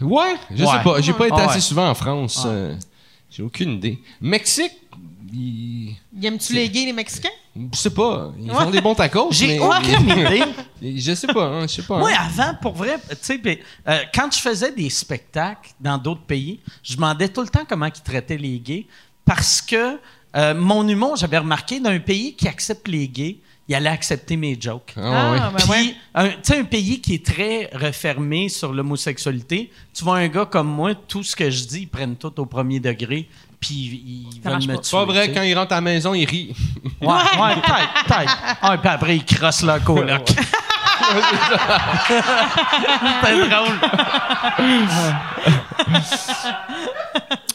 Ouais, je Ouais. sais pas. J'ai pas été Ouais. assez souvent en France. euh, J'ai aucune idée. Mexique, ils... Aimes-tu les gays, les Mexicains? je sais pas. Ils Ouais. font des bons tacos. J'ai mais- aucune idée. Je sais pas, hein, je sais pas. Moi, hein. avant, pour vrai, tu sais, euh, quand je faisais des spectacles dans d'autres pays, je demandais tout le temps comment ils traitaient les gays parce que euh, mon humour, j'avais remarqué, d'un pays qui accepte les gays, il allait accepter mes jokes. Ah, ben ouais. un, tu sais, un pays qui est très refermé sur l'homosexualité, tu vois un gars comme moi, tout ce que je dis, ils prennent tout au premier degré, puis veulent marche me pas. tuer. C'est pas vrai, quand ils rentrent à la maison, ils rient. Ouais, ouais, peut-être, peut-être. Ah, puis après, ils crossent leur coloc. C'est drôle.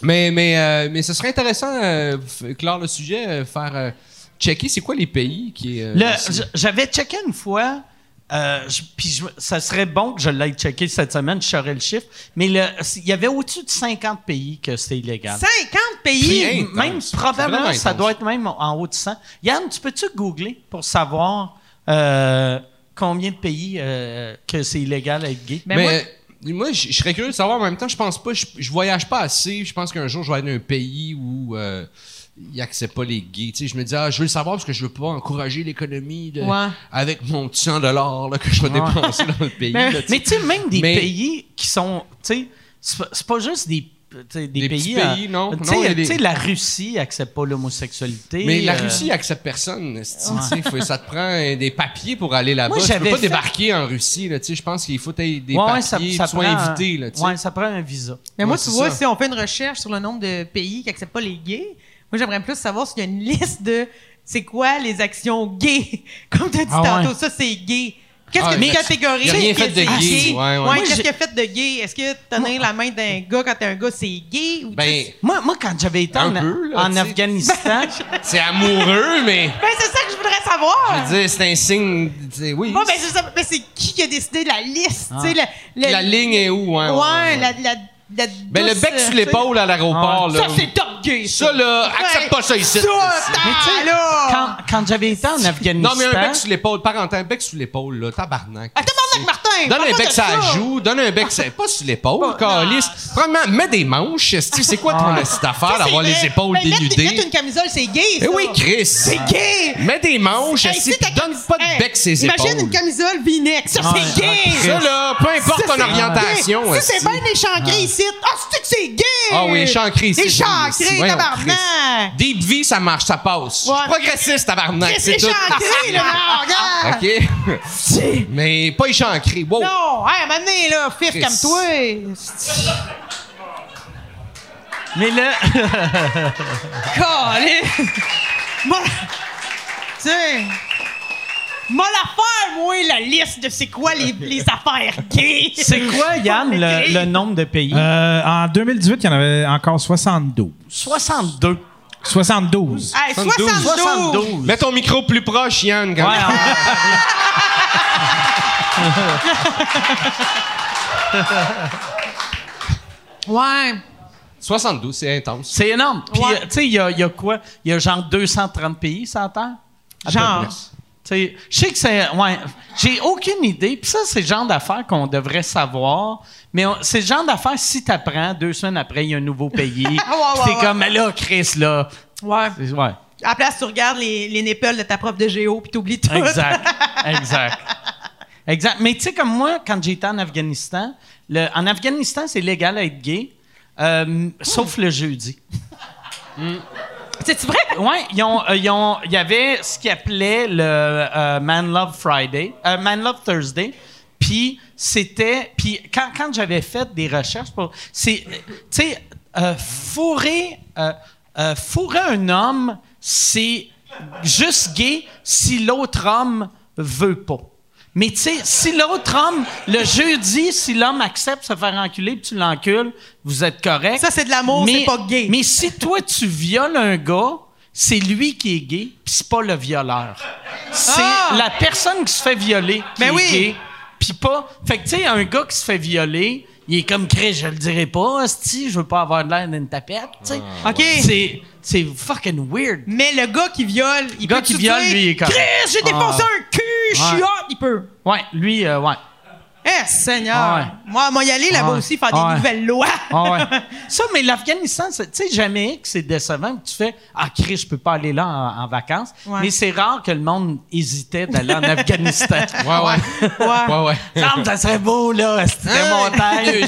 mais, mais, euh, mais ce serait intéressant, euh, clore le sujet, euh, faire euh, checker c'est quoi les pays qui. euh, Le- j- J'avais checké une fois, euh, je- puis je- ça serait bon que je l'aille checker cette semaine, je saurais le chiffre, mais le- il y avait au-dessus de 50 pays que c'était illégal. 50 pays! Même probablement, ça doit être même en haut de 100. Yann, tu peux-tu googler pour savoir euh, combien de pays euh, que c'est illégal d'être gay? Ben, mais moi- euh, moi, je je serais curieux de savoir. En même temps, je pense pas. Je, je voyage pas assez. Je pense qu'un jour, je vais aller dans un pays où. euh, ils acceptent pas les gays. Tu sais, je me dis, ah, je veux le savoir parce que je veux pas encourager l'économie de- Ouais. avec mon petit 100 dollars là, que je vais dépenser dans le pays. Mais- là, tu sais. Mais tu sais, même des Mais- pays qui sont. Tu sais, c'est pas- juste des. Des, Des pays, pays, non. Il des- la Russie accepte pas l'homosexualité. Mais la euh, Russie accepte personne. sais, faut- ça te prend des papiers pour aller là-bas. Tu peux pas fait- débarquer en Russie. Là, tu sais, je pense qu'il faut des ouais, ouais, papiers, ça, ça sois prend invité. un- Là, tu sais. ouais, ça prend un visa. Mais moi, Ouais, tu vois, ça. si on fait une recherche sur le nombre de pays qui acceptent pas les gays, moi, j'aimerais plus savoir s'il y a une liste de c'est quoi les actions gays. Comme tu as dit Ah ouais. tantôt, ça, c'est gay. Qu'est-ce Ah, que tu catégorises? il a rien fait que de gay. Ouais, ouais. Qu'est-ce a fait de gay? Est-ce que tenir la main d'un gars quand t'es un gars, c'est gay? Ou Ben, Moi, moi, quand j'avais été en, peu, là, en tu sais. Afghanistan, c'est amoureux, mais. Ben, c'est ça que je voudrais savoir! Je veux dire, c'est un signe. c'est- Oui. Bon, ben, c'est ça. Ben, c'est qui qui a décidé de la liste? Tu sais, le- le- la ligne est où, hein? Ouais, la, la, la Ben, le bec euh, sur l'épaule à l'aéroport, Ça, là. c'est top gay. Ça, là, accepte pas ça ici. Ça, Mais tu sais, là! quand, quand j'avais été en Afghanistan. Non, mais un bec sur l'épaule, parentin, un bec sur l'épaule, là, tabarnak. Ah, tabarnak, Martin! Donne un bec ça. joue, donne un bec sur... Pas sur l'épaule, calice. Premièrement, mets des manches, c'est quoi ton Ça, c'est d'avoir les épaules Ben, dénudées? Mettre une camisole, c'est gay, ça. Eh oui, Chris. C'est gay! Mets des manches, si donne pas de bec ses épaules. Imagine une camisole V-neck. Ça, c'est gay! Ça, là, peu importe Ça, ton orientation. Ça, c'est bien échancré ici. Ah, c'est que c'est gay! Ah oui, échancré ici, c'est- Échancré, tabarnak! Deep V, ça marche, ça passe. Progressiste, tabarnak, C'est tout. échancré, là, regarde! OK? Mais pas échancré. Wow. Non, hey, maintenant, là, fif, Chris. calme-toi. Mais là, Calé! Moi, tu sais, moi l'affaire, moi, la liste de c'est quoi les, les affaires gays. c'est quoi, Yann, le, le nombre de pays? Euh, en 2018, il y en avait encore 72. 62. 72. Hey, 72. 72. 72. Mets ton micro plus proche, Yann. quand Ouais, même. Ouais. 72, c'est intense. c'est énorme. Puis, Ouais. tu sais, il y a, il y a quoi? Il y a genre 230 pays sur la Terre? Genre. près. Tu sais, Je sais que c'est. Ouais. J'ai aucune idée. Puis ça, c'est le genre d'affaires qu'on devrait savoir. Mais c'est le genre d'affaires, si tu apprends, deux semaines après, il y a un nouveau pays. ouais, ouais, T'es ouais. comme, mais là, Chris, là. Ouais. c'est- Ouais. À la place, tu regardes les, les nipples de ta prof de géo puis t'oublies tout. Exact. exact. Exact. Mais tu sais, comme moi, quand j'étais en Afghanistan, le- en Afghanistan, c'est légal à être gay, euh, sauf le jeudi. C'est vrai? Oui, euh, il y avait ce qu'ils appelaient le euh, Man Love Friday, Man Love Thursday. Puis c'était, puis quand, quand j'avais fait des recherches pour, c'est, tu sais, fourrer, fourrer un homme, c'est juste gay si l'autre homme veut pas. Mais tu sais, si l'autre homme, le jeudi, si l'homme accepte de se faire enculer, puis tu l'encules, vous êtes correct. Ça, c'est de l'amour, Mais- c'est pas gay. Mais si toi, tu violes un gars, c'est lui qui est gay, puis c'est pas le violeur. C'est Ah! la personne qui se fait violer qui Ben est oui. gay, puis pas... Fait que, tu sais, un gars qui se fait violer, il est comme Chris, je le dirai pas, asti, je veux pas avoir l'air d'une tapette, tu sais. OK. C'est, c'est fucking weird. Mais le gars qui viole, il gars peut qui viole, lui, il est correct. Chris, j'ai défoncé Ah. un cul, je suis Ouais. hot, il peut. Ouais, lui, euh, ouais. Eh, Seigneur. Ah ouais. Moi, moi, y aller là-bas Ah ouais. aussi, faire des Ah nouvelles lois. Ah ouais. Ça, mais l'Afghanistan, c'est- tu sais, jamais que c'est décevant que tu fais Ah, Chris, je peux pas aller là en, en vacances. Ouais. Mais c'est rare que le monde hésitait d'aller en Afghanistan. Ouais, ouais. Ouais. Ouais, ouais. Semble, ça serait beau, là, c'était montagne.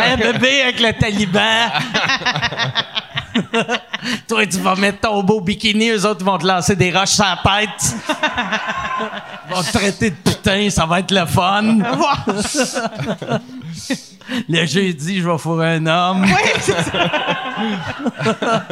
Un bébé avec le taliban. Toi, tu vas mettre ton beau bikini, eux autres ils vont te lancer des roches sur la tête. Ils vont te traiter de putain, ça va être le fun. le jeudi, je vais fourrer un homme. Oui, c'est ça.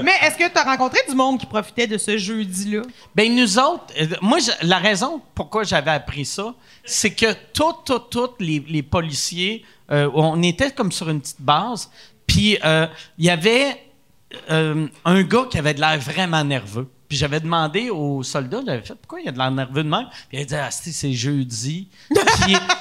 Mais est-ce que tu as rencontré du monde qui profitait de ce jeudi-là? Ben nous autres, euh, moi, je- la raison pourquoi j'avais appris ça, c'est que tous, tous, tous les, les policiers, euh, on était comme sur une petite base, puis euh, il y avait euh, un gars qui avait de l'air vraiment nerveux. Puis j'avais demandé aux soldats, j'avais fait pourquoi il a de l'air nerveux de même? Puis il a dit ah c'est c'est jeudi.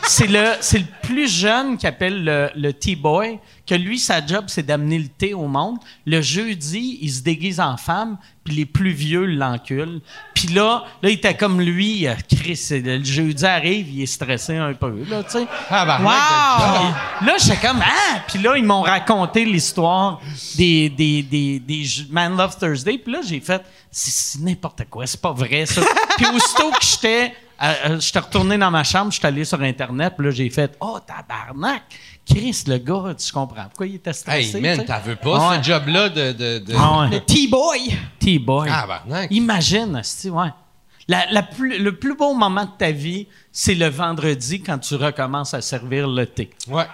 C'est le c'est le plus jeune qui appelle le, le T-boy que lui sa job c'est d'amener le thé au monde. Le jeudi il se déguise en femme puis les plus vieux l'enculent. Puis là là il était comme lui, euh, Chris le jeudi arrive il est stressé un peu là tu sais. Tabarnak de Wow! job. Là, j'étais comme, ah! Puis là, ils m'ont raconté l'histoire des, des, des, des Man Love Thursday. Puis là, j'ai fait, c'est n'importe quoi, c'est pas vrai, ça. puis aussitôt que j'étais, euh, euh, j'étais retourné dans ma chambre, j'étais allé sur Internet, puis là, j'ai fait, oh, tabarnak! Chris, le gars, tu comprends pourquoi il était stressé? Hey, man, tu t'en veux pas Ouais. ce job-là de. de, de... Ah ouais. Le T-boy. T-boy. Tabarnak. Imagine, asti, ouais. La, la plus- le plus beau moment de ta vie, c'est le vendredi quand tu recommences à servir le thé. Ouais.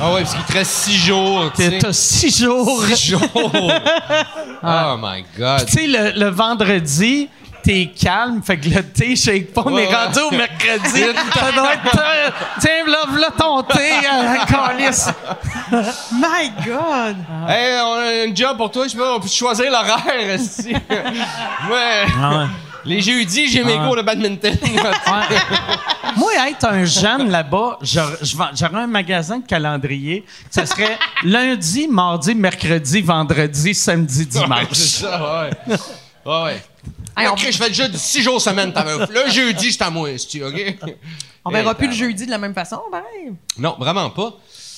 Ah ouais, parce qu'il te reste six jours. tu sais. T'as six jours. Six jours. oh my God. Tu sais, le, le vendredi, t'es calme, fait que le thé shake pas. On Ouais, est ouais. rendu au mercredi. ça doit être. euh, tiens, là, là ton thé, euh, calice. My God! Hey, on a une job pour toi, je sais pas, on peut choisir l'horaire, esti. ouais. Les jeudis, j'ai mes cours de badminton. Moi, être un jeune là-bas, j'aurais un magasin de calendrier. Ça serait lundi, mardi, mercredi, vendredi, samedi, c'est dimanche. ça, ouais. Ouais, ouais. Hey, on... Je fais déjà 6 jours semaine, ta meuf. Le jeudi, c'est à moi, esti, OK? On verra plus le jeudi de la même façon, pareil. Non, vraiment pas.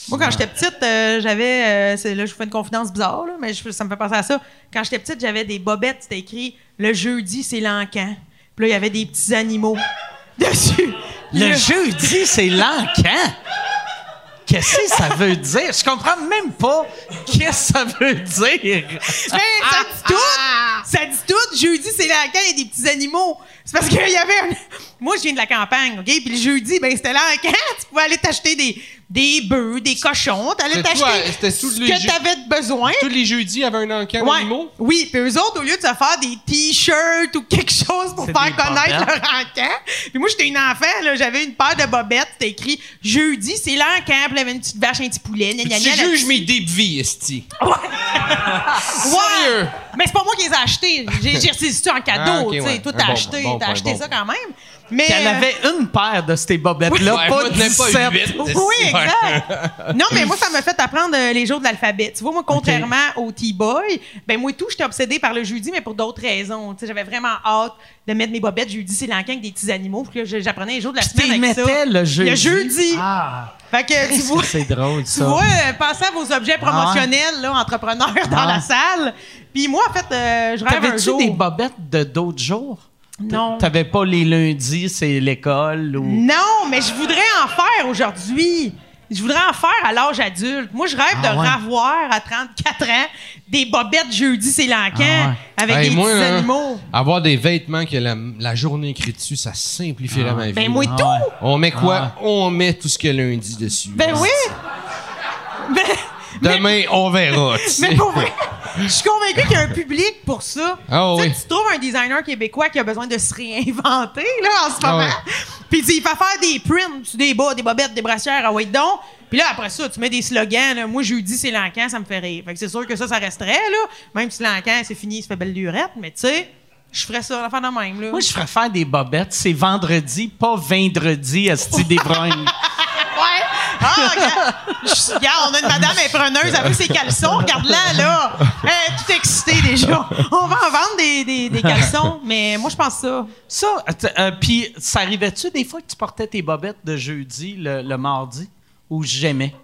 Moi, quand j'étais petite, euh, j'avais. euh, c'est- là, je vous fais une confidence bizarre, là, mais je- ça me fait penser à ça. Quand j'étais petite, j'avais des bobettes, c'était écrit Le jeudi, c'est l'encan. Puis là, il y avait des petits animaux dessus. Le jeudi, c'est l'encan? Qu'est-ce que ça veut dire? Je comprends même pas qu'est-ce que ça veut dire. Ben, ça dit tout! Ça dit tout! Jeudi, c'est l'encan, il y a des petits animaux. C'est parce qu'il y avait un... Moi, je viens de la campagne, OK? Puis le jeudi, ben, c'était l'encan. Tu pouvais aller t'acheter des, des bœufs, des cochons. T'allais t'acheter c'était ce tous les que t'avais besoin. Tous les jeudis, il y avait un encan Ouais. d'animaux? Oui, puis eux autres, au lieu de se faire des t-shirts ou quelque chose pour faire connaître bobettes. leur encan, puis moi, j'étais une enfant, là, j'avais une paire de bobettes, c'était écrit « Jeudi, c'est l'encan », puis il y avait une petite vache, un petit poulet, gna, gna, tu juges mes deep vie, esti. Ouais! Mais c'est pas moi qui les ai achetés. J'ai j'ai reçu ça en cadeau, Ah, ouais. Bon- acheté. bon T'as point, acheté bon ça point. quand même. Mais. Elle euh, avait une paire de ces bobettes-là, Ouais, pas moi, j'en ai pas 17. huit. Oui, exact. non, mais moi, ça m'a fait apprendre euh, les jours de l'alphabet. Tu vois, moi, contrairement au T-Boy, ben moi, tout, j'étais obsédée par le jeudi, mais pour d'autres raisons. Tu sais, j'avais vraiment hâte de mettre mes bobettes jeudi, c'est l'encan avec des petits animaux. Puis là, j'apprenais les jours de la Puis semaine avec ça. mettais le jeudi. Le jeudi. Ah, Fait que, tu vois, c'est drôle, tu ça? vois, euh, pensez à vos objets promotionnels, là, entrepreneurs dans Ah. la salle. Puis moi, en fait, euh, je rêve un T'avais-tu jour. des bobettes de d'autres jours? Non. T'avais pas les lundis, c'est l'école ou. Non, mais je voudrais en faire aujourd'hui. Je voudrais en faire à l'âge adulte. Moi, je rêve Ah de ouais. revoir à 34 ans des bobettes jeudi, c'est l'encan, Ah ouais. avec Hey, des moi, petits hein, animaux. Avoir des vêtements que la, la journée écrit dessus, ça simplifierait ma vie. Ben, moi, Ah tout. ouais. On met quoi? Ah On met tout ce a lundi dessus. Ben oui. Ben, Demain, on verra. mais pour vrai, je suis convaincue qu'il y a un public pour ça. Ah tu sais, oui. tu trouves un designer québécois qui a besoin de se réinventer là, en ce Ah moment. ouais. Puis tu sais, il fait faire des prints, des bas, des bobettes, des brassières, ah ouais donc. Puis là, après ça, tu mets des slogans. Là. Moi, jeudi, c'est l'encan, ça me fait rire. Fait que c'est sûr que ça, ça resterait, là. Même si l'encan, c'est fini, il se fait belle lurette. Mais tu sais, je ferais ça, l'affaire de même, là. Moi, je ferais faire des bobettes. C'est vendredi, pas vendredi, esti des brognes. Ah, regarde, on a une madame elle est preneuse, elle veut ses caleçons, regarde-la, là. Elle est toute excitée déjà. On va en vendre des, des, des caleçons, mais moi, je pense ça. Ça, euh, puis ça arrivait-tu des fois que tu portais tes bobettes de jeudi le, le mardi ou jamais?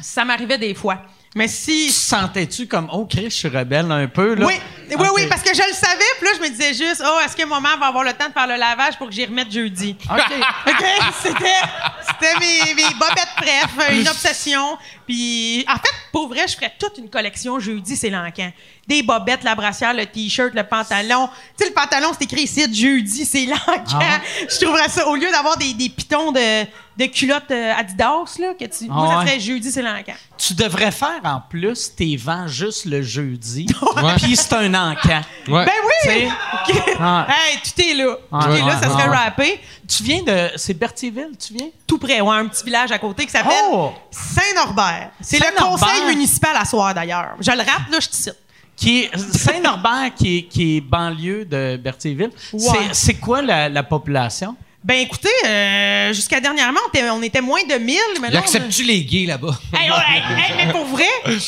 Ça m'arrivait des fois. Mais si. Tu sentais-tu comme, oh, Chris, je suis rebelle un peu, là? Oui, oui, oui, parce que je le savais, puis là, je me disais juste, oh, est-ce que maman va avoir le temps de faire le lavage pour que j'y remette jeudi? OK. OK? C'était, c'était mes, mes bobettes bref, une obsession. Puis, en fait, pour vrai, je ferais toute une collection jeudi, c'est l'encan. Des bobettes, la brassière, le t-shirt, le pantalon. Tu sais, le pantalon, c'est écrit ici, jeudi, c'est l'encan. Ah. Je trouverais ça, au lieu d'avoir des, des pitons de, de culottes euh, Adidas, là, que tu. moi, ça Ah ouais. serait jeudi, c'est l'encan. Tu devrais faire en plus tes vents juste le jeudi. Ouais. Puis c'est un encan. Ouais. Ben oui! Tu sais, OK. Ah. Hey, tout est là. Tout Ouais. est là, ça serait rappé. Tu viens de. C'est Berthierville, tu viens? Tout près, ouais, un petit village à côté qui s'appelle Oh! Saint-Norbert. C'est le conseil municipal à soir, d'ailleurs. Je le rappe, là, je te cite. Qui est Saint-Norbert, qui est, qui est banlieue de Berthierville. Ouais. C'est- quoi la, la population? Ben écoutez, euh, jusqu'à dernièrement, on était, on était moins de 1000. Mais là, on- J'accepte-tu les gays là-bas? Hey, oh, hey, hey, mais pour vrai,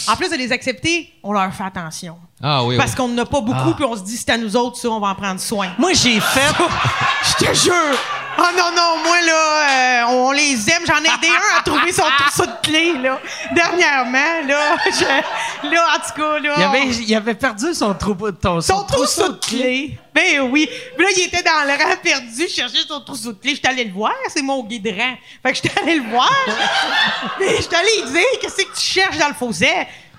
en plus de les accepter, on leur fait attention. Ah oui, Parce oui. qu'on n'en a pas beaucoup, puis on se dit, c'est à nous autres, ça, on va en prendre soin. Moi, j'ai fait. Je te jure! Oh non, non, moi, là, euh, on les aime. J'en ai aidé un à trouver son trousseau de clés, là. Dernièrement, là. je- là, en tout cas, là. Il avait, il avait perdu son, troupeau, ton, Son trousseau de clés. Ben oui. Puis là, il était dans le rang perdu, je cherchais son trousseau de clés. J'étais allé le voir, c'est mon guide de rang. Fait que j'étais allé le voir. Mais j'étais allé lui dire, qu'est-ce que tu cherches dans le fossé?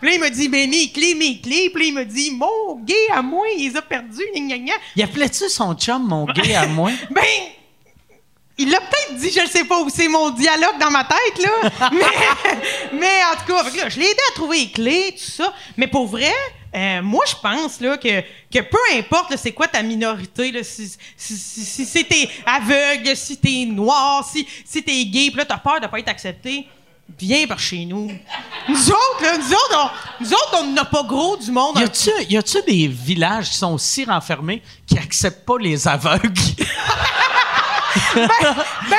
Puis là, il m'a dit, ben mes clés, mes clés. Puis là, il m'a dit, mon gay à moi, il les a perdus, gna gna gna. Il appelait-tu son chum, mon gay, à moi? Ben, il l'a peut-être dit, je ne sais pas où c'est mon dialogue dans ma tête, là. mais, mais en tout cas, là, je l'ai aidé à trouver les clés, tout ça. Mais pour vrai, Euh, moi, je pense là, que, que peu importe c'est quoi ta minorité, là, si, si, si, si, si t'es aveugle, si t'es noir, si, si t'es gay, puis là, t'as peur de pas être accepté, viens par chez nous. Nous autres, là, nous autres, on, nous autres, on n'a pas gros du monde. Y a-tu, y a-tu des villages qui sont si renfermés qui acceptent pas les aveugles? Ben,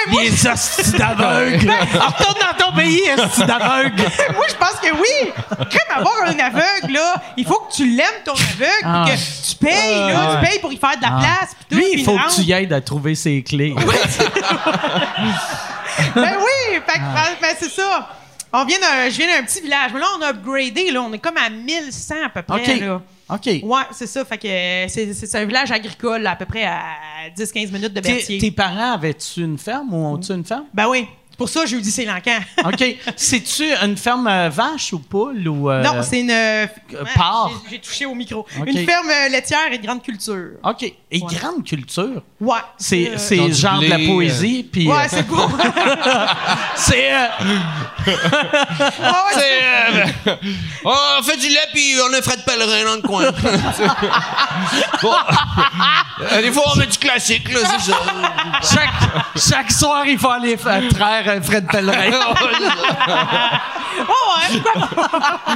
moi, les hosties d'aveugles! Retourne dans ton pays, hosties d'aveugles! moi, je pense que oui. Crème avoir un aveugle, là, il faut que tu l'aimes, ton aveugle, puis Ah. que tu payes, là, tu payes pour y faire de la place. puis tout, Lui, il faut que tu y aides à trouver ses clés. Ben oui, fait que, Ah. ben, c'est ça. On vient d'un, je viens d'un petit village, mais là, on a upgradé, là, on est comme à 1100 à peu près, OK. là. OK. Ouais, c'est ça. Fait que euh, c'est, c'est un village agricole, là, à peu près à 10-15 minutes de Tes, Berthier. tes parents avaient-tu une ferme ou ont-tu une ferme? Ben oui. Pour ça je lui dis c'est l'encan. OK. C'est-tu une ferme euh, vache ou poule ou. euh, non, c'est une. euh, porc? J'ai, j'ai touché au micro. OK. Une ferme euh, laitière et de grande culture. OK. Et grande culture? Ouais. C'est, euh, c'est Genre du genre de la blé, poésie. Puis, Ouais, euh, c'est beau. c'est. euh, Ah ouais, c'est- Oh, on fait du lait, puis on a Fred Pellerin dans le coin. Bon. Euh, Des fois, on met du classique, là, c'est ça. chaque, chaque soir, il faut aller fa- traire euh, Fred Pellerin. Oh ouais.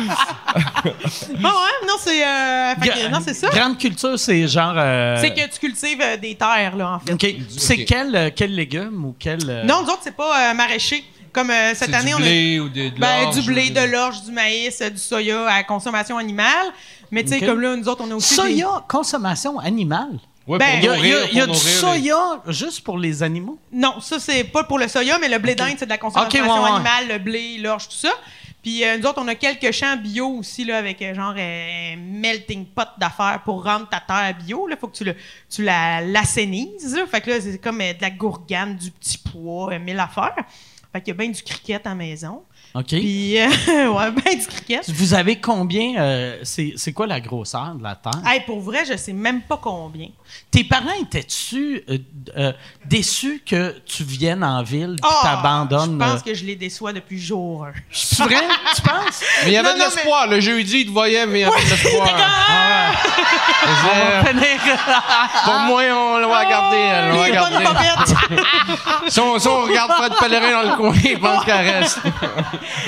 oh ouais, non, c'est. euh, fait que, non, c'est ça. Grande culture, c'est genre. euh, C'est que tu cultives euh, des terres, là, en fait. OK. C'est quel, euh, quel légume ou quel. euh, Non, nous autres, c'est pas euh, maraîcher. Comme euh, cette C'est année, du on a. blé ou de, de Ben, l'orge du blé, ou de l'orge, du maïs, euh, du soya à consommation animale. Mais tu sais, Ok. comme là, nous autres, on a aussi. Soya, consommation animale? Ouais, Ben, Il y a, y y du les- soya juste pour les animaux? Non, ça, c'est pas pour le soya, mais le blé d'Inde, c'est de la consommation Ok, ouais, ouais. animale, le blé, l'orge, tout ça. Puis euh, nous autres, on a quelques champs bio aussi, là, avec euh, genre euh, un melting pot d'affaires pour rendre ta terre bio. Il faut que tu, le, tu la l'assainises. Fait que là, c'est comme euh, de la gourgane, du petit pois, euh, mille affaires. Fait qu'il y a bien du cricket à la maison. OK. Puis, euh, ouais, ben du cricket. Vous avez combien. euh, c'est c'est quoi la grosseur de la terre? Hey, pour vrai, je sais même pas combien. Tes parents étaient-tu euh, euh, déçus que tu viennes en ville et Ah, t'abandonnes? Je pense que je les déçois depuis jour un. C'est vrai? tu penses? Mais il y avait Non, de l'espoir. Le jeudi, il te voyait, mais il y avait de l'espoir. On va finir. Pour moi, on va regarder. elle, On. Si on, si on regarde Fred Pellerin dans le coin, il pense qu'elle reste.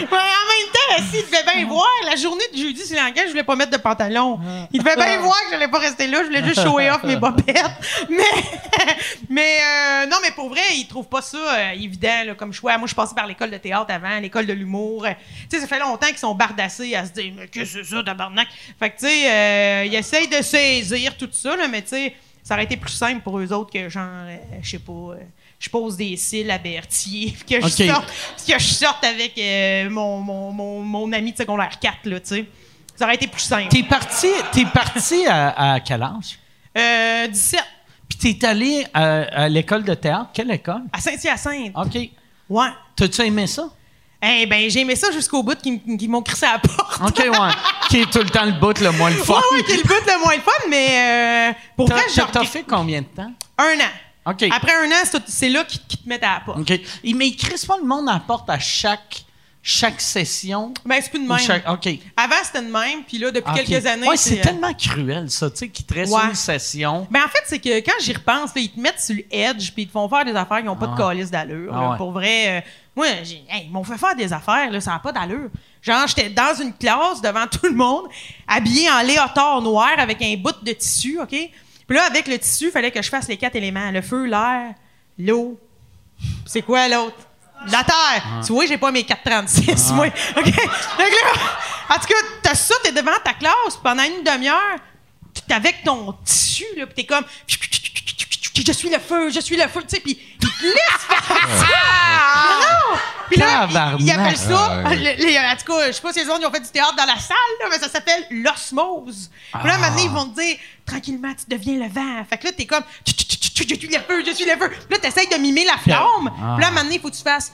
En même temps, s'il devait bien voir, la journée de jeudi, c'est laquelle je voulais pas mettre de pantalon. Il devait bien voir que j'allais pas rester là, je voulais juste shower off mes bobettes. Mais, mais euh, non, mais pour vrai, ils trouvent pas ça euh, évident là, comme choix. Moi, je suis passée par l'école de théâtre avant, l'école de l'humour. Euh, Tu sais, ça fait longtemps qu'ils sont bardassés à se dire, mais qu'est-ce que c'est ça, tabarnak? Fait que, tu sais, euh, ils essayent de saisir tout ça, là, mais tu sais, ça aurait été plus simple pour eux autres que, genre, euh, je sais pas. Je pose des cils à Berthier, que je sorte que je sorte avec euh, mon, mon, mon, mon ami de secondaire 4, là, tu sais. Ça aurait été plus simple. T'es parti, t'es parti à, à quel âge? Euh, 17, Puis t'es allé à, à l'école de théâtre. Quelle école? à Saint-Hyacinthe. OK. Ouais. T'as-tu aimé ça? Eh ben, j'ai aimé ça jusqu'au bout qu'ils m'ont crissé à la porte. OK, ouais. Qui est tout le temps le bout le moins le fun. Ouais, ouais, qui est le bout le moins le fun, mais euh, pour vrai, genre, t'as fait combien de temps? un an. Après un an, c'est là qu'ils te mettent à la porte. OK. Mais ils crissent pas le monde à la porte à chaque, chaque session? Ben, c'est plus de même. chaque-. Avant, c'était de même, puis là, depuis OK. quelques années, Ouais, c'est euh, tellement cruel, ça, tu sais, qu'ils te restent Ouais. une session. Ben en fait, c'est que quand j'y repense, là, ils te mettent sur le edge puis ils te font faire des affaires qui n'ont pas Ah de ouais. calice d'allure. Ah ouais. Pour vrai, euh, moi, j'ai- hey, ils m'ont fait faire des affaires, là, ça n'a pas d'allure. Genre, j'étais dans une classe devant tout le monde, habillé en léotard noir avec un bout de tissu, OK? Puis là, avec le tissu, il fallait que je fasse les quatre éléments. Le feu, l'air, l'eau. C'est quoi l'autre? La terre. Tu vois, j'ai pas mes 436, moi. OK? Donc là, en tout cas, t'as ça, t'es devant ta classe pendant une demi-heure, t'es avec ton tissu, là, pis t'es comme... Je suis le feu, je suis le feu, tu sais, puis ils te faire ça! Non! Puis là, ils, ils appellent ça... Ah, ouais. le- les- en tout cas, je sais pas si les autres ils ont fait du théâtre dans la salle, là, mais ça s'appelle l'osmose. Puis là, maintenant, ils vont te dire, tranquillement, tu deviens le vent. Fait que là, t'es comme... Je suis le feu, je suis le feu. Puis là, t'essayes de mimer la flamme. Puis là, maintenant, il faut que tu fasses...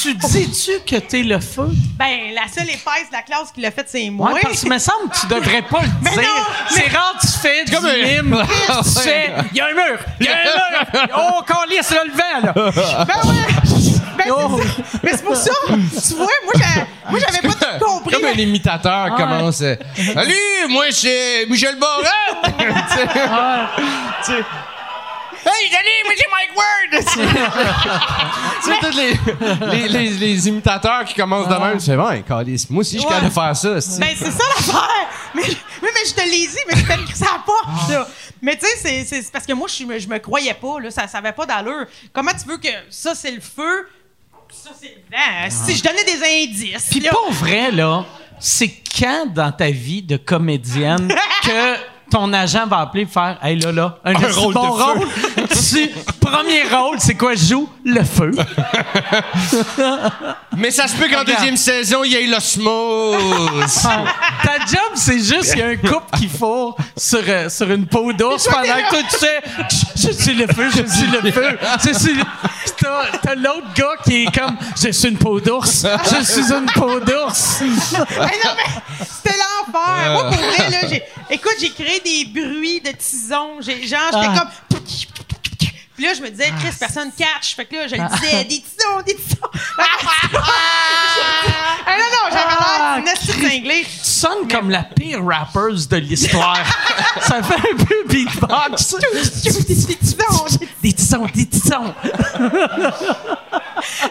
Tu dis-tu que t'es le feu? Ben, la seule épaisse de la classe qui l'a fait, c'est moi. Ouais, parce que me semble que tu devrais pas le Mais dire. non, c'est rare, tu fais du mime. tu fais, il y a un mur, il y a un mur. Oh, là, le vent, là. Ben ouais! Ben, Oh. c'est ça. Mais c'est pour ça, tu vois, moi, j'avais pas tout compris. Comme un imitateur commence. euh, Salut, moi c'est Michel Barrette! Tu sais. Tu sais. Hey, salut, moi c'est Mike Ward! tu sais, tous les, les, les, les imitateurs qui commencent de même, c'est bon, calice. Moi aussi, je suis Ouais. capable de faire ça. c'est- Ben, c'est ça l'affaire. Mais, mais, mais je te l'ai dit, mais je t'ai écrit ça porte, là. Mais tu sais, c'est- c'est c'est parce que moi, je, je me croyais pas, là. Ça, ça avait pas d'allure. Comment tu veux que ça, c'est le feu, ça, c'est le vent? Si je donnais des indices. Puis pour vrai, là, c'est quand dans ta vie de comédienne que ton agent va appeler pour faire Hey là là, un, esti rôle bon de feu. rôle. Tu- premier rôle, c'est quoi? Je joue le feu. Mais ça se peut qu'en deuxième saison, il y ait l'osmose. Ta job, c'est juste qu'il y a un couple qui fourre sur, euh, sur une peau d'ours pendant que toi, tu sais, je, je suis le feu, je suis le feu. Je suis le- T'as, t'as l'autre gars qui est comme, je suis une peau d'ours, je suis une peau d'ours. Hey, non, mais c'était l'enfer. Moi, pour vrai, là, j'ai, écoute, j'ai créé des bruits de tisons. J'ai, genre, j'étais Ah. comme. Puis là, je me disais, Chris, personne catch. Fait que là, je le disais, des tisons, des tisons. ah non, non, j'avais l'air d'une cinglée. Tu sonnes comme la pire rappeuse de l'histoire. Ça fait un peu beatbox. Des tisons, des tissons, des tissons.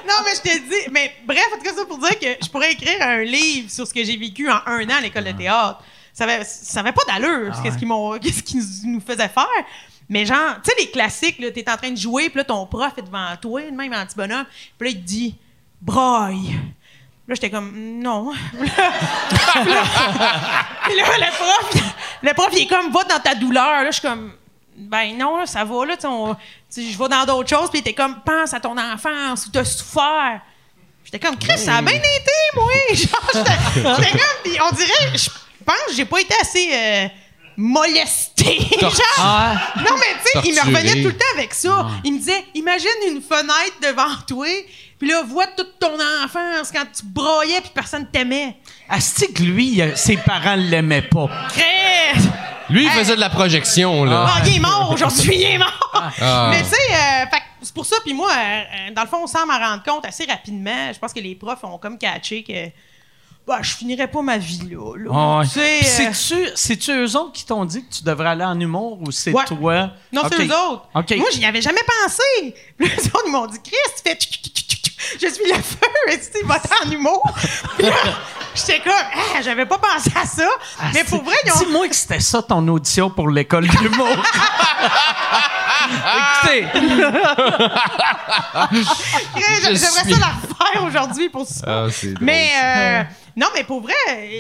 Non, mais je t'ai dit. Mais bref, en tout cas, ça pour dire que je pourrais écrire un livre sur ce que j'ai vécu en un an à l'école de théâtre. Ça avait, ça avait pas d'allure, qu'est-ce qu'ils m'ont, qu'est-ce qu'ils nous, nous faisaient faire. Mais genre, tu sais, les classiques, là, t'es en train de jouer, puis là, ton prof est devant toi, le même anti-bonhomme, puis là, il te dit « Braille ». Là, j'étais comme « Non ». Puis là, le prof, le prof, il est comme « Va dans ta douleur ». Là, je suis comme « Ben non, là, ça va, là, je vais dans d'autres choses. » Puis il était comme « Pense à ton enfance, où t'as souffert ». J'étais comme, Chris, ça a bien été, moi. Genre, j'étais comme, on dirait, pense que j'ai pas été assez euh, molestée. Genre, Ah, non, mais tu sais, il me revenait tout le temps avec ça. Il me disait, imagine une fenêtre devant toi, puis là, vois toute ton enfance quand tu broyais puis personne t'aimait. Asti que lui, ses parents l'aimaient pas. Lui, il faisait de la projection, là. Ah, il est mort aujourd'hui, il est mort. Ah. Mais tu sais, euh, c'est pour ça. Puis moi, euh, euh, dans le fond, on s'en m'en rendre compte assez rapidement. Je pense que les profs ont comme catché que bah, je finirais pas ma vie là. là. Ah ouais. Sais, euh, C'est-tu, c'est-tu eux autres qui t'ont dit que tu devrais aller en humour ou c'est Ouais. toi? non, c'est eux autres. OK. Moi, j'y avais jamais pensé. Puis les autres, ils m'ont dit, Chris, tu fais. tchou, tchou, tchou, tchou. Je suis le feu, et tu vas en humour. Puis là, j'étais comme, ah, j'avais pas pensé à ça. mais pour vrai, ils ont. Dis-moi que c'était ça ton audition pour l'école de l'humour. Écoutez, J'aimerais suis- ça la refaire aujourd'hui pour ça. Ah, Mais euh, non, mais pour vrai,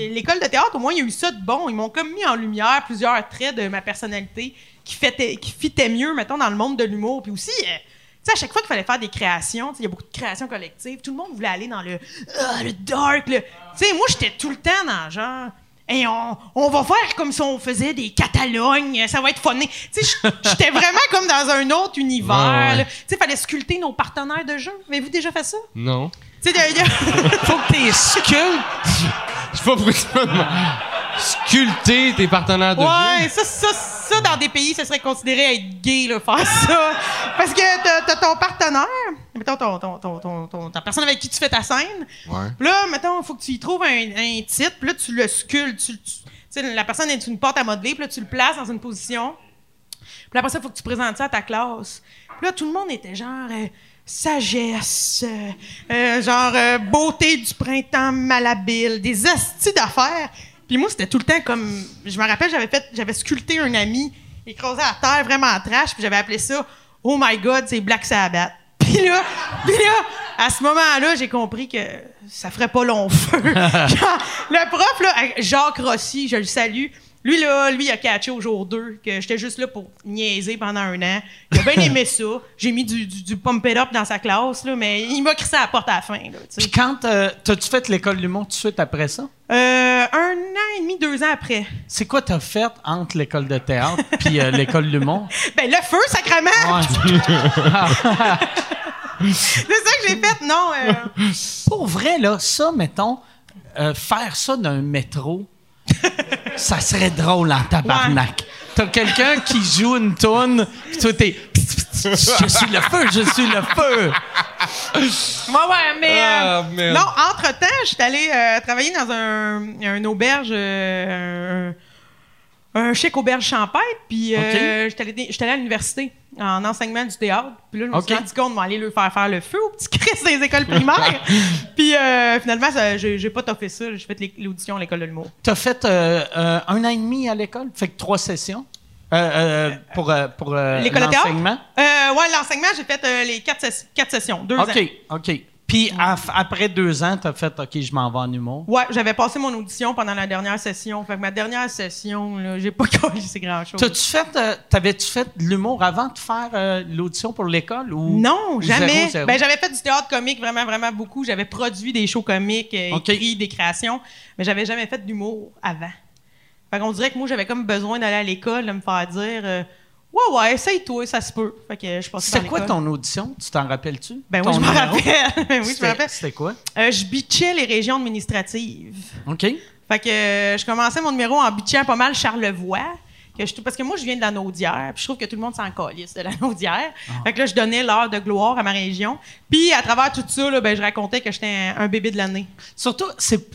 l'école de théâtre, au moins, il y a eu ça de bon. Ils m'ont comme mis en lumière plusieurs traits de ma personnalité qui, fitaient mieux, mettons, dans le monde de l'humour. Puis aussi, euh, tu sais, à chaque fois qu'il fallait faire des créations, il y a beaucoup de créations collectives, tout le monde voulait aller dans le, ah, le dark. le- Tu sais, moi, j'étais tout le temps dans genre. Et on, on va faire comme si on faisait des Catalognes, ça va être sais, j'étais vraiment comme dans un autre univers. Ouais, ouais. il fallait sculpter nos partenaires de jeu. Avez-vous déjà fait ça? Non. Tu sais, il y a- faut que t'es sculptes. Je sais pas pourquoi. Sculpter tes partenaires de Ouais, jeu. ça, ça, ça, dans des pays, ça serait considéré être gay, là, faire ça. Parce que t'as, ton partenaire, mettons ton, ton, ton, ton, ta personne avec qui tu fais ta scène. Ouais. Là, mettons, il faut que tu y trouves un, un titre, puis là, tu le sculptes. Tu, la personne est une porte à modeler, puis là, tu le places dans une position. Puis après ça, il faut que tu présentes ça à ta classe. Puis là, tout le monde était genre euh, sagesse, euh, genre euh, beauté du printemps malhabile, des hosties d'affaires. Puis moi, c'était tout le temps comme. Je me rappelle, j'avais sculpté un ami écrasé à terre, vraiment trash, puis j'avais appelé ça Oh my God, c'est Black Sabbath. Puis là, puis là, à ce moment-là, j'ai compris que ça ferait pas long feu. Le prof, là, Jacques Rossi, je le salue. Lui, là, lui, il a catché au jour 2 que j'étais juste là pour niaiser pendant un an. Il a bien aimé ça. J'ai mis du, du, du pump it up dans sa classe, là, mais il m'a crissé à la porte à la fin. Là. Puis quand euh, t'as-tu fait l'école de l'humour tout de suite après ça? Euh, un an et demi, deux ans après. C'est quoi t'as fait entre l'école de théâtre puis euh, l'école de l'humour? Ben, le feu, sacrément! Ouais. C'est ça que j'ai fait. Non, euh, Pour vrai, là, ça, mettons, euh, faire ça d'un métro, ça serait drôle en tabarnak. T'as quelqu'un qui joue une toune, pis toi, t'es... Je suis le feu, je suis le feu! Ouais, ouais, mais. euh, Ah, merde. non, entre-temps, j'étais allée euh, travailler dans un, un auberge. euh, un, un chic auberge champêtre, puis euh, j'étais allée, j'étais allée à l'université en enseignement du théâtre. Puis là, je me suis rendu compte, on aller leur faire faire le feu aux petits Chris des écoles primaires. puis euh, finalement, j'ai, pas toffé ça. J'ai fait l'audition à l'école de l'humour. T'as fait euh, euh, un an et demi à l'école, fait que trois sessions? Euh, euh, pour, euh, pour l'enseignement? Euh, ouais, l'enseignement, j'ai fait les quatre, ses- quatre sessions, deux ans. OK, OK. Puis après deux ans, t'as fait OK, je m'en vais en humour. Ouais, j'avais passé mon audition pendant la dernière session. Fait que ma dernière session, là, j'ai pas c'est grand chose. T'as-tu fait, euh, t'avais-tu fait de l'humour avant de faire euh, l'audition pour l'école ou Non, jamais. Zéro, zéro? Ben, j'avais fait du théâtre comique vraiment, vraiment beaucoup. J'avais produit des shows comiques, euh, écrit des créations, mais j'avais jamais fait d'humour avant. Fait qu'on dirait que moi, j'avais comme besoin d'aller à l'école, de me faire dire Ouais, ouais, essaye-toi, ça se peut. Fait que je passée C'était quoi ton audition? Tu t'en rappelles-tu? Ben oui, Ton je me rappelle. Oui, je me rappelle. C'était quoi? Euh, je bitchais les régions administratives. OK. Fait que euh, je commençais mon numéro en bitchant pas mal Charlevoix. Que je, parce que moi, je viens de la Naudière, puis je trouve que tout le monde s'en calisse de la Naudière. Fait que là, je donnais l'heure de gloire à ma région. Puis, à travers tout ça, là, ben, je racontais que j'étais un, un bébé de l'année. Surtout, c'est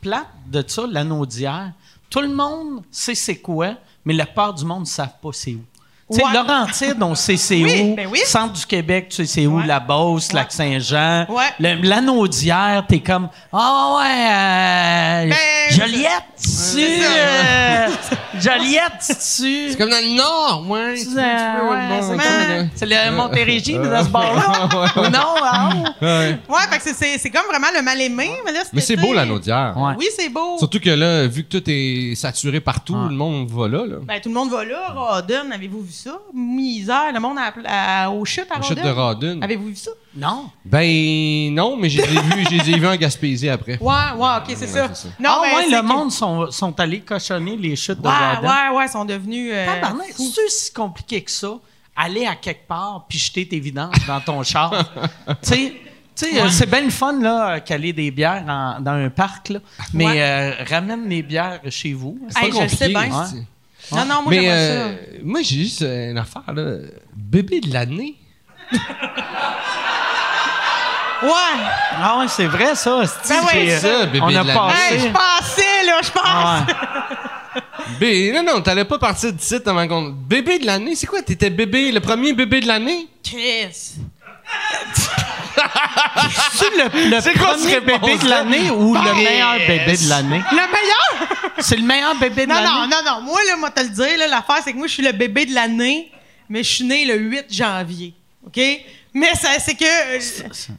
plate de ça, l'anodière. Tout le monde sait c'est quoi, mais la part du monde ne savent pas c'est où. Tu sais, Ouais. Laurentide, on sait c'est Oui, où. ben oui. Centre du Québec, tu sais c'est où. Ouais. La Beauce, Ouais. Lac-Saint-Jean. Ouais. L'anodière, t'es comme, ah ouais, euh, Ben, Joliette, tu euh, Joliette, tu C'est comme dans le Nord, ouais. Ouais, c'est le Montérégie, mais dans ce bar-là. non, hein? Ouais. Ouais, fait que c'est- c'est c'est comme vraiment le mal-aimé. Mais, là, Mais c'est beau, la Naudière. Ouais. Oui, c'est beau. Surtout que là, vu que tout est saturé partout, Ouais. le monde va là. là. Ben, tout le monde va là. Rodden, avez-vous vu ça? Misère, le monde à, à- aux chutes à La Rodden. chute de Radun. Avez-vous vu ça? Non. Ben non, mais je les ai vus, je les ai vus en Gaspésie après. Ouais, ouais, ok, c'est ça. c'est ça. Non, ah mais ouais, c'est le que- monde sont, sont allés cochonner les chutes de Ouais, Rodin. ouais, ouais, ils sont devenus. euh, c'est si compliqué que ça, aller à quelque part puis jeter tes vidanges dans ton char? tu sais, tu sais, euh, c'est bien le fun là, caler des bières en- dans un parc, là, mais Ouais. euh, ramène les bières chez vous. C'est Hey, pas je compliqué. sais bien. c'est- Non, non, moi, Mais euh, moi, j'ai juste une affaire, là. Bébé de l'année. Ouais. Ah ouais, c'est vrai ça. Ben j'ai- ça, bébé on a de l'année. passé. Hey, je pensais, là, je pense. Ah ouais. Non, non, t'allais pas partir du site avant qu'on. Bébé de l'année, c'est quoi? T'étais bébé, le premier bébé de l'année? Chris. C'est le, le C'est quoi premier ce bébé réponse-là? de l'année ou le Yes. meilleur bébé de l'année? Le meilleur? C'est le meilleur bébé de Non, l'année? non, non, non. Moi, là, moi, te le dire, là, l'affaire, c'est que moi, je suis le bébé de l'année, mais je suis né le 8 janvier. OK? Mais ça, c'est que euh,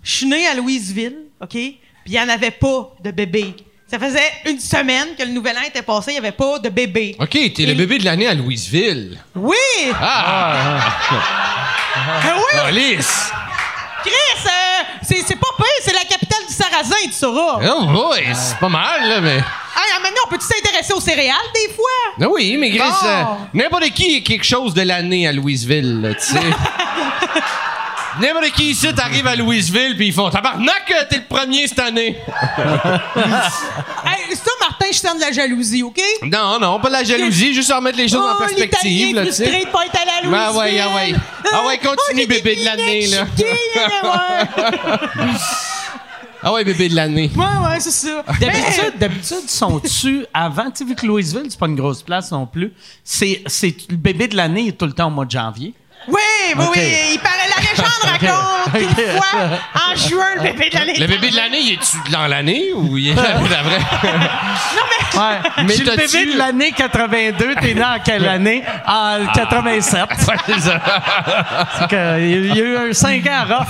je suis né à Louisville, OK? Puis il n'y en avait pas de bébé. Ça faisait une semaine que le nouvel an était passé, il n'y avait pas de bébé. Ok, t'es le bébé de l'année à Louisville. Oui! Ah! Ah oui! Alice! Chris, euh, c'est c'est pas pire, c'est la capitale du Sarrasin, tu sauras. Oh boy, c'est pas mal, là, mais. Hey, maintenant, on peut-tu s'intéresser aux céréales des fois? Ah oui, mais Chris, Bon. euh, n'importe qui est quelque chose de l'année à Louisville, là, tu sais. N'importe qui ici t'arrive à Louisville puis ils font Tabarnak, euh, t'es le premier cette année. Hey, ça, je sens de la jalousie, OK? Non, non, pas de la jalousie, juste remettre les choses en Oh, perspective, l'Italien là, frustré de pas être à Louisville. Ah ouais, ah ouais. Ah ouais, continue, Oh, bébé de l'année, là. Ah ouais, bébé de l'année. Ouais, ouais, c'est ça. D'habitude, d'habitude, sont-tu avant, tu sais, vu que Louisville, c'est pas une grosse place non plus, c'est, c'est le bébé de l'année est tout le temps au mois de janvier. Oui, oui, oui. Il paraît, la légende raconte Ok. qu'une fois, en juin, le bébé de l'année. Le bébé de l'année, il est-tu dans l'année ou il est l'année d'après? Ouais. Mais Mais le bébé de l'année 82, t'es né en quelle année? En 87. Ouais, c'est ça. C'est que, il y a eu un 5 ans rough.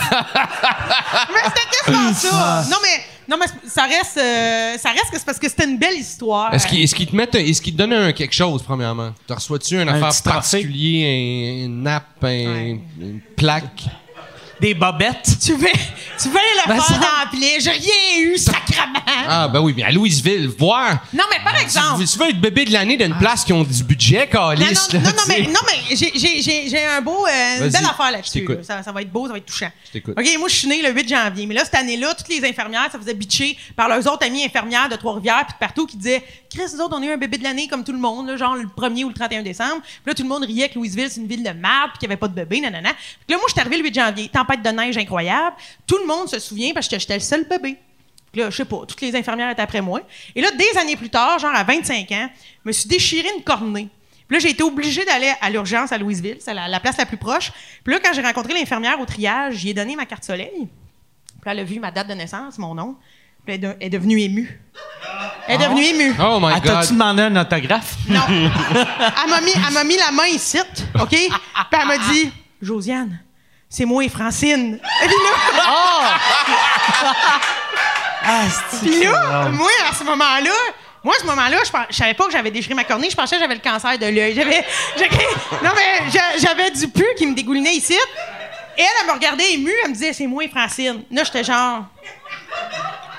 Mais c'était quasiment ça. Non, mais, non, mais ça reste, euh, ça reste que c'est parce que c'était une belle histoire. Est-ce qu'ils te mettent, est-ce qu'ils te donnent un quelque chose, premièrement? Tu reçois-tu une Un affaire particulier, un, une nappe, un- Ouais. une plaque? Des bobettes. Tu veux, tu veux le Ben, faire ça- remplir? J'ai rien eu, sacrement. Ah, ben oui, mais à Louisville, voir. Non, mais par exemple. Tu veux être bébé de l'année d'une place qui ont du budget, Non, Calice? non, non, non, tu mais, non, mais j'ai- j'ai- j'ai j'ai un beau, euh, une belle affaire là-dessus. là. Ça, ça va être beau, ça va être touchant. Je t'écoute. OK, moi, je suis née le 8 janvier. Mais là, cette année-là, toutes les infirmières, ça faisait bitcher par leurs autres amies infirmières de Trois-Rivières puis de partout qui disaient Chris, nous autres, on a eu un bébé de l'année comme tout le monde, là, genre le 1er ou le 31 décembre. Puis là, tout le monde riait que Louisville, c'est une ville de merde puis qu'il n'y avait pas de bébé, nanana. Puis là, moi, je suis arrivée le 8 janvier. Tempête de neige incroyable. Tout le monde se souvient parce que j'étais le seul bébé. Puis là, je sais pas, toutes les infirmières étaient après moi. Et là, des années plus tard, genre à 25 ans, je me suis déchiré une cornée. Puis là, j'ai été obligée d'aller à l'urgence à Louisville, c'est la, la place la plus proche. Puis là, quand j'ai rencontré l'infirmière au triage, j'y ai donné ma carte soleil. Puis là, elle a vu ma date de naissance, mon nom. Puis elle est de- elle est devenue émue. Elle est devenue émue. Oh my Ah, God. T'as-tu demandé un autographe? Non. elle m'a mis, elle m'a mis la main ici, OK? Puis elle m'a dit, Josiane, c'est moi et Francine. Et puis là, Ah, puis là, moi, à ce moment-là, moi, à ce moment-là, je, je savais pas que j'avais déchiré ma cornée. Je pensais que j'avais le cancer de l'œil. J'avais, non, mais j'a- j'avais du pu qui me dégoulinait ici. Et elle, elle me regardait émue. Elle me disait, c'est moi et Francine. Là, j'étais genre,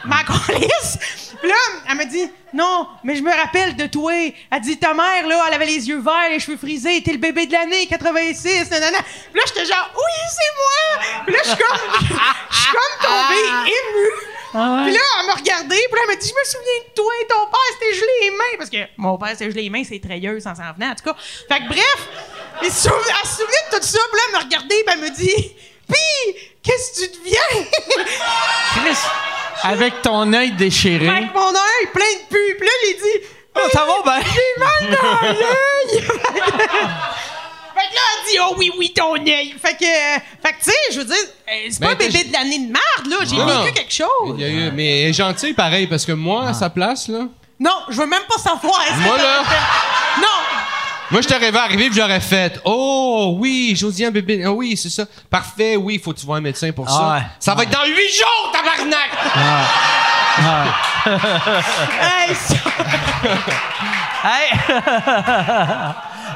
ma colisse. Puis là, elle m'a dit, non, mais je me rappelle de toi. Elle dit, ta mère, là, elle avait les yeux verts, les cheveux frisés, t'es le bébé de l'année, 86, nanana. Puis là, j'étais genre, oui, c'est moi. Puis là, je suis comme, je suis comme tombée émue. Puis là, elle m'a regardé, puis là, elle m'a dit, je me souviens de toi, ton père s'était gelé les mains. Parce que mon père s'était gelé les mains, c'est treilleuse en s'en venant, en tout cas. Fait que bref, elle se souv- elle se souvenait de tout ça, puis là, elle m'a regardé, puis elle me dit, pis, qu'est-ce que tu deviens? Chris, avec ton œil déchiré. Avec mon œil plein de pu. Puis là, j'ai dit, Oh, ça va bien? j'ai mal dans l'œil. fait que là, elle dit, oh oui, oui, ton œil. Fait que, euh, fait que tu sais, je veux dire, euh, c'est pas Ben, un bébé de l'année de marde, là. J'ai Non, vécu quelque chose. Il y a eu- mais elle est gentille pareil, parce que moi, à sa place, là, Non, je veux même pas savoir. Est-ce que Moi, t'aurais là- fait- Non. Moi, je t'aurais vu arriver puis j'aurais fait Oh, oui, Josiane bébé. Ah oui, c'est ça. Parfait, oui, faut que tu vois un médecin pour ça. Ouais. Ça va être dans huit jours, tabarnak! Hey, ça- Hey!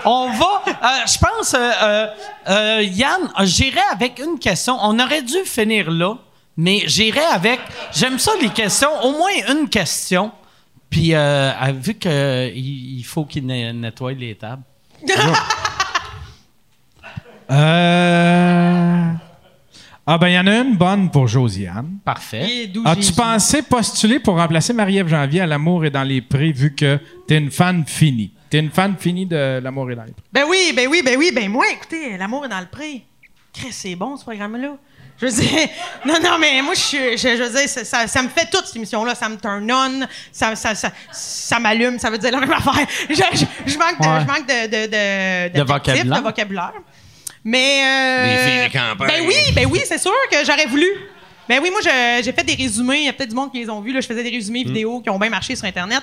On va. euh, je pense, euh, euh, Yann, j'irai avec une question. On aurait dû finir là, mais j'irai avec. J'aime ça, les questions. Au moins une question. Puis, euh, vu qu'il il faut qu'il ne- nettoie les tables. Euh... Ah, ben, il y en a une bonne pour Josiane. Parfait. As-tu pensé postuler pour remplacer Marie-Ève Janvier à L'amour et dans les prés vu que t'es une fan finie? T'es une fan finie de L'amour et dans les prés. Ben oui, ben oui, ben oui, ben moi, écoutez, l'amour est dans le. Chris, c'est bon ce programme-là. Je veux dire, non, non, mais moi, je, je, je veux dire, ça, ça, ça me fait toute cette émission-là. Ça me turn on, ça, ça, ça, ça m'allume, ça veut dire la même affaire. Je, je, je manque, de, Ouais. je manque de, de, de, De vocabulaire. de vocabulaire. Mais. Euh, Les filles de campagne. Ben oui, ben oui, c'est sûr que j'aurais voulu. Ben oui, moi, j'ai fait des résumés. Il y a peut-être du monde qui les ont vus. Là. Je faisais des résumés vidéo qui ont bien marché sur Internet.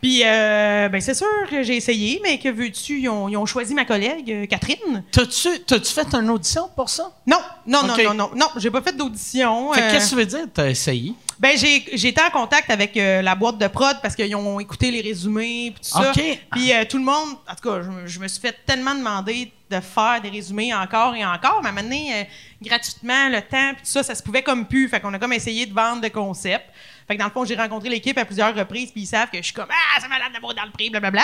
Puis, euh, ben c'est sûr que j'ai essayé, mais que veux-tu? Ils ont, ils ont choisi ma collègue, euh, Catherine. T'as-tu t'as-tu fait une audition pour ça? Non, non, non, non, non, non, j'ai pas fait d'audition. Fait euh, qu'est-ce que tu veux dire? T'as essayé? ben j'ai été en contact avec euh, la boîte de prod parce qu'ils ont écouté les résumés puis tout ça. Puis tout le monde, en tout cas, je, me- je me suis fait tellement demander de faire des résumés encore et encore, mais euh, gratuitement, le temps puis tout ça, ça se pouvait comme plus. Fait qu'on a comme essayé de vendre le concept. Fait que dans le fond, j'ai rencontré l'équipe à plusieurs reprises puis ils savent que je suis comme ah c'est malade d'amour dans le prix, blablabla.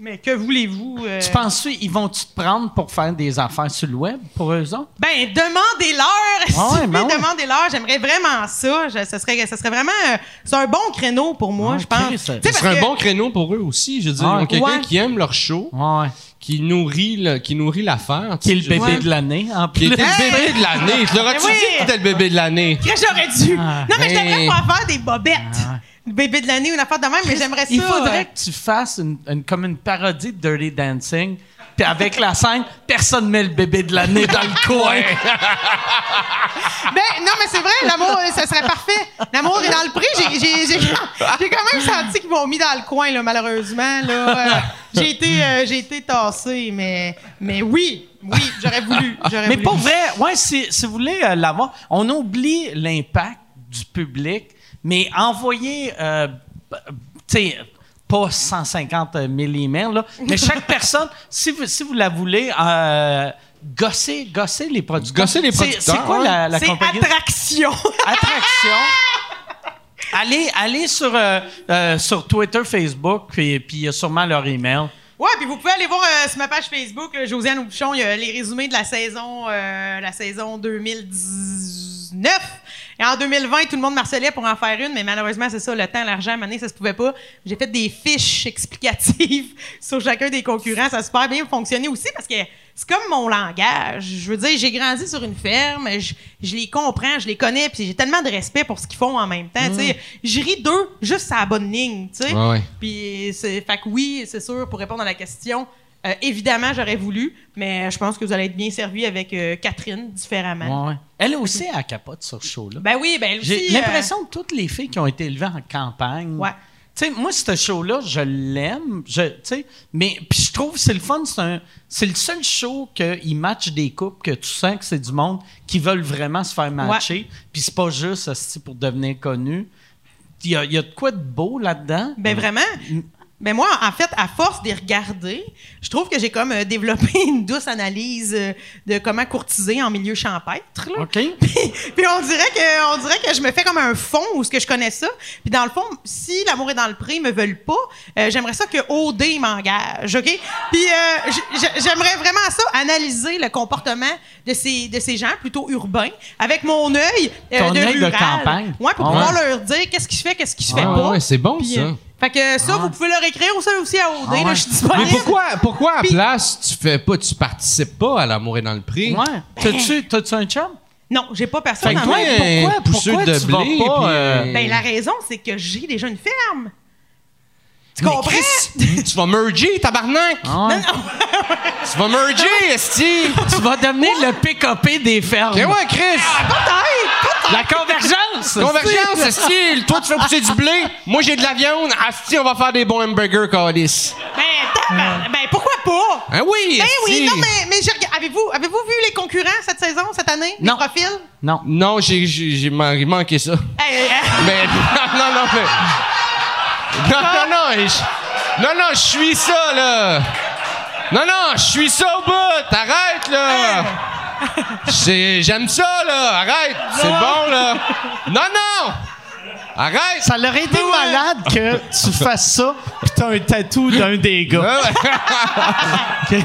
Mais que voulez-vous euh, Tu penses-tu, ils vont-tu te prendre pour faire des affaires sur le web pour eux autres? Ben, demandez-leur! Ah ouais, vous ben ouais. Demandez-leur. J'aimerais vraiment ça. Je- ça, serait, ça serait vraiment. euh, c'est un bon créneau pour moi, Ah, je pense. Ça- Tu sais, Ce serait un bon créneau pour eux aussi. Je veux dire, Ah, ils ont quelqu'un ouais. qui aime leur show, Ouais. qui nourrit le- qui nourrit l'affaire. Qui est le je bébé de l'année, en Qui plus. était le bébé de l'année. Tu l'auras-tu Ben oui. dit que t'étais le bébé de l'année? que j'aurais dû. Ah. non, mais je devrais Hey. pas faire des bobettes. Le bébé de l'année ou une affaire de même, mais j'aimerais ça. Il faudrait euh, que tu fasses une, une- comme une parodie de Dirty Dancing. Puis avec la scène, personne met le bébé de l'année dans le coin. Ben, non, mais c'est vrai, l'amour, ça serait parfait. L'amour est dans le prix. J'ai, quand même senti qu'ils m'ont mis dans le coin, là, malheureusement. Là. Euh, j'ai, été, euh, j'ai été tassé, mais, mais oui, oui, j'aurais voulu. Mais voulu. pour vrai, ouais, si, si vous voulez euh, l'avoir, on oublie l'impact du public, mais envoyez, euh, b- tu sais, pas 150 000 emails, là, mais chaque personne, si vous, si vous la voulez, euh, gossez, gossez les producteurs. Gossez les producteurs, C'est quoi la, la compagnie? attraction. Attraction. Allez, allez sur, euh, euh, sur Twitter, Facebook, puis puis il y a sûrement leur email. Ouais, puis vous pouvez aller voir euh, sur ma page Facebook, là, Josiane Aubuchon, il y a les résumés de la saison, euh, la saison 2019. Et en 2020, tout le monde marcelait pour en faire une, mais malheureusement, c'est ça, le temps, l'argent, donné, ça se pouvait pas. J'ai fait des fiches explicatives sur chacun des concurrents. Ça a super bien fonctionné aussi parce que c'est comme mon langage. Je veux dire, j'ai grandi sur une ferme, je, je les comprends, je les connais, puis j'ai tellement de respect pour ce qu'ils font en même temps. sais. Je ris d'eux juste à la bonne ligne. tu sais. Ouais, ouais. Puis, c'est, fait que oui, c'est sûr, pour répondre à la question, euh, évidemment, j'aurais voulu, mais je pense que vous allez être bien servi avec euh, Catherine différemment. Ouais, ouais. Elle aussi, elle capote sur ce show-là. Ben oui, ben elle aussi. J'ai euh, l'impression que toutes les filles qui ont été élevées en campagne. Ouais. Tu sais, moi, ce show-là, je l'aime. Je, tu sais, mais puis je trouve que c'est le fun. C'est un, c'est le seul show qu'il match des couples que tu sens que c'est du monde qui veulent vraiment se faire matcher. Puis c'est pas juste pour devenir connu. Il y y a de quoi de beau là-dedans? Ben vraiment. Ben moi, en fait, à force les regarder, je trouve que j'ai comme euh, développé une douce analyse euh, de comment courtiser en milieu champêtre. Là. OK? Puis, puis on dirait que on dirait que je me fais comme un fond où ce que je connais ça. Puis dans le fond, si l'amour est dans le pré me veulent pas, euh, j'aimerais ça que OD m'engage, OK? Puis j'aimerais vraiment ça analyser le comportement de ces de ces gens plutôt urbains avec mon œil de œil de campagne. Ouais, pour Ah pouvoir ouais. leur dire qu'est-ce qui se fait, qu'est-ce qui se fait Ah, pas. ouais, c'est bon, Puis, ça. Fait que ça, vous pouvez leur écrire ou ça aussi à OD, Ah là, je suis disponible. Mais pourquoi, pourquoi à Puis- place, tu fais pas, tu participes pas à l'amour est dans le prix? Ouais. T'as-tu, t'as-tu un chum? Non, j'ai pas personne Fait que toi, Ouais, pourquoi, pourquoi de tu vas blé, pas... puis, euh, Ben, la raison, c'est que j'ai déjà une ferme. Tu Mais comprends? Chris, tu vas merger, tabarnak! ah, Tu vas merger, esti! tu vas devenir le PKP des fermes. Ouais, Chris! La convergence! Convergence, esti! Toi, tu fais pousser du blé, moi j'ai de la viande, asti, on va faire des bons hamburgers, Calis. Ben, tabarnak, ben, pourquoi pas? Ah oui, Ben oui, non, mais, mais avez-vous, avez-vous vu les concurrents cette saison, cette année? Non. Les profils? Non. Non, j'ai, j'ai, manqué ça. Hey, hey, hey. Mais non, non, non, mais. Non, non, non, je- non, non, je suis ça, là. Non, non, je suis ça au bout. Arrête, là. J'aime ça, là. Arrête. C'est bon, là. Non, non. Arrête. Ça l'aurait été malade que tu fasses ça pis t'as un tatou d'un des gars. Chris.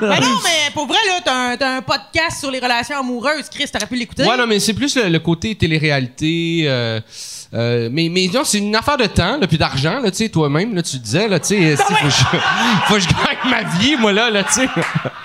Ben non, mais pour vrai, là, t'as un, t'as un podcast sur les relations amoureuses. Chris, t'aurais pu l'écouter? Ouais, non, mais c'est plus le, le côté télé-réalité. euh, euh, mais, mais non, c'est une affaire de temps, là, puis d'argent, là, tu sais, toi-même, là, tu disais, là, tu sais, faut, que je, faut que je gagne ma vie, moi, là, là, tu sais?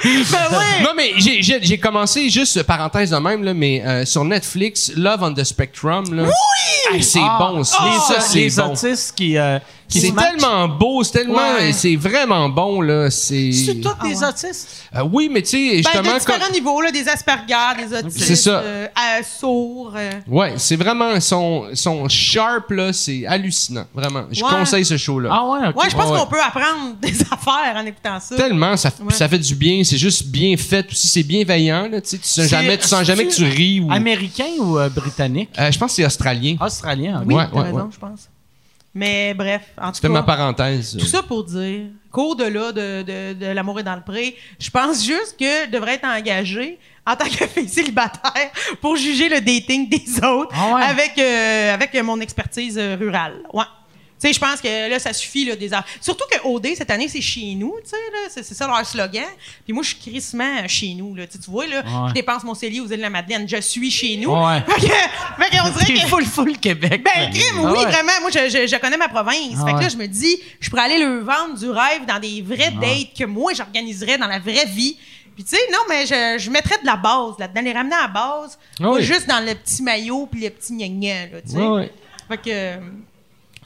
Ben ouais. Non, mais j'ai- j'ai j'ai commencé, juste parenthèse de même, là, mais euh, sur Netflix, Love on the Spectrum, là. Oui! c'est bon, ça. les, ça, c'est les bon. autistes qui, euh, qui C'est tellement beau, c'est tellement, Ouais. c'est vraiment bon, là, c'est... C'est des Ah ouais. autistes? Euh, oui, mais tu sais, Ben, justement... de différents comme- niveaux, là, des Asperger, des autistes, C'est ça. euh, euh, sourds. euh. Ouais, c'est vraiment son, son sharp là, c'est hallucinant, vraiment. Je Ouais. conseille ce show là. Ah ouais, OK. Ouais, je pense Ouais, qu'on peut apprendre des affaires en écoutant ça. Tellement, ça, Ouais. ça fait du bien, c'est juste bien fait aussi, c'est bienveillant là, tu sais, tu sens jamais, tu sens jamais que tu ris ou. Américain ou euh, britannique? Euh, je pense que c'est australien. Australien. Oui, Ouais, raison, ouais. je pense. Mais bref, en tout C'était cas. ma parenthèse. Tout ça pour dire qu'au-delà de, de, de l'amour est dans le pré, je pense juste que je devrais être engagée en tant que fille célibataire pour juger le dating des autres Ah ouais? avec, euh, avec mon expertise euh, rurale. Ouais. Tu sais, je pense que là, ça suffit, là, des. Surtout que OD, cette année, c'est chez nous, tu sais, là. C'est, c'est ça leur slogan. Puis moi, je suis crissement chez nous, là. Tu vois, là, Ouais. je dépense mon cellier aux îles de la Madeleine. Je suis chez nous. Ouais. Fait que, fait qu'on dirait que... full, full Québec. Ben, crime, Ah oui, ouais. vraiment. Moi, je, je, je connais ma province. Ah fait que là, ouais. je me dis, je pourrais aller le vendre du rêve dans des vraies dates que moi, j'organiserais dans la vraie vie. Puis, tu sais, non, mais je, je mettrais de la base là-dedans, les ramener à la base, Ah pas oui. juste dans le petit maillot puis le petit gna là, tu sais. Ouais. Fait que.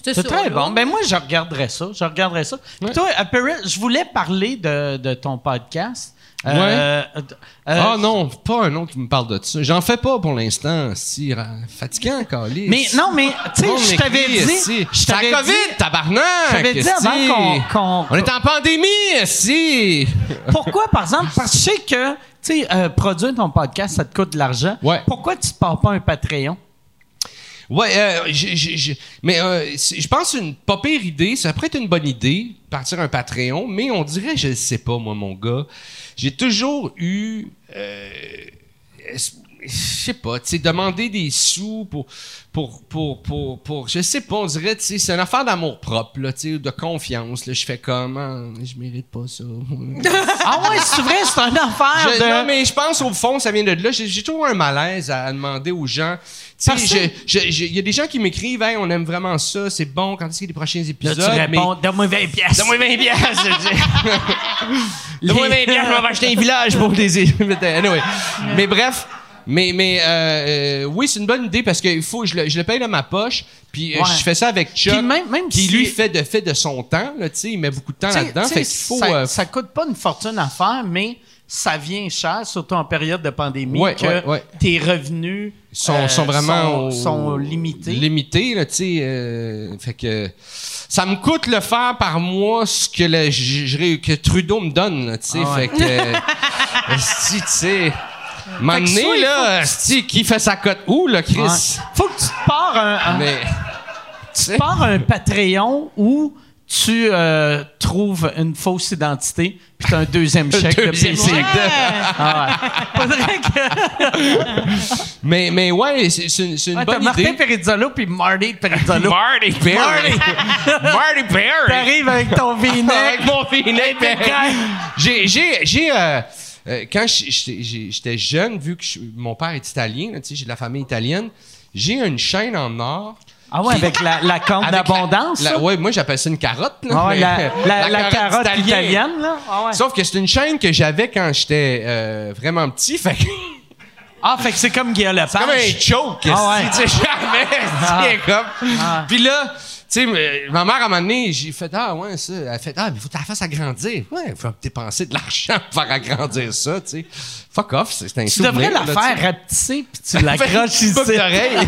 Euh, C'est très là. bon. Ben moi, je regarderais ça. Je regarderais ça. Puis toi, Apparel, je voulais parler de, de ton podcast. Euh, euh, Ah non, pas un autre qui me parle de ça. J'en fais pas pour l'instant. Si, fatigant, Calis. Mais non, mais tu sais, Non, je mais t'avais dit, si. je C'est la t'avais COVID, dit, tabarnak! je t'avais dit avant qu'on, qu'on- On est en pandémie, si! Pourquoi, par exemple, parce que je sais que, tu sais, euh, produire ton podcast, ça te coûte de l'argent. Ouais. Pourquoi tu ne pars pas un Patreon? Ouais, euh, mais euh, c'est- je pense une pas pire idée, ça pourrait être une bonne idée, partir un Patreon, mais on dirait, je le sais pas, moi, mon gars. J'ai toujours eu. euh, es- je sais pas, tu sais, demander des sous pour, pour, pour, pour, pour, je sais pas, on dirait, tu sais, c'est une affaire d'amour propre, là, tu sais, de confiance, là. Je fais comme, ah, je mérite pas ça. Ah ouais, c'est vrai, c'est une affaire Je- de... Non, mais je pense au fond, ça vient de là. J'ai j'ai toujours un malaise à demander aux gens. Il y a des gens qui m'écrivent, hey, on aime vraiment ça, c'est bon, quand est-ce qu'il y a les prochains Là, épisodes? tu réponds, donne-moi 20 pièces. Donne-moi 20 piastres, je dis. Donne-moi 20 piastres, je vais m'acheter un village pour des... anyway. Mais bref, mais, mais euh, euh, oui, c'est une bonne idée parce que faut, je, le, je le paye de ma poche, puis euh, Ouais. je fais ça avec Chuck, Puis même- même qui si- lui fait de, fait de son temps, là, il met beaucoup de temps là-dedans, fait faut... ça, euh, ça coûte pas une fortune à faire, mais ça vient cher, surtout en période de pandémie, Ouais, que ouais, tes revenus sont, euh, sont vraiment sont, au- sont limités. limités là tu sais euh, fait que ça me coûte le faire par mois ce que le, je- que Trudeau me donne là, tu sais Ah fait que esti, tu sais M'amener, là, esti, qui fait sa cote où, là, Chris? Faut que tu te pars un, un- Mais, tu pars un Patreon où tu euh, trouves une fausse identité, puis tu as un deuxième chèque de PC. Ah ouais. Mais, mais ouais, c'est une, une Ouais, bonne Martin idée. Perizzolo puis Marty Perizzolo. Marty Perry. Marty Perry. T'arrives avec ton v Avec mon guy. J'ai, j'ai, j'ai, euh, euh, quand j'étais jeune, vu que mon père est italien, j'ai de la famille italienne, j'ai une chaîne en or. Ah ouais, avec la, la corne d'abondance. ouais, moi j'appelle ça une carotte. là, Ah la, la, la carotte italienne. italienne, là? Ah ouais. Sauf que c'est une chaîne que j'avais quand j'étais euh, vraiment petit, fait que Ah, fait que c'est comme Guillaume Lepage. c'est comme un choke, Ah ouais. tu sais, jamais, Ah. comme. Ah. Puis là, sais, ma mère, à un moment donné, j'ai fait Ah, ouais, ça. Elle a fait Ah, mais faut que tu la fasses agrandir. Ouais, il faut dépenser de l'argent pour faire agrandir ça, tu sais. Fuck off, c'est un Tu souvenir. devrais la là, faire rapetisser puis tu l'accroches ici. Boucle d'oreille.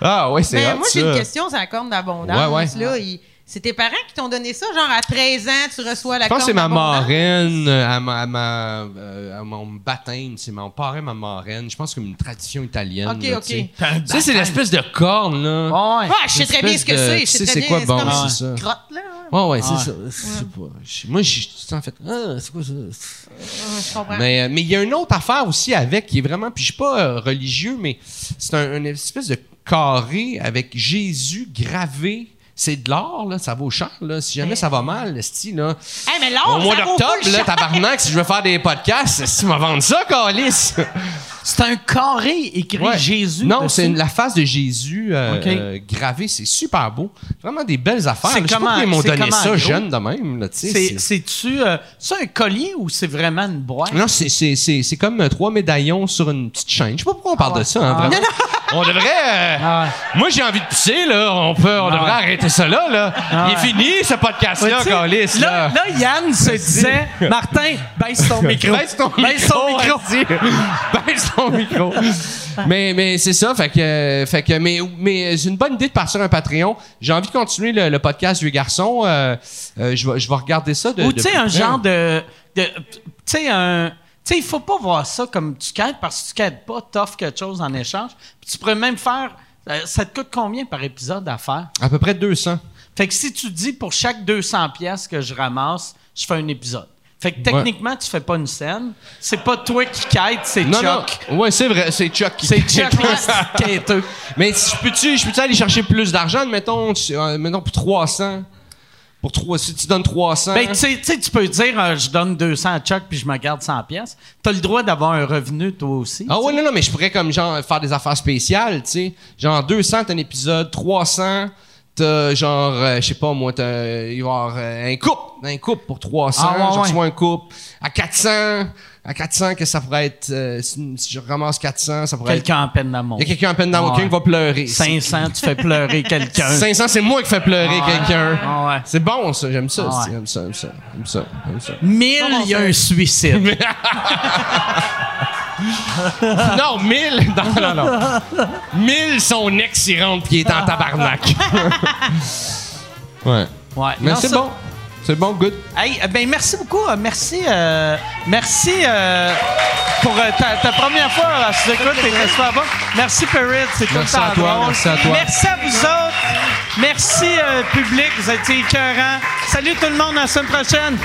ah, ouais, c'est Mais hot, moi, j'ai une ça. question sur la corne d'abondance. Ouais, ouais. Là, Il- c'est tes parents qui t'ont donné ça? Genre, à 13 ans, tu reçois la Je pense que c'est ma marraine, à, ma, à, ma- euh, à mon baptême, c'est mon parrain, ma marraine. Je pense que c'est une tradition italienne. Ok, là, ok. tu sais. C'est l'espèce de corne, là. Ouais. Ouais, je sais très bien ce que c'est. tu Je sais c'est quoi, bon, comme c'est une ça. crotte, là. Ouais, ouais, c'est Ouais. ça. Je sais pas. Je- Moi, j'ai tout le temps fait. Ah, c'est quoi ça? Je comprends. Mais euh, mais il y a une autre affaire aussi avec qui est vraiment. Puis je suis pas euh, religieux, mais c'est un, une espèce de carré avec Jésus gravé. C'est de l'or, là, ça vaut cher, là. Si jamais ça va mal, style, là. Hey, mais l'or, Au mois d'octobre, là, tabarnak, si je veux faire des podcasts, si tu m'as vendu ça, Calis. C'est un carré écrit Ouais. Jésus. Non, c'est la face de Jésus euh, euh, gravée. C'est super beau. Vraiment des belles affaires. C'est comment- ils m'ont donné ça jeune de même. Là, tu sais, C'est- c'est- C'est-tu euh, un collier ou c'est vraiment une boîte? Non, c'est- comme euh, trois médaillons sur une petite chaîne. Je sais pas pourquoi on parle Ah de ça, hein, ouais. vraiment. On devrait. euh, Ah ouais. Moi, j'ai envie de pisser, là. On, peut, on Ah devrait arrêter ça là, là. Ah Il est fini, ce podcast-là, Calis, là, là. là, Yann se disait Martin, baisse ton micro. Baisse ton Baisse ton micro, micro. Baisse micro. mais mais c'est ça, fait que, fait que mais, mais c'est une bonne idée de partir un Patreon. J'ai envie de continuer le, le podcast Vieux Garçon. Euh, euh, je, vais, je vais regarder ça de. Ou tu sais, un près. genre de. de- tu sais, un. Tu sais, il faut pas voir ça comme tu quêtes parce que tu quêtes pas, t'offres quelque chose en échange. Puis tu pourrais même faire. euh, ça te coûte combien par épisode à faire? À peu près 200. Fait que si tu dis pour chaque 200 pièces que je ramasse, je fais un épisode. Fait que techniquement, tu fais pas une scène. C'est pas toi qui quête, c'est Non, Chuck. non. Ouais, c'est vrai, c'est Chuck qui C'est Chuck le quêteux. Mais si je peux-tu je peux aller chercher plus d'argent, mettons, euh, mettons pour 300. Pour 3, si tu donnes 300. Ben, tu sais- tu peux dire, euh, je donne 200 à Chuck puis je me garde 100 pièces. T'as le droit d'avoir un revenu, toi aussi. Ah ouais, non, non, mais je pourrais comme genre faire des affaires spéciales, tu sais. Genre 200, t'as un épisode, 300, t'as genre, euh, je sais pas moi, t'as, il va y avoir euh, un couple, un couple pour 300, Ah ouais, je ouais. reçois un couple. À 400, à 400, que ça pourrait être, euh, si, si je ramasse 400, ça pourrait être... Quelqu'un en peine d'amour. Il y a quelqu'un en peine d'amour, quelqu'un qui va pleurer. 500, tu fais pleurer quelqu'un. 500, c'est moi qui fais pleurer Ah quelqu'un. Ah ouais. C'est bon, ça, j'aime ça, Ah j'aime ça, j'aime ça, j'aime ça, j'aime ça. 1000, il y a un suicide. Non, 1000! Non, non, non. 1000, son ex, il rentre il est en tabarnak. ouais. Ouais. Mais c'est ça- bon. C'est bon, good. Hey, euh, ben merci beaucoup. euh, Merci, euh, merci euh, pour euh, ta, ta première fois à ce écoute. T'étais super bon. Merci, Perrit. C'est tout le Merci temps à toi, merci à toi. Merci à vous autres. Merci, euh, public. Vous êtes écœurants. Salut tout le monde. À la semaine prochaine.